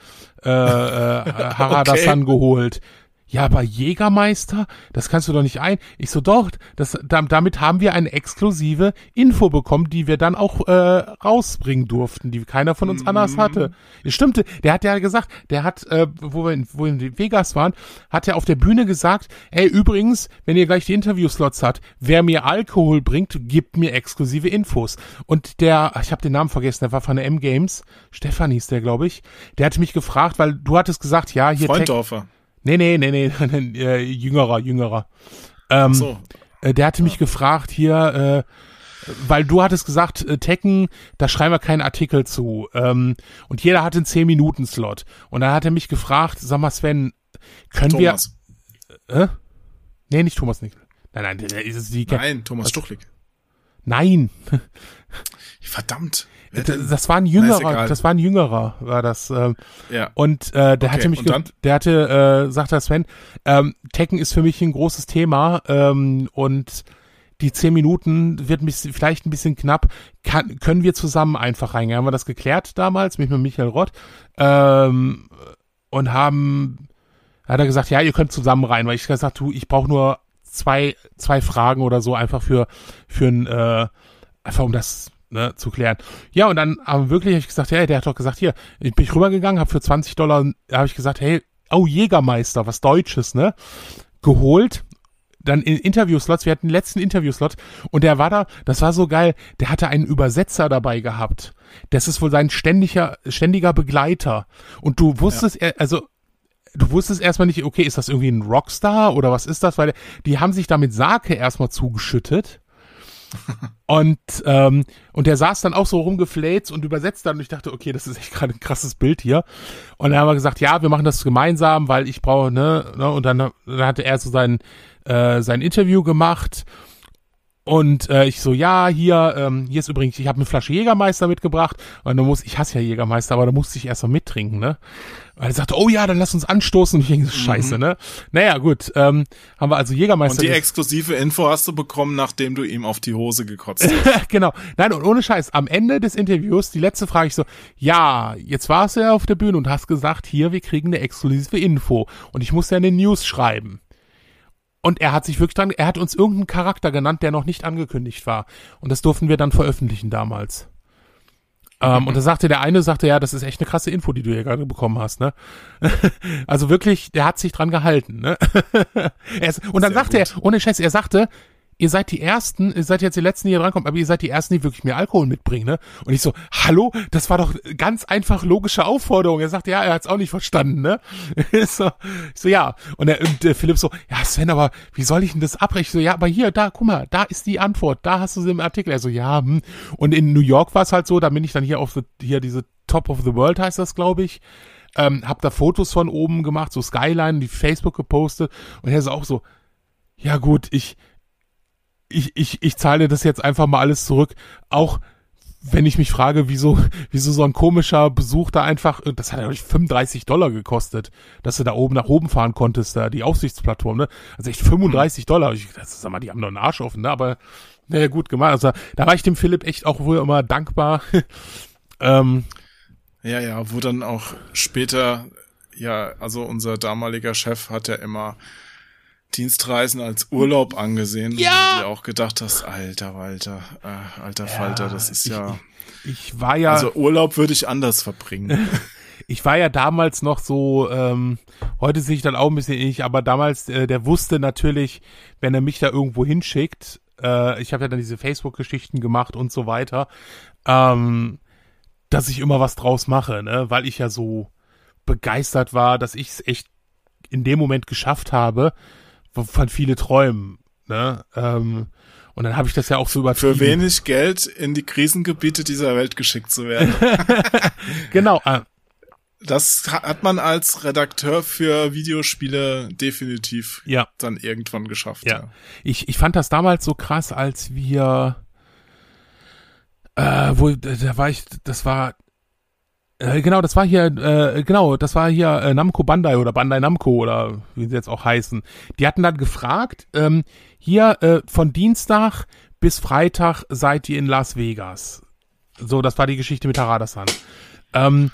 A: äh, äh, Harada-san (laughs) okay. geholt ja, aber Jägermeister, das kannst du doch nicht ein. Ich so, doch, das, damit haben wir eine exklusive Info bekommen, die wir dann auch äh, rausbringen durften, die keiner von uns mhm. anders hatte. Das stimmte, der hat ja gesagt, der hat, äh, wo wir in, wo wir in Vegas waren, hat er auf der Bühne gesagt, ey, übrigens, wenn ihr gleich die Interviewslots habt, wer mir Alkohol bringt, gibt mir exklusive Infos. Und der, ich habe den Namen vergessen, der war von der M-Games, Stefan hieß der, glaube ich, der hatte mich gefragt, weil du hattest gesagt, ja, hier...
B: Freundorfer.
A: Nee, nee, nee, nee, (laughs) äh, jüngerer, jüngerer. Ähm, so. Äh, der hatte mich gefragt hier, äh, weil du hattest gesagt, äh, Tekken, da schreiben wir keinen Artikel zu. Ähm, und jeder hat einen 10-Minuten-Slot. Und dann hat er mich gefragt, sag mal Sven, können Thomas. wir... Äh? Nee, nicht Thomas Nickel. Nein, nein, ist es die...
B: Nein, Thomas Stuchlik.
A: Nein. (laughs)
B: Verdammt.
A: Das, war ein jüngerer, das war ein jüngerer, war das. Ähm, ja. Und äh, der okay, hatte mich, der hatte, äh, sagt der Sven, ähm, Tekken ist für mich ein großes Thema ähm, und die zehn Minuten wird mich vielleicht ein bisschen knapp. Kann, können wir zusammen einfach reingehen? Haben wir das geklärt damals mit Michael Rott ähm, und haben, hat er gesagt, ja, ihr könnt zusammen rein, weil ich gesagt, du, ich brauche nur zwei zwei Fragen oder so einfach für für ein äh, einfach um das ne, zu klären. Ja, und dann aber wirklich habe ich gesagt, hey, der hat doch gesagt, hier, ich bin ich rübergegangen, habe für 20 Dollar, habe ich gesagt, hey, oh, Jägermeister, was Deutsches, ne, geholt. Dann in Interviewslots, wir hatten den letzten Interviewslot und der war da, das war so geil, der hatte einen Übersetzer dabei gehabt. Das ist wohl sein ständiger, ständiger Begleiter. Und du wusstest, ja. also du wusstest erstmal nicht, okay, ist das irgendwie ein Rockstar oder was ist das? Weil die haben sich da mit Sake erstmal zugeschüttet. (laughs) und, ähm, und der saß dann auch so rumgefläzt und übersetzt dann und ich dachte, okay, das ist echt gerade ein krasses Bild hier. Und dann haben wir gesagt, ja, wir machen das gemeinsam, weil ich brauche, ne, ne und dann, dann hatte er so sein, äh, sein Interview gemacht und äh, ich so, ja, hier, ähm, hier ist übrigens, ich habe eine Flasche Jägermeister mitgebracht. Und dann muss, ich hasse ja Jägermeister, aber da musste ich erst mal mittrinken, ne? Weil er sagte, oh ja, dann lass uns anstoßen. Und ich denke, scheiße, mhm. ne? Naja, gut, ähm, haben wir also Jägermeister.
B: Und die exklusive Info hast du bekommen, nachdem du ihm auf die Hose gekotzt hast. (laughs)
A: genau. Nein, und ohne Scheiß, am Ende des Interviews, die letzte Frage, ich so, ja, jetzt warst du ja auf der Bühne und hast gesagt, hier, wir kriegen eine exklusive Info. Und ich muss ja eine News schreiben. Und er hat sich wirklich dran, er hat uns irgendeinen Charakter genannt, der noch nicht angekündigt war. Und das durften wir dann veröffentlichen damals. Ähm, mhm. und da sagte der eine, sagte, ja, das ist echt eine krasse Info, die du hier gerade bekommen hast, ne? (laughs) also wirklich, der hat sich dran gehalten, ne? (laughs) ist, und dann Sehr sagte gut. er, ohne Scheiß, er sagte, ihr seid die Ersten, ihr seid jetzt die Letzten, die hier drankommen, aber ihr seid die Ersten, die wirklich mehr Alkohol mitbringen, ne? Und ich so, hallo, das war doch ganz einfach logische Aufforderung. Er sagt, ja, er hat's auch nicht verstanden, ne? (laughs) so, ich so, ja. Und der, und der Philipp so, ja, Sven, aber wie soll ich denn das abbrechen? Ich so, ja, aber hier, da, guck mal, da ist die Antwort, da hast du sie im Artikel. Er so, ja, hm. Und in New York war es halt so, da bin ich dann hier auf the, hier diese Top of the World heißt das, glaube ich. Ähm, hab da Fotos von oben gemacht, so Skyline, die Facebook gepostet. Und er ist auch so, ja gut, ich, ich, ich, ich zahle das jetzt einfach mal alles zurück. Auch wenn ich mich frage, wieso, (laughs) wieso so ein komischer Besuch da einfach, das hat ja 35 Dollar gekostet, dass du da oben nach oben fahren konntest, da die Aussichtsplattform, ne? Also echt 35 Dollar. Ich, das, sag mal, die haben doch einen Arsch offen, ne? Aber, naja, gut gemacht. Also, da war ich dem Philipp echt auch wohl immer dankbar. (laughs) ähm,
B: ja, ja, wo dann auch später, ja, also unser damaliger Chef hat ja immer Dienstreisen als Urlaub angesehen.
A: Ja.
B: Und du auch gedacht hast, alter Walter, äh, alter ja, Falter, das ist
A: ich,
B: ja.
A: Ich war ja.
B: Also Urlaub würde ich anders verbringen. (laughs)
A: ich war ja damals noch so, ähm, heute sehe ich dann auch ein bisschen ähnlich, aber damals, äh, der wusste natürlich, wenn er mich da irgendwo hinschickt, äh, ich habe ja dann diese Facebook-Geschichten gemacht und so weiter, ähm, dass ich immer was draus mache, ne, weil ich ja so begeistert war, dass ich es echt in dem Moment geschafft habe, wovon viele träumen. Ne? Ähm, und dann habe ich das ja auch so übertrieben.
B: Für wenig Geld in die Krisengebiete dieser Welt geschickt zu werden. (laughs)
A: genau. Äh,
B: das hat man als Redakteur für Videospiele definitiv
A: ja.
B: dann irgendwann geschafft.
A: Ja. ja. Ich, ich fand das damals so krass, als wir äh, wo da war ich, das war äh, genau, das war hier, äh, genau, das war hier äh, Namco Bandai oder Bandai Namco oder wie sie jetzt auch heißen. Die hatten dann gefragt, ähm, hier äh, von Dienstag bis Freitag seid ihr in Las Vegas. So, das war die Geschichte mit Harada-san. Ähm,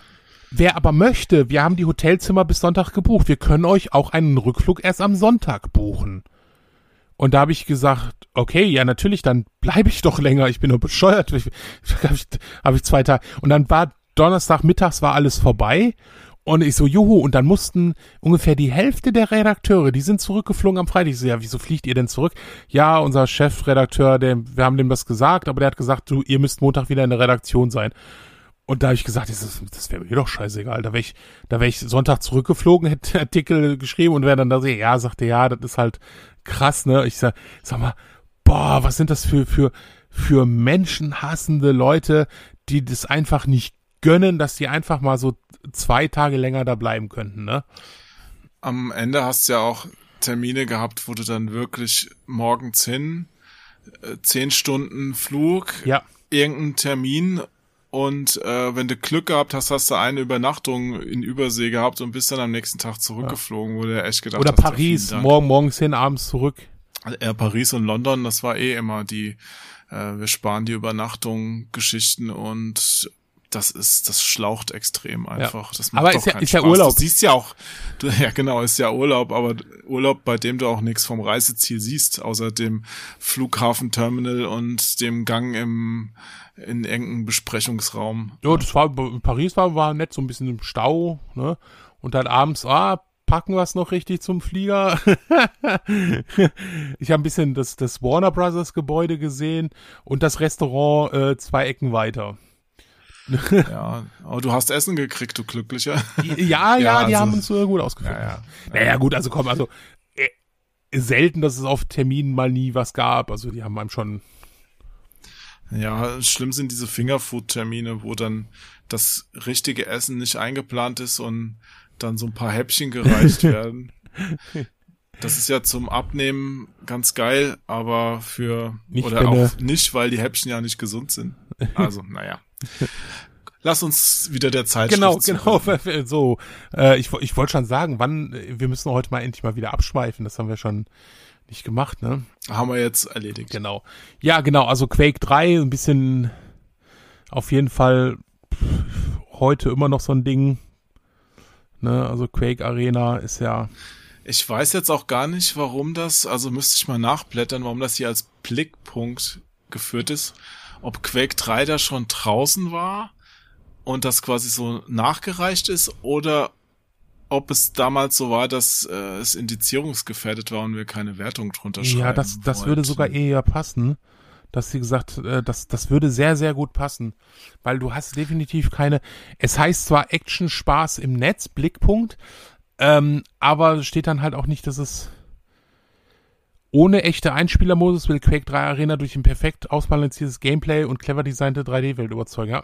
A: wer aber möchte, wir haben die Hotelzimmer bis Sonntag gebucht. Wir können euch auch einen Rückflug erst am Sonntag buchen. Und da habe ich gesagt, okay, ja natürlich, dann bleibe ich doch länger. Ich bin nur bescheuert. (laughs) Habe ich, hab ich zwei Tage. Und dann war Donnerstag mittags war alles vorbei. Und ich so, juhu, und dann mussten ungefähr die Hälfte der Redakteure, die sind zurückgeflogen am Freitag. Ich so, ja, wieso fliegt ihr denn zurück? Ja, unser Chefredakteur, der, wir haben dem das gesagt, aber der hat gesagt, du, ihr müsst Montag wieder in der Redaktion sein. Und da habe ich gesagt, das, das wäre mir doch scheißegal. Da wäre ich, da wäre ich Sonntag zurückgeflogen, (laughs) hätte Artikel geschrieben und wäre dann da so, ja, sagte, ja, das ist halt krass, ne? Ich sag, sag mal, boah, was sind das für, für, für menschenhassende Leute, die das einfach nicht gönnen, dass die einfach mal so zwei Tage länger da bleiben könnten, ne?
B: Am Ende hast du ja auch Termine gehabt, wo du dann wirklich morgens hin, äh, zehn Stunden Flug,
A: ja.
B: irgendein Termin und äh, wenn du Glück gehabt hast, hast du eine Übernachtung in Übersee gehabt und bist dann am nächsten Tag zurückgeflogen, ja. wo du echt gedacht
A: Oder hast. Oder Paris, morgen, morgens hin, abends zurück.
B: Ja, Paris und London, das war eh immer die, äh, wir sparen die Übernachtung, Geschichten und das ist, das schlaucht extrem einfach. Ja. Das
A: macht aber ist ja, ist ja Urlaub.
B: Du siehst ja auch, du, ja genau, ist ja Urlaub, aber Urlaub, bei dem du auch nichts vom Reiseziel siehst, außer dem Flughafenterminal und dem Gang im, in engen Besprechungsraum.
A: Ja, das war, Paris war, war nett, so ein bisschen im Stau, ne? Und dann abends, ah, packen wir es noch richtig zum Flieger. (laughs) ich habe ein bisschen das, das Warner Brothers Gebäude gesehen und das Restaurant äh, zwei Ecken weiter. (laughs)
B: ja, aber du hast Essen gekriegt, du Glücklicher.
A: Ja, (laughs) ja,
B: Ja,
A: die
B: also-
A: haben uns äh, gut ausgeführt.
B: Ja, ja.
A: Naja, gut, also komm, also äh, selten, dass es auf Terminen mal nie was gab. Also die haben einem schon.
B: Ja, schlimm sind diese Fingerfood-Termine, wo dann das richtige Essen nicht eingeplant ist und dann so ein paar Häppchen gereicht (laughs) werden. Das ist ja zum Abnehmen ganz geil, aber für
A: Nicht,
B: oder auch nicht, weil die Häppchen ja nicht gesund sind. Also, (laughs) naja. Lass uns wieder der Zeit
A: Genau, genau. (laughs) So, äh, ich, ich wollte schon sagen, wann, wir müssen heute mal endlich mal wieder abschweifen. Das haben wir schon nicht gemacht, ne?
B: Haben wir jetzt erledigt.
A: Genau. Ja, genau, also Quake 3, ein bisschen auf jeden Fall heute immer noch so ein Ding. Ne, also Quake Arena ist ja.
B: Ich weiß jetzt auch gar nicht, warum das, also müsste ich mal nachblättern, warum das hier als Blickpunkt geführt ist. Ob Quake 3 da schon draußen war und das quasi so nachgereicht ist oder ob es damals so war, dass äh, es indizierungsgefährdet war und wir keine Wertung drunter schreiben
A: Ja, das, das
B: wollten.
A: würde sogar eher passen, dass sie gesagt, äh, das, das würde sehr, sehr gut passen, weil du hast definitiv keine, es heißt zwar Action Spaß im Netz, Blickpunkt, ähm, aber steht dann halt auch nicht, dass es ohne echte Einspielermodus will Quake 3 Arena durch ein perfekt ausbalanciertes Gameplay und clever designte 3D-Welt überzeugen, ja.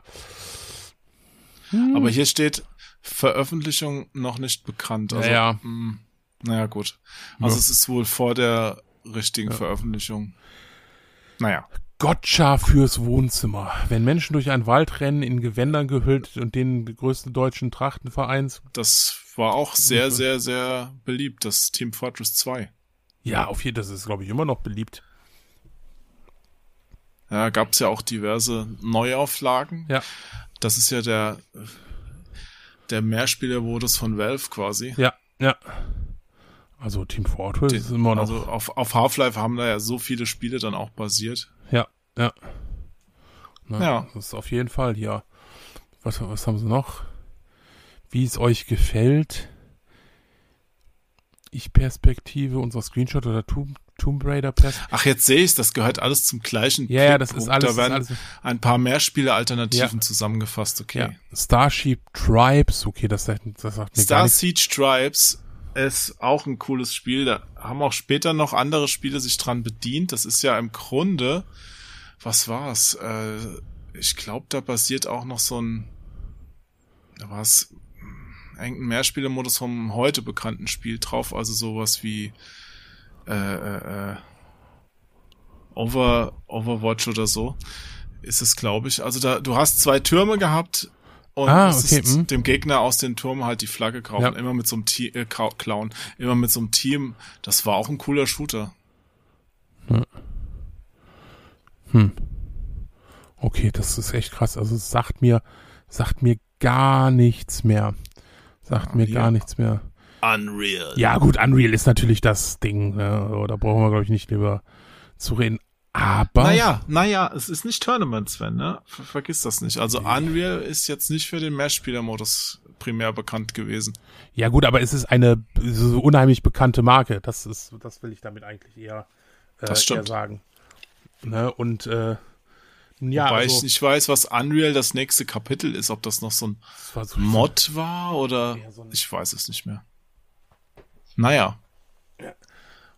B: Aber hier steht Veröffentlichung noch nicht bekannt. Also,
A: Ja, ja.
B: mh, naja, gut. Also
A: Ja.
B: es ist wohl vor der richtigen Veröffentlichung. Naja.
A: Gotcha fürs Wohnzimmer. Wenn Menschen durch einen Wald rennen, in Gewändern gehüllt und den größten deutschen Trachtenvereins
B: Das war auch sehr, sehr, sehr beliebt, das Team Fortress 2.
A: Ja, auf jeden Fall, das ist, glaube ich, immer noch beliebt.
B: Ja, gab es ja auch diverse Neuauflagen.
A: Ja.
B: Das ist ja der, der Mehrspielermodus von Valve quasi.
A: Ja, ja. Also Team Fortress ist immer noch.
B: Also auf, auf Half-Life haben da ja so viele Spiele dann auch basiert.
A: Ja, ja. Na,
B: Ja.
A: Das ist auf jeden Fall hier. Was, was haben sie noch? Wie es euch gefällt. Ich-Perspektive, unser Screenshot oder Tomb, Tomb Raider Perspektive.
B: Ach, jetzt sehe ich's, das gehört alles zum gleichen
A: Ja, ja, das ist
B: Blickpunkt.
A: alles,
B: Da werden
A: alles
B: ein paar Mehrspieler-Alternativen zusammengefasst, okay.
A: ja. Starship Tribes, okay, das, sagt- das sagt mir gar
B: Star
A: nichts.
B: Siege Tribes ist auch ein cooles Spiel. Da haben auch später noch andere Spiele sich dran bedient. Das ist ja im Grunde, was war's? Äh, ich glaube, da basiert auch noch so ein, da war es irgendein Mehrspielermodus vom heute bekannten Spiel drauf. Also sowas wie äh, äh, äh, Over, Overwatch oder so ist es, glaube ich. Also da, du hast zwei Türme gehabt und
A: Ah, okay, mhm.
B: dem Gegner aus den Turmen halt die Flagge kaufen.
A: Ja.
B: Immer mit so einem Team, äh, klauen. Immer mit so einem Team. Das war auch ein cooler Shooter.
A: Okay, das ist echt krass. Also es sagt mir, sagt mir gar nichts mehr. Sagt
B: Ja,
A: mir gar nichts mehr.
B: Unreal.
A: Ja, gut, Unreal ist natürlich das Ding. Ne? Da brauchen wir, glaube ich, nicht lieber zu reden. Aber.
B: Naja, naja, es ist nicht Tournament, Sven, ne? Ver vergiss das nicht. Also Unreal ist jetzt nicht für den Mehrspielermodus primär bekannt gewesen.
A: Ja, gut, aber es ist eine so unheimlich bekannte Marke. Das ist, das will ich damit eigentlich eher, äh,
B: Das stimmt.
A: eher sagen. Ne? Und äh, ja,
B: Wobei
A: also,
B: ich nicht weiß, was Unreal das nächste Kapitel ist, ob das noch so ein
A: war so
B: Mod war oder
A: so
B: ich weiß es nicht mehr. Naja,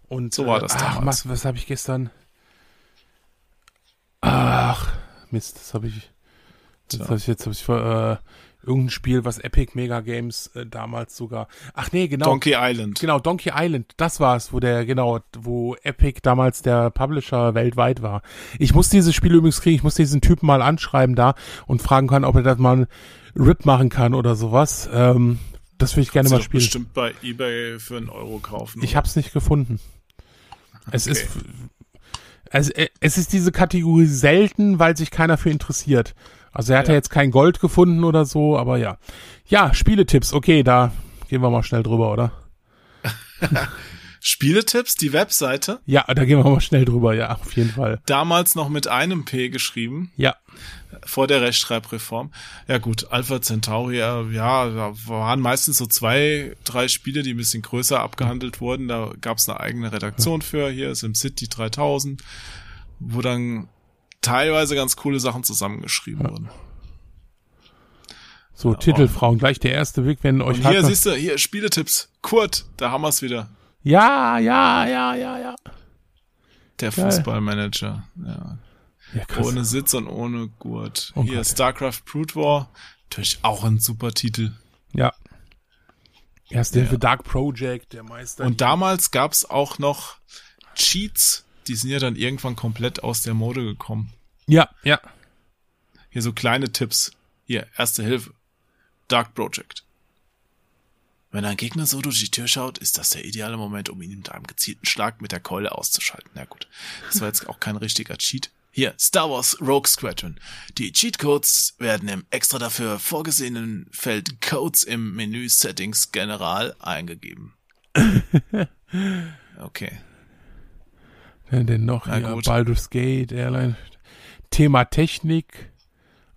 A: Und
B: So war
A: äh,
B: das
A: ach,
B: damals.
A: was, was habe ich gestern? Ach, Mist, das habe ich. Das hab ich jetzt habe ich äh, irgendein Spiel, was Epic Mega Games äh, damals sogar. Ach nee, genau.
B: Donkey Island.
A: Genau, Donkey Island, das war's, wo der, genau, wo Epic damals der Publisher weltweit war. Ich muss dieses Spiel übrigens kriegen, ich muss diesen Typen mal anschreiben da und fragen kann, ob er das mal Rip machen kann oder sowas. Ähm, das würde ich gerne mal spielen.
B: bestimmt bei eBay für einen Euro kaufen.
A: Ich
B: oder?
A: hab's nicht gefunden. Es
B: Okay.
A: ist, also, äh, es ist diese Kategorie selten, weil sich keiner für interessiert. Also er hat ja.
B: Ja.
A: jetzt kein Gold gefunden oder so, aber ja. Ja, Spieletipps, okay, da gehen wir mal schnell drüber, oder? (laughs)
B: Spieletipps, die Webseite,
A: Ja, da gehen wir mal schnell drüber, ja, auf jeden Fall.
B: damals noch mit einem P geschrieben,
A: Ja,
B: vor der Rechtschreibreform. Ja gut, Alpha Centauri, äh, ja, da waren meistens so zwei, drei Spiele, die ein bisschen größer abgehandelt wurden. Da gab es eine eigene Redaktion für, hier SimCity 3000, wo dann teilweise ganz coole Sachen zusammengeschrieben wurden.
A: So, Titelfrauen, gleich der erste Weg, wenn euch
B: Und hier siehst du, hier Spieletipps. Kurt, da haben wir's wieder.
A: Ja, ja, ja, ja, ja.
B: Der. Fußballmanager. Ja.
A: Ja.
B: Ohne Sitz und ohne Gurt.
A: Oh
B: hier
A: Gott.
B: StarCraft Brood War. Natürlich auch ein super Titel.
A: Ja. Erste
B: Ja.
A: Hilfe Dark Project, der Meister.
B: Und damals gab's auch noch Cheats. Die sind ja dann irgendwann komplett aus der Mode gekommen.
A: ja, ja.
B: Hier so kleine Tipps. Hier, erste Hilfe. Dark Project. Wenn ein Gegner so durch die Tür schaut, ist das der ideale Moment, um ihn mit einem gezielten Schlag mit der Keule auszuschalten. Na gut, das war jetzt auch kein richtiger Cheat. Hier, Star Wars Rogue Squadron. Die Cheatcodes werden im extra dafür vorgesehenen Feld Codes im Menü Settings General eingegeben. (laughs) Okay.
A: Ja, denn noch
B: Na gut.
A: Baldur's Gate, Airline. Thema Technik.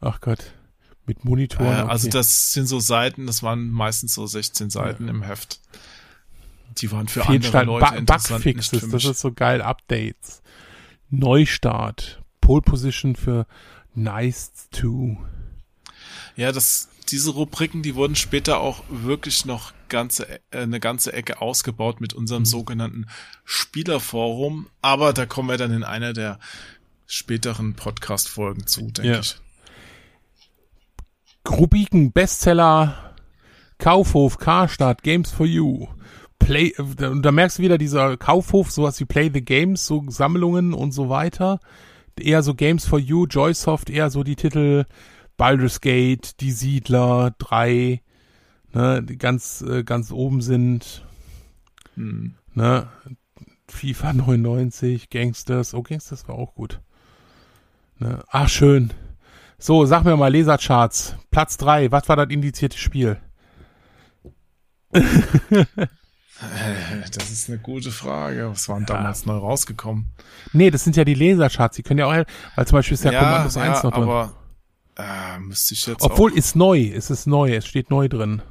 A: Ach Gott. Mit
B: Äh,
A: Monitoren. okay.
B: Also das sind so Seiten, das waren meistens so 16 Seiten im Heft. Die waren für andere
A: Fehlstart,
B: Leute
A: Bu
B: interessant,
A: Bugfixes, das ist so geil. Updates. Neustart. Pole Position für Nice 2.
B: Ja, das, diese Rubriken, die wurden später auch wirklich noch ganze, äh, eine ganze Ecke ausgebaut mit unserem
A: Mhm.
B: sogenannten Spielerforum. Aber da kommen wir dann in einer der späteren Podcast-Folgen zu, denke
A: Ja.
B: ich.
A: Rubriken, Bestseller, Kaufhof, Karstadt, Games for You. Play, äh, und da merkst du wieder dieser Kaufhof, sowas wie Play the Games, so Sammlungen und so weiter. Eher so Games for You, Joysoft, eher so die Titel Baldur's Gate, Die Siedler, 3, ne, die ganz, äh, ganz oben sind,
B: Hm.
A: ne, FIFA 99, Gangsters, oh, Gangsters war auch gut. Ne, ach, schön. So, sag mir mal, Lesercharts. Platz 3, was war das indizierte Spiel? (laughs)
B: Äh, Das ist eine gute Frage. Was war denn damals neu rausgekommen?
A: Nee, das sind ja die Lesercharts, die können ja auch, weil zum Beispiel ist ja, Commandos 1 noch drin.
B: aber äh, müsste ich jetzt
A: Obwohl,
B: auch,
A: ist neu, es ist neu, es steht neu drin.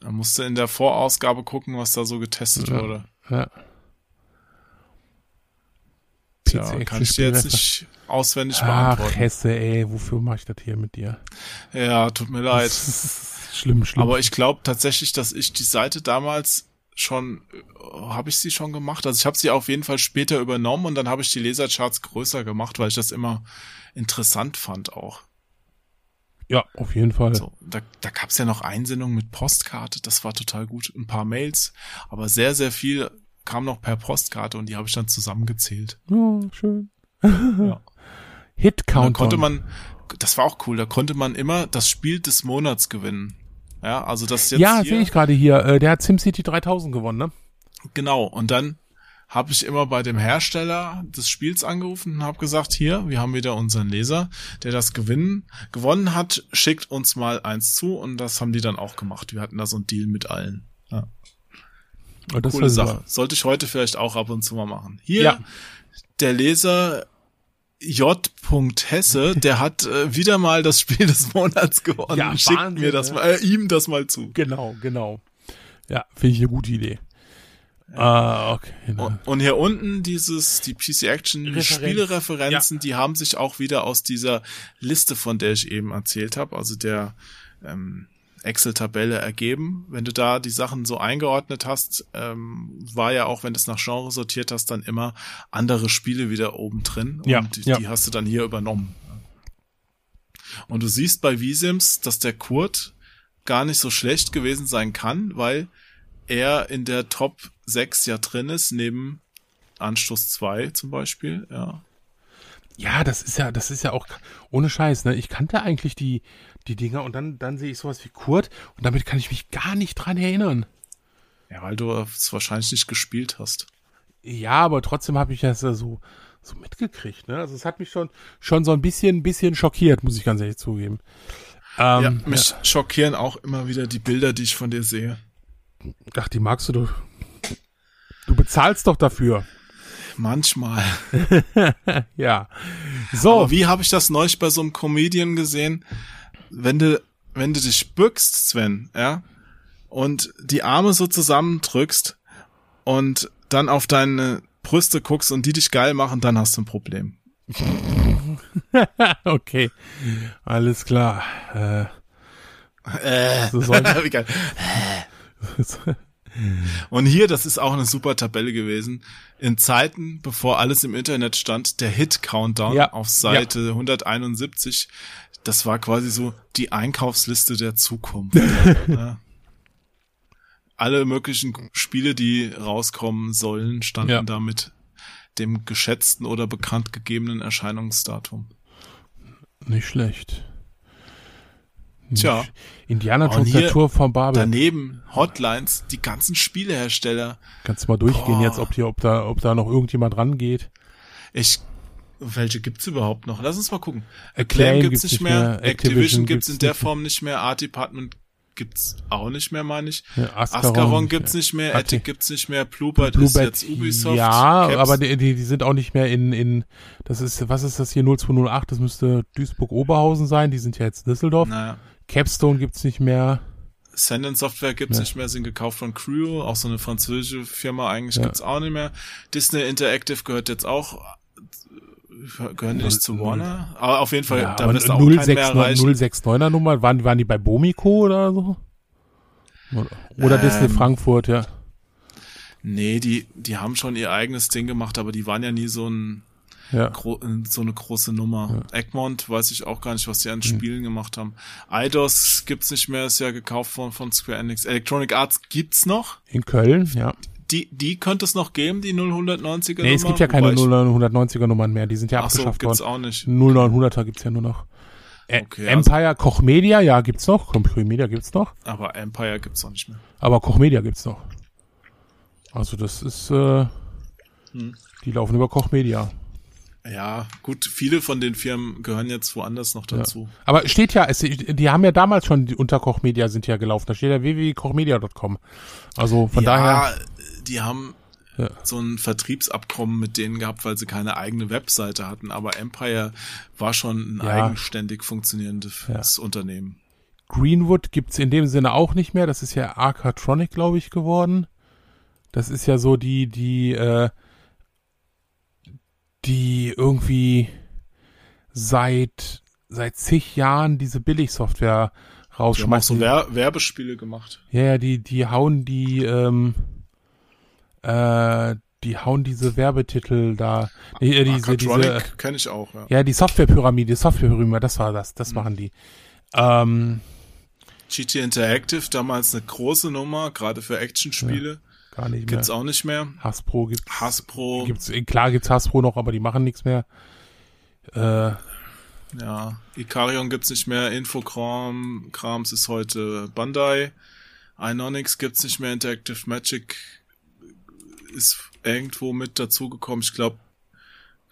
B: da musste in der Vorausgabe gucken, was da so getestet
A: Ja.
B: wurde.
A: Ja.
B: Tja, kann ich dir jetzt nicht auswendig
A: Ach,
B: beantworten.
A: Hesse, ey, wofür mache ich das hier mit dir?
B: Ja, tut mir leid. (laughs)
A: Schlimm, schlimm.
B: Aber ich glaube tatsächlich, dass ich die Seite damals schon, habe ich sie schon gemacht? Also ich habe sie auf jeden Fall später übernommen und dann habe ich die Lesercharts größer gemacht, weil ich das immer interessant fand auch.
A: ja, auf jeden Fall.
B: So, da, da gab es ja noch Einsendungen mit Postkarte, das war total gut. Ein paar Mails, aber sehr, sehr viel kam noch per Postkarte und die habe ich dann zusammengezählt.
A: Ja, schön.
B: Ja. (laughs)
A: Hit
B: dann
A: Countdown.
B: konnte man, das war auch cool, da konnte man immer das Spiel des Monats gewinnen. Ja, also das jetzt
A: ja, sehe ich gerade hier. Äh, der hat SimCity 3000 gewonnen, ne?
B: Genau, und dann habe ich immer bei dem Hersteller des Spiels angerufen und habe gesagt, hier, wir haben wieder unseren Leser, der das gewinnen, gewonnen hat, schickt uns mal eins zu und das haben die dann auch gemacht. Wir hatten da so einen Deal mit allen. Ja,
A: das
B: coole Sache. Sollte ich heute vielleicht auch ab und zu mal machen. Hier,
A: Ja.
B: der Leser J. Hesse, der hat äh, wieder mal das Spiel des Monats gewonnen.
A: Ja,
B: Schickt
A: Wahnsinn,
B: mir das
A: ne?
B: mal, äh, ihm das mal zu.
A: Genau, genau. Ja, finde ich eine gute Idee. Ah, okay.
B: Und, und hier unten dieses, die PC Action
A: Referenz.
B: Spielereferenzen, die haben sich auch wieder aus dieser Liste, von der ich eben erzählt habe, also der ähm, Excel-Tabelle ergeben. Wenn du da die Sachen so eingeordnet hast, ähm, war ja auch, wenn du es nach Genre sortiert hast, dann immer andere Spiele wieder oben drin. Und
A: Ja,
B: die,
A: ja.
B: die hast du dann hier übernommen. Und du siehst bei Visims, dass der Kurt gar nicht so schlecht gewesen sein kann, weil er in der Top 6 ja drin ist, neben Anstoß 2 zum Beispiel, ja.
A: Ja, das ist ja, das ist ja auch ohne Scheiß, ne? Ich kannte eigentlich die, die Dinger und dann, dann sehe ich sowas wie Kurt und damit kann ich mich gar nicht dran erinnern.
B: Ja, weil du es wahrscheinlich nicht gespielt hast.
A: Ja, aber trotzdem habe ich das ja so, so mitgekriegt, ne? Also es hat mich schon, schon so ein bisschen, bisschen schockiert, muss ich ganz ehrlich zugeben.
B: ja,
A: Ähm,
B: mich schockieren auch immer wieder die Bilder, die ich von dir sehe.
A: Ach, die magst du doch. Du bezahlst doch dafür.
B: Manchmal. (laughs)
A: Ja. So.
B: Aber wie habe ich das neulich bei so einem Comedian gesehen? Wenn du, wenn du dich bückst, Sven, ja, und die Arme so zusammendrückst und dann auf deine Brüste guckst und die dich geil machen, dann hast du ein Problem. (laughs)
A: okay. Alles klar. Äh,
B: Äh,
A: So soll- (laughs)
B: wie geil. (laughs) Und hier, das ist auch eine super Tabelle gewesen. In Zeiten, bevor alles im Internet stand, der Hit-Countdown
A: Ja,
B: auf Seite 171, das war quasi so die Einkaufsliste der Zukunft. (laughs) ja. Alle möglichen Spiele, die rauskommen sollen, standen
A: Ja.
B: da mit dem geschätzten oder bekannt gegebenen Erscheinungsdatum.
A: Nicht schlecht.
B: Tja.
A: Indiana Jones,
B: hier
A: der Tour von Babel.
B: Daneben Hotlines, die ganzen Spielehersteller.
A: Kannst du mal durchgehen
B: Boah.
A: jetzt, ob, die, ob, da, ob da noch irgendjemand rangeht.
B: Ich, welche gibt's überhaupt noch? Lass uns mal gucken.
A: Acclaim
B: Acclaim gibt's nicht mehr, Activision,
A: Activision
B: gibt's in der Form nicht mehr, Art Department gibt's auch nicht mehr, meine ich.
A: mehr. Ja, Ascaron,
B: Ascaron
A: nicht
B: gibt's
A: mehr.
B: nicht mehr,
A: die-
B: Ethic gibt's nicht mehr, Bluebird, ist
A: Bluebird,
B: jetzt Ubisoft.
A: ja,
B: Caps-
A: aber die, die, die sind auch nicht mehr in, in, das ist, was ist das hier, 0208, das müsste Duisburg-Oberhausen sein, die sind ja jetzt Düsseldorf.
B: naja.
A: Capstone gibt's nicht mehr.
B: Sendence Software gibt's
A: Ja.
B: nicht mehr, sind gekauft von Creo, auch so eine französische Firma eigentlich
A: Ja.
B: gibt's auch nicht mehr. Disney Interactive gehört jetzt auch, gehören die nicht zu Warner? Aber auf jeden Fall,
A: Ja,
B: da wirst du auch keinen mehr
A: 069
B: erreichen.
A: 069er Nummer, waren, waren die bei Bomiko oder so? Oder, oder
B: Ähm,
A: Disney Frankfurt, ja.
B: Nee, die, die haben schon ihr eigenes Ding gemacht, aber die waren ja nie so ein,
A: Ja.
B: so eine große Nummer. Egmont weiß ich auch gar nicht, was die
A: Hm.
B: an Spielen gemacht haben. IDOS gibt's nicht mehr, ist ja gekauft von, von Square Enix. Electronic Arts gibt's noch.
A: In Köln, ja.
B: Die, die könnte es noch geben, die 0190er
A: Nee, es gibt ja keine
B: Wobei ich-
A: 090er Nummern mehr, die sind ja
B: Ach so,
A: abgeschafft
B: gibt's
A: worden.
B: auch nicht.
A: 0900er gibt's ja nur noch.
B: Okay, also-
A: Empire, Koch Media, ja, gibt's noch. Koch Media gibt's noch.
B: Aber Empire gibt's auch nicht mehr.
A: Aber Koch Media gibt's noch. Also das ist, äh,
B: Hm.
A: die laufen über Koch Media.
B: Ja, gut, viele von den Firmen gehören jetzt woanders noch dazu.
A: Aber steht ja, es, die haben ja damals schon die, unter Koch Media sind ja gelaufen. Da steht ja www.kochmedia.com. Also von
B: ja,
A: daher,
B: die haben
A: Ja.
B: so ein Vertriebsabkommen mit denen gehabt, weil sie keine eigene Webseite hatten. Aber Empire war schon ein
A: Ja.
B: eigenständig funktionierendes Unternehmen.
A: Greenwood gibt's in dem Sinne auch nicht mehr. Das ist ja Arcatronic, glaube ich, geworden. Das ist ja so die, die, äh, die irgendwie seit, seit zig Jahren diese Billigsoftware
B: Die haben auch
A: rausschmeißen.
B: so Wer Werbespiele gemacht.
A: Ja, ja, die, die hauen die, ähm, äh, die hauen diese Werbetitel da, nee, äh, diese, diese,
B: Arcatronic kenne ich auch, ja.
A: ja, die Softwarepyramide, Softwarepyramide, das war das, das machen die. Ähm,
B: GT Interactive, damals eine große Nummer, gerade für Actionspiele.
A: Gar nicht
B: Gibt's
A: mehr.
B: auch nicht mehr.
A: Hasbro gibt's.
B: Hasbro,
A: Gibt's, klar gibt's Hasbro noch, aber die machen nichts mehr. Äh,
B: ja. Ikarion gibt's nicht mehr. Infokram, Krams ist heute Bandai. Inonix gibt's nicht mehr. Interactive Magic ist irgendwo mit dazugekommen. Ich glaube,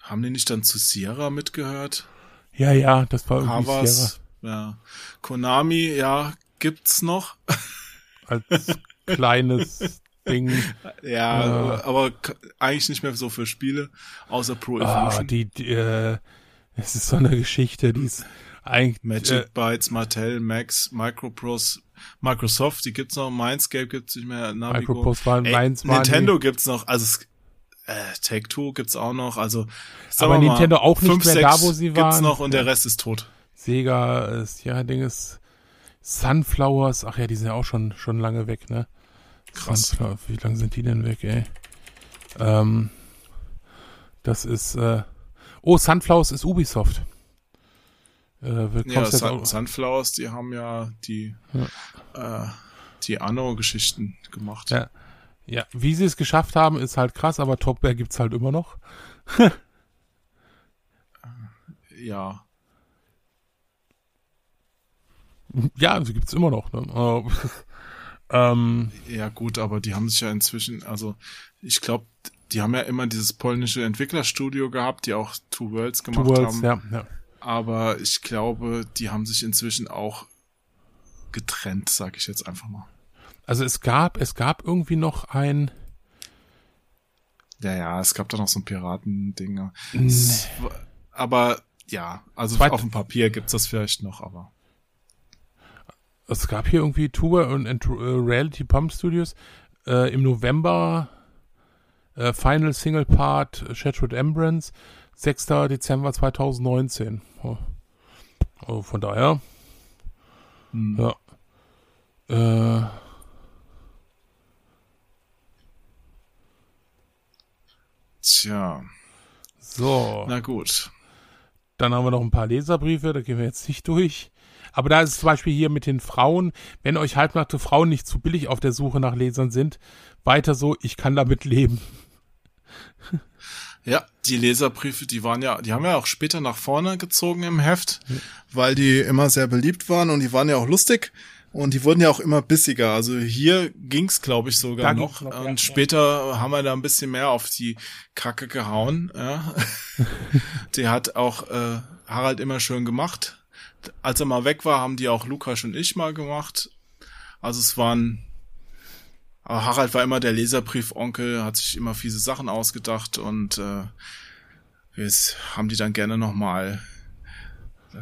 B: haben die nicht dann zu Sierra mitgehört?
A: ja, ja, das war irgendwie Sierra
B: Havas, ja. Konami, ja, gibt's noch.
A: als (laughs) kleines Ding. (laughs)
B: Ja,
A: Ja.
B: aber eigentlich nicht mehr so für Spiele, außer Pro
A: Ah,
B: Evolution.
A: die, die äh, es ist so eine Geschichte, die ist eigentlich
B: Magic
A: äh,
B: Bytes, Mattel, Max, Microprose, Microsoft, die gibt's noch, Mindscape gibt's nicht mehr, Navigo.
A: Micropost war
B: Ey,
A: war
B: Nintendo gibt's noch, also es, äh, Take-Two gibt's auch noch, also
A: Aber
B: mal,
A: Nintendo auch nicht
B: fünf,
A: mehr
B: sechs
A: da, wo sie
B: gibt's
A: waren.
B: noch und der Rest ist tot.
A: Sega, ist, ja, Ding ist Sunflowers, ach ja, die sind ja auch schon, schon lange weg, ne?
B: Krass.
A: Sunflower, wie lange sind die denn weg, ey? Ähm, das ist, äh, oh, Sunflowers ist Ubisoft. Äh,
B: Ja, Sun, Sunflowers, die haben ja die, äh, die Anno-Geschichten gemacht.
A: Ja. ja, wie sie es geschafft haben, ist halt krass, aber Top Bear gibt's halt immer noch.
B: ja. (laughs)
A: Ja, sie gibt's immer noch, ne? (laughs) Äh, ähm,
B: Ja, gut, aber die haben sich ja inzwischen, also ich glaube, die haben ja immer dieses polnische Entwicklerstudio gehabt, die auch Two Worlds
A: Two
B: gemacht
A: Worlds,
B: haben.
A: ja, ja.
B: Aber ich glaube, die haben sich inzwischen auch getrennt, sag ich jetzt einfach mal.
A: Also es gab, es gab irgendwie noch ein,
B: Ja, ja, es gab da noch so ein Piratending. War- Aber ja, also
A: Zweit-
B: auf dem Papier gibt's das vielleicht noch, aber
A: es gab hier irgendwie Tour und, und äh, Reality Pump Studios äh, im November äh, Final Single Part äh, Shattered Embrance 6. Dezember 2019. Oh. Also von daher,
B: hm.
A: ja. Äh,
B: Tja,
A: so.
B: na gut.
A: Dann haben wir noch ein paar Leserbriefe, da gehen wir jetzt nicht durch. Aber da ist es zum Beispiel hier mit den Frauen, wenn euch halbnackte Frauen nicht zu billig auf der Suche nach Lesern sind, weiter so, ich kann damit leben.
B: Ja, die Leserbriefe, die waren ja, die haben ja auch später nach vorne gezogen im Heft, weil die immer sehr beliebt waren und die waren ja auch lustig und die wurden ja auch immer bissiger. Also hier ging's, glaube ich, sogar
A: Da
B: noch.
A: noch,
B: und
A: ja, ja.
B: später haben wir da ein bisschen mehr auf die Kacke gehauen. Ja. (laughs) die hat auch äh, Harald immer schön gemacht. Als er mal weg war, haben die auch Lukas und ich mal gemacht. Also es waren aber Harald war immer der Leserbrief-Onkel, hat sich immer fiese Sachen ausgedacht und äh, wir haben die dann gerne nochmal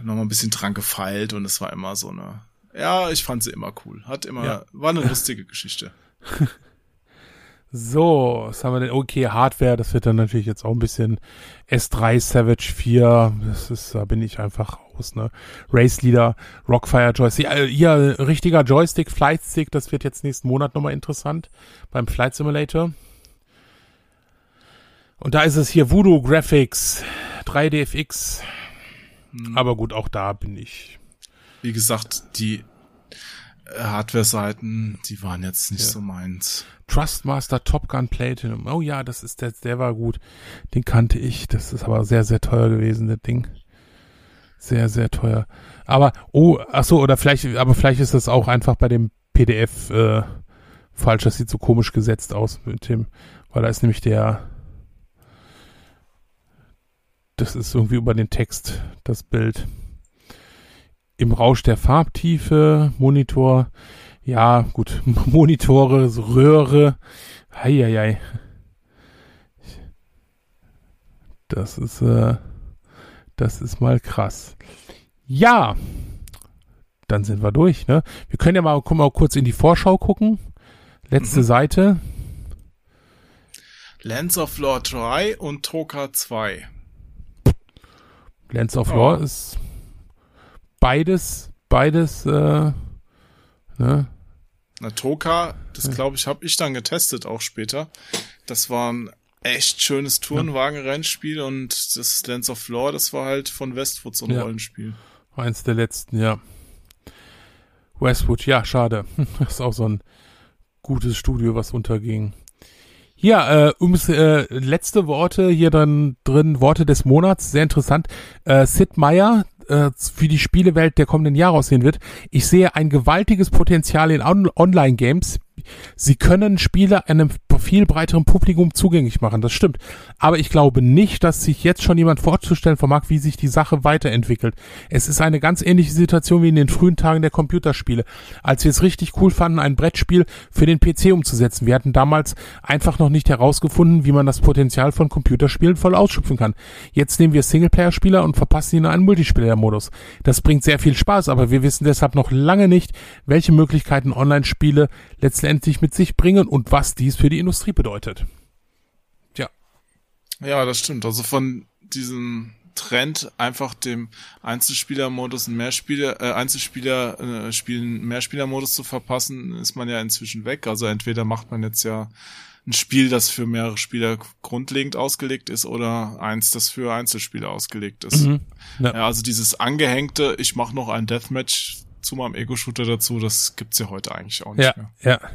B: noch mal ein bisschen dran gefeilt und es war immer so eine, ja, ich fand sie immer cool. Hat immer,
A: Ja.
B: war eine lustige Geschichte. (laughs)
A: So, was haben wir denn? Okay, Hardware, das wird dann natürlich jetzt auch ein bisschen S3 Savage 4, das ist, da bin ich einfach aus, ne? Race Leader, Rockfire Joystick, ja, hier, richtiger Joystick, Flight Stick, das wird jetzt nächsten Monat nochmal interessant beim Flight Simulator. Und da ist es hier Voodoo Graphics, 3DFX, aber gut, auch da bin ich,
B: Wie gesagt, die äh, Hardware-Seiten, die waren jetzt nicht
A: Ja.
B: so meins.
A: Trustmaster Top Gun Platinum. Oh ja, das ist der, der war gut. Den kannte ich. Das ist aber sehr, sehr teuer gewesen, das Ding. Sehr, sehr teuer. Aber, oh, ach so, oder vielleicht, aber vielleicht ist das auch einfach bei dem PDF äh, falsch. Das sieht so komisch gesetzt aus mit dem, weil da ist nämlich der, das ist irgendwie über den Text, das Bild. Im Rausch der Farbtiefe, Monitor, ja, gut, (laughs) Monitore, Röhre, heieiei. Das ist, äh, das ist mal krass. Ja, dann sind wir durch, ne? Wir können ja mal, guck mal kurz in die Vorschau gucken. Letzte
B: Mhm.
A: Seite.
B: Lands of Lore 3 und Toka 2.
A: Lens of
B: Ja.
A: Law ist beides, beides, äh, ne?
B: Na, Toka, das glaube ich, habe ich dann getestet auch später. Das war ein echt schönes Tourenwagen-Rennspiel und das Lands of Lore, das war halt von Westwood so ein
A: Ja.
B: Rollenspiel.
A: Eins der letzten, ja. Westwood, ja, schade. (laughs) Das ist auch so ein gutes Studio, was unterging. Ja, äh, ums äh, letzte Worte hier dann drin, Worte des Monats, sehr interessant. Äh, Sid Meier, äh, wie die Spielewelt der kommenden Jahre aussehen wird. Ich sehe ein gewaltiges Potenzial in On Online-Games. Sie können Spiele einem viel breiteren Publikum zugänglich machen, das stimmt. Aber ich glaube nicht, dass sich jetzt schon jemand vorzustellen vermag, wie sich die Sache weiterentwickelt. Es ist eine ganz ähnliche Situation wie in den frühen Tagen der Computerspiele, als wir es richtig cool fanden, ein Brettspiel für den PC umzusetzen. Wir hatten damals einfach noch nicht herausgefunden, wie man das Potenzial von Computerspielen voll ausschöpfen kann. Jetzt nehmen wir Singleplayer-Spieler und verpassen ihnen einen Multiplayer-Modus. Das bringt sehr viel Spaß, aber wir wissen deshalb noch lange nicht, welche Möglichkeiten Online-Spiele letztendlich mit sich bringen und was dies für die Industrie bedeutet. Tja,
B: Ja, das stimmt. Also von diesem Trend, einfach dem Einzelspielermodus einen Mehrspieler, äh, Einzelspieler äh, spielen Mehrspielermodus zu verpassen, ist man ja inzwischen weg. Also entweder macht man jetzt ja ein Spiel, das für mehrere Spieler grundlegend ausgelegt ist, oder eins, das für Einzelspieler ausgelegt ist.
A: Mhm. Ja.
B: Ja, also dieses angehängte, ich mache noch ein Deathmatch zu meinem Ego-Shooter dazu, das gibt's ja heute eigentlich auch nicht
A: ja,
B: mehr.
A: ja.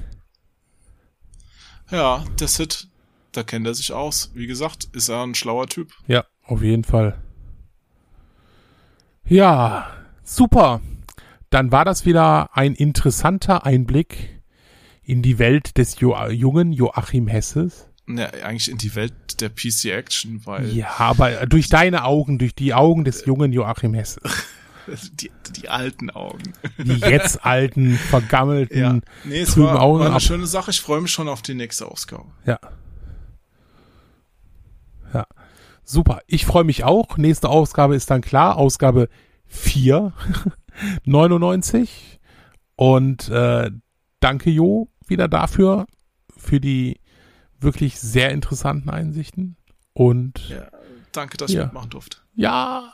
B: Ja, der Sid, da kennt er sich aus. Wie gesagt, ist er ein schlauer Typ.
A: Ja, auf jeden Fall. Ja, super. Dann war das wieder ein interessanter Einblick in die Welt des jo jungen Joachim Hesses.
B: Ja, eigentlich in die Welt der PC Action, weil
A: Ja, aber durch deine Augen, durch die Augen des jungen Joachim Hesses. (laughs) (laughs)
B: die, die alten Augen.
A: Die jetzt alten, vergammelten,
B: Nee, es
A: trüben
B: war,
A: Augen
B: war eine
A: ab.
B: schöne Sache. Ich freue mich schon auf die nächste Ausgabe.
A: Ja. Ja. Super. Ich freue mich auch. Nächste Ausgabe ist dann klar. Ausgabe 4, 99. (laughs) Und äh, danke Jo wieder dafür, für die wirklich sehr interessanten Einsichten. Und
B: Ja, danke, dass ich
A: Ja.
B: mitmachen durfte.
A: ja,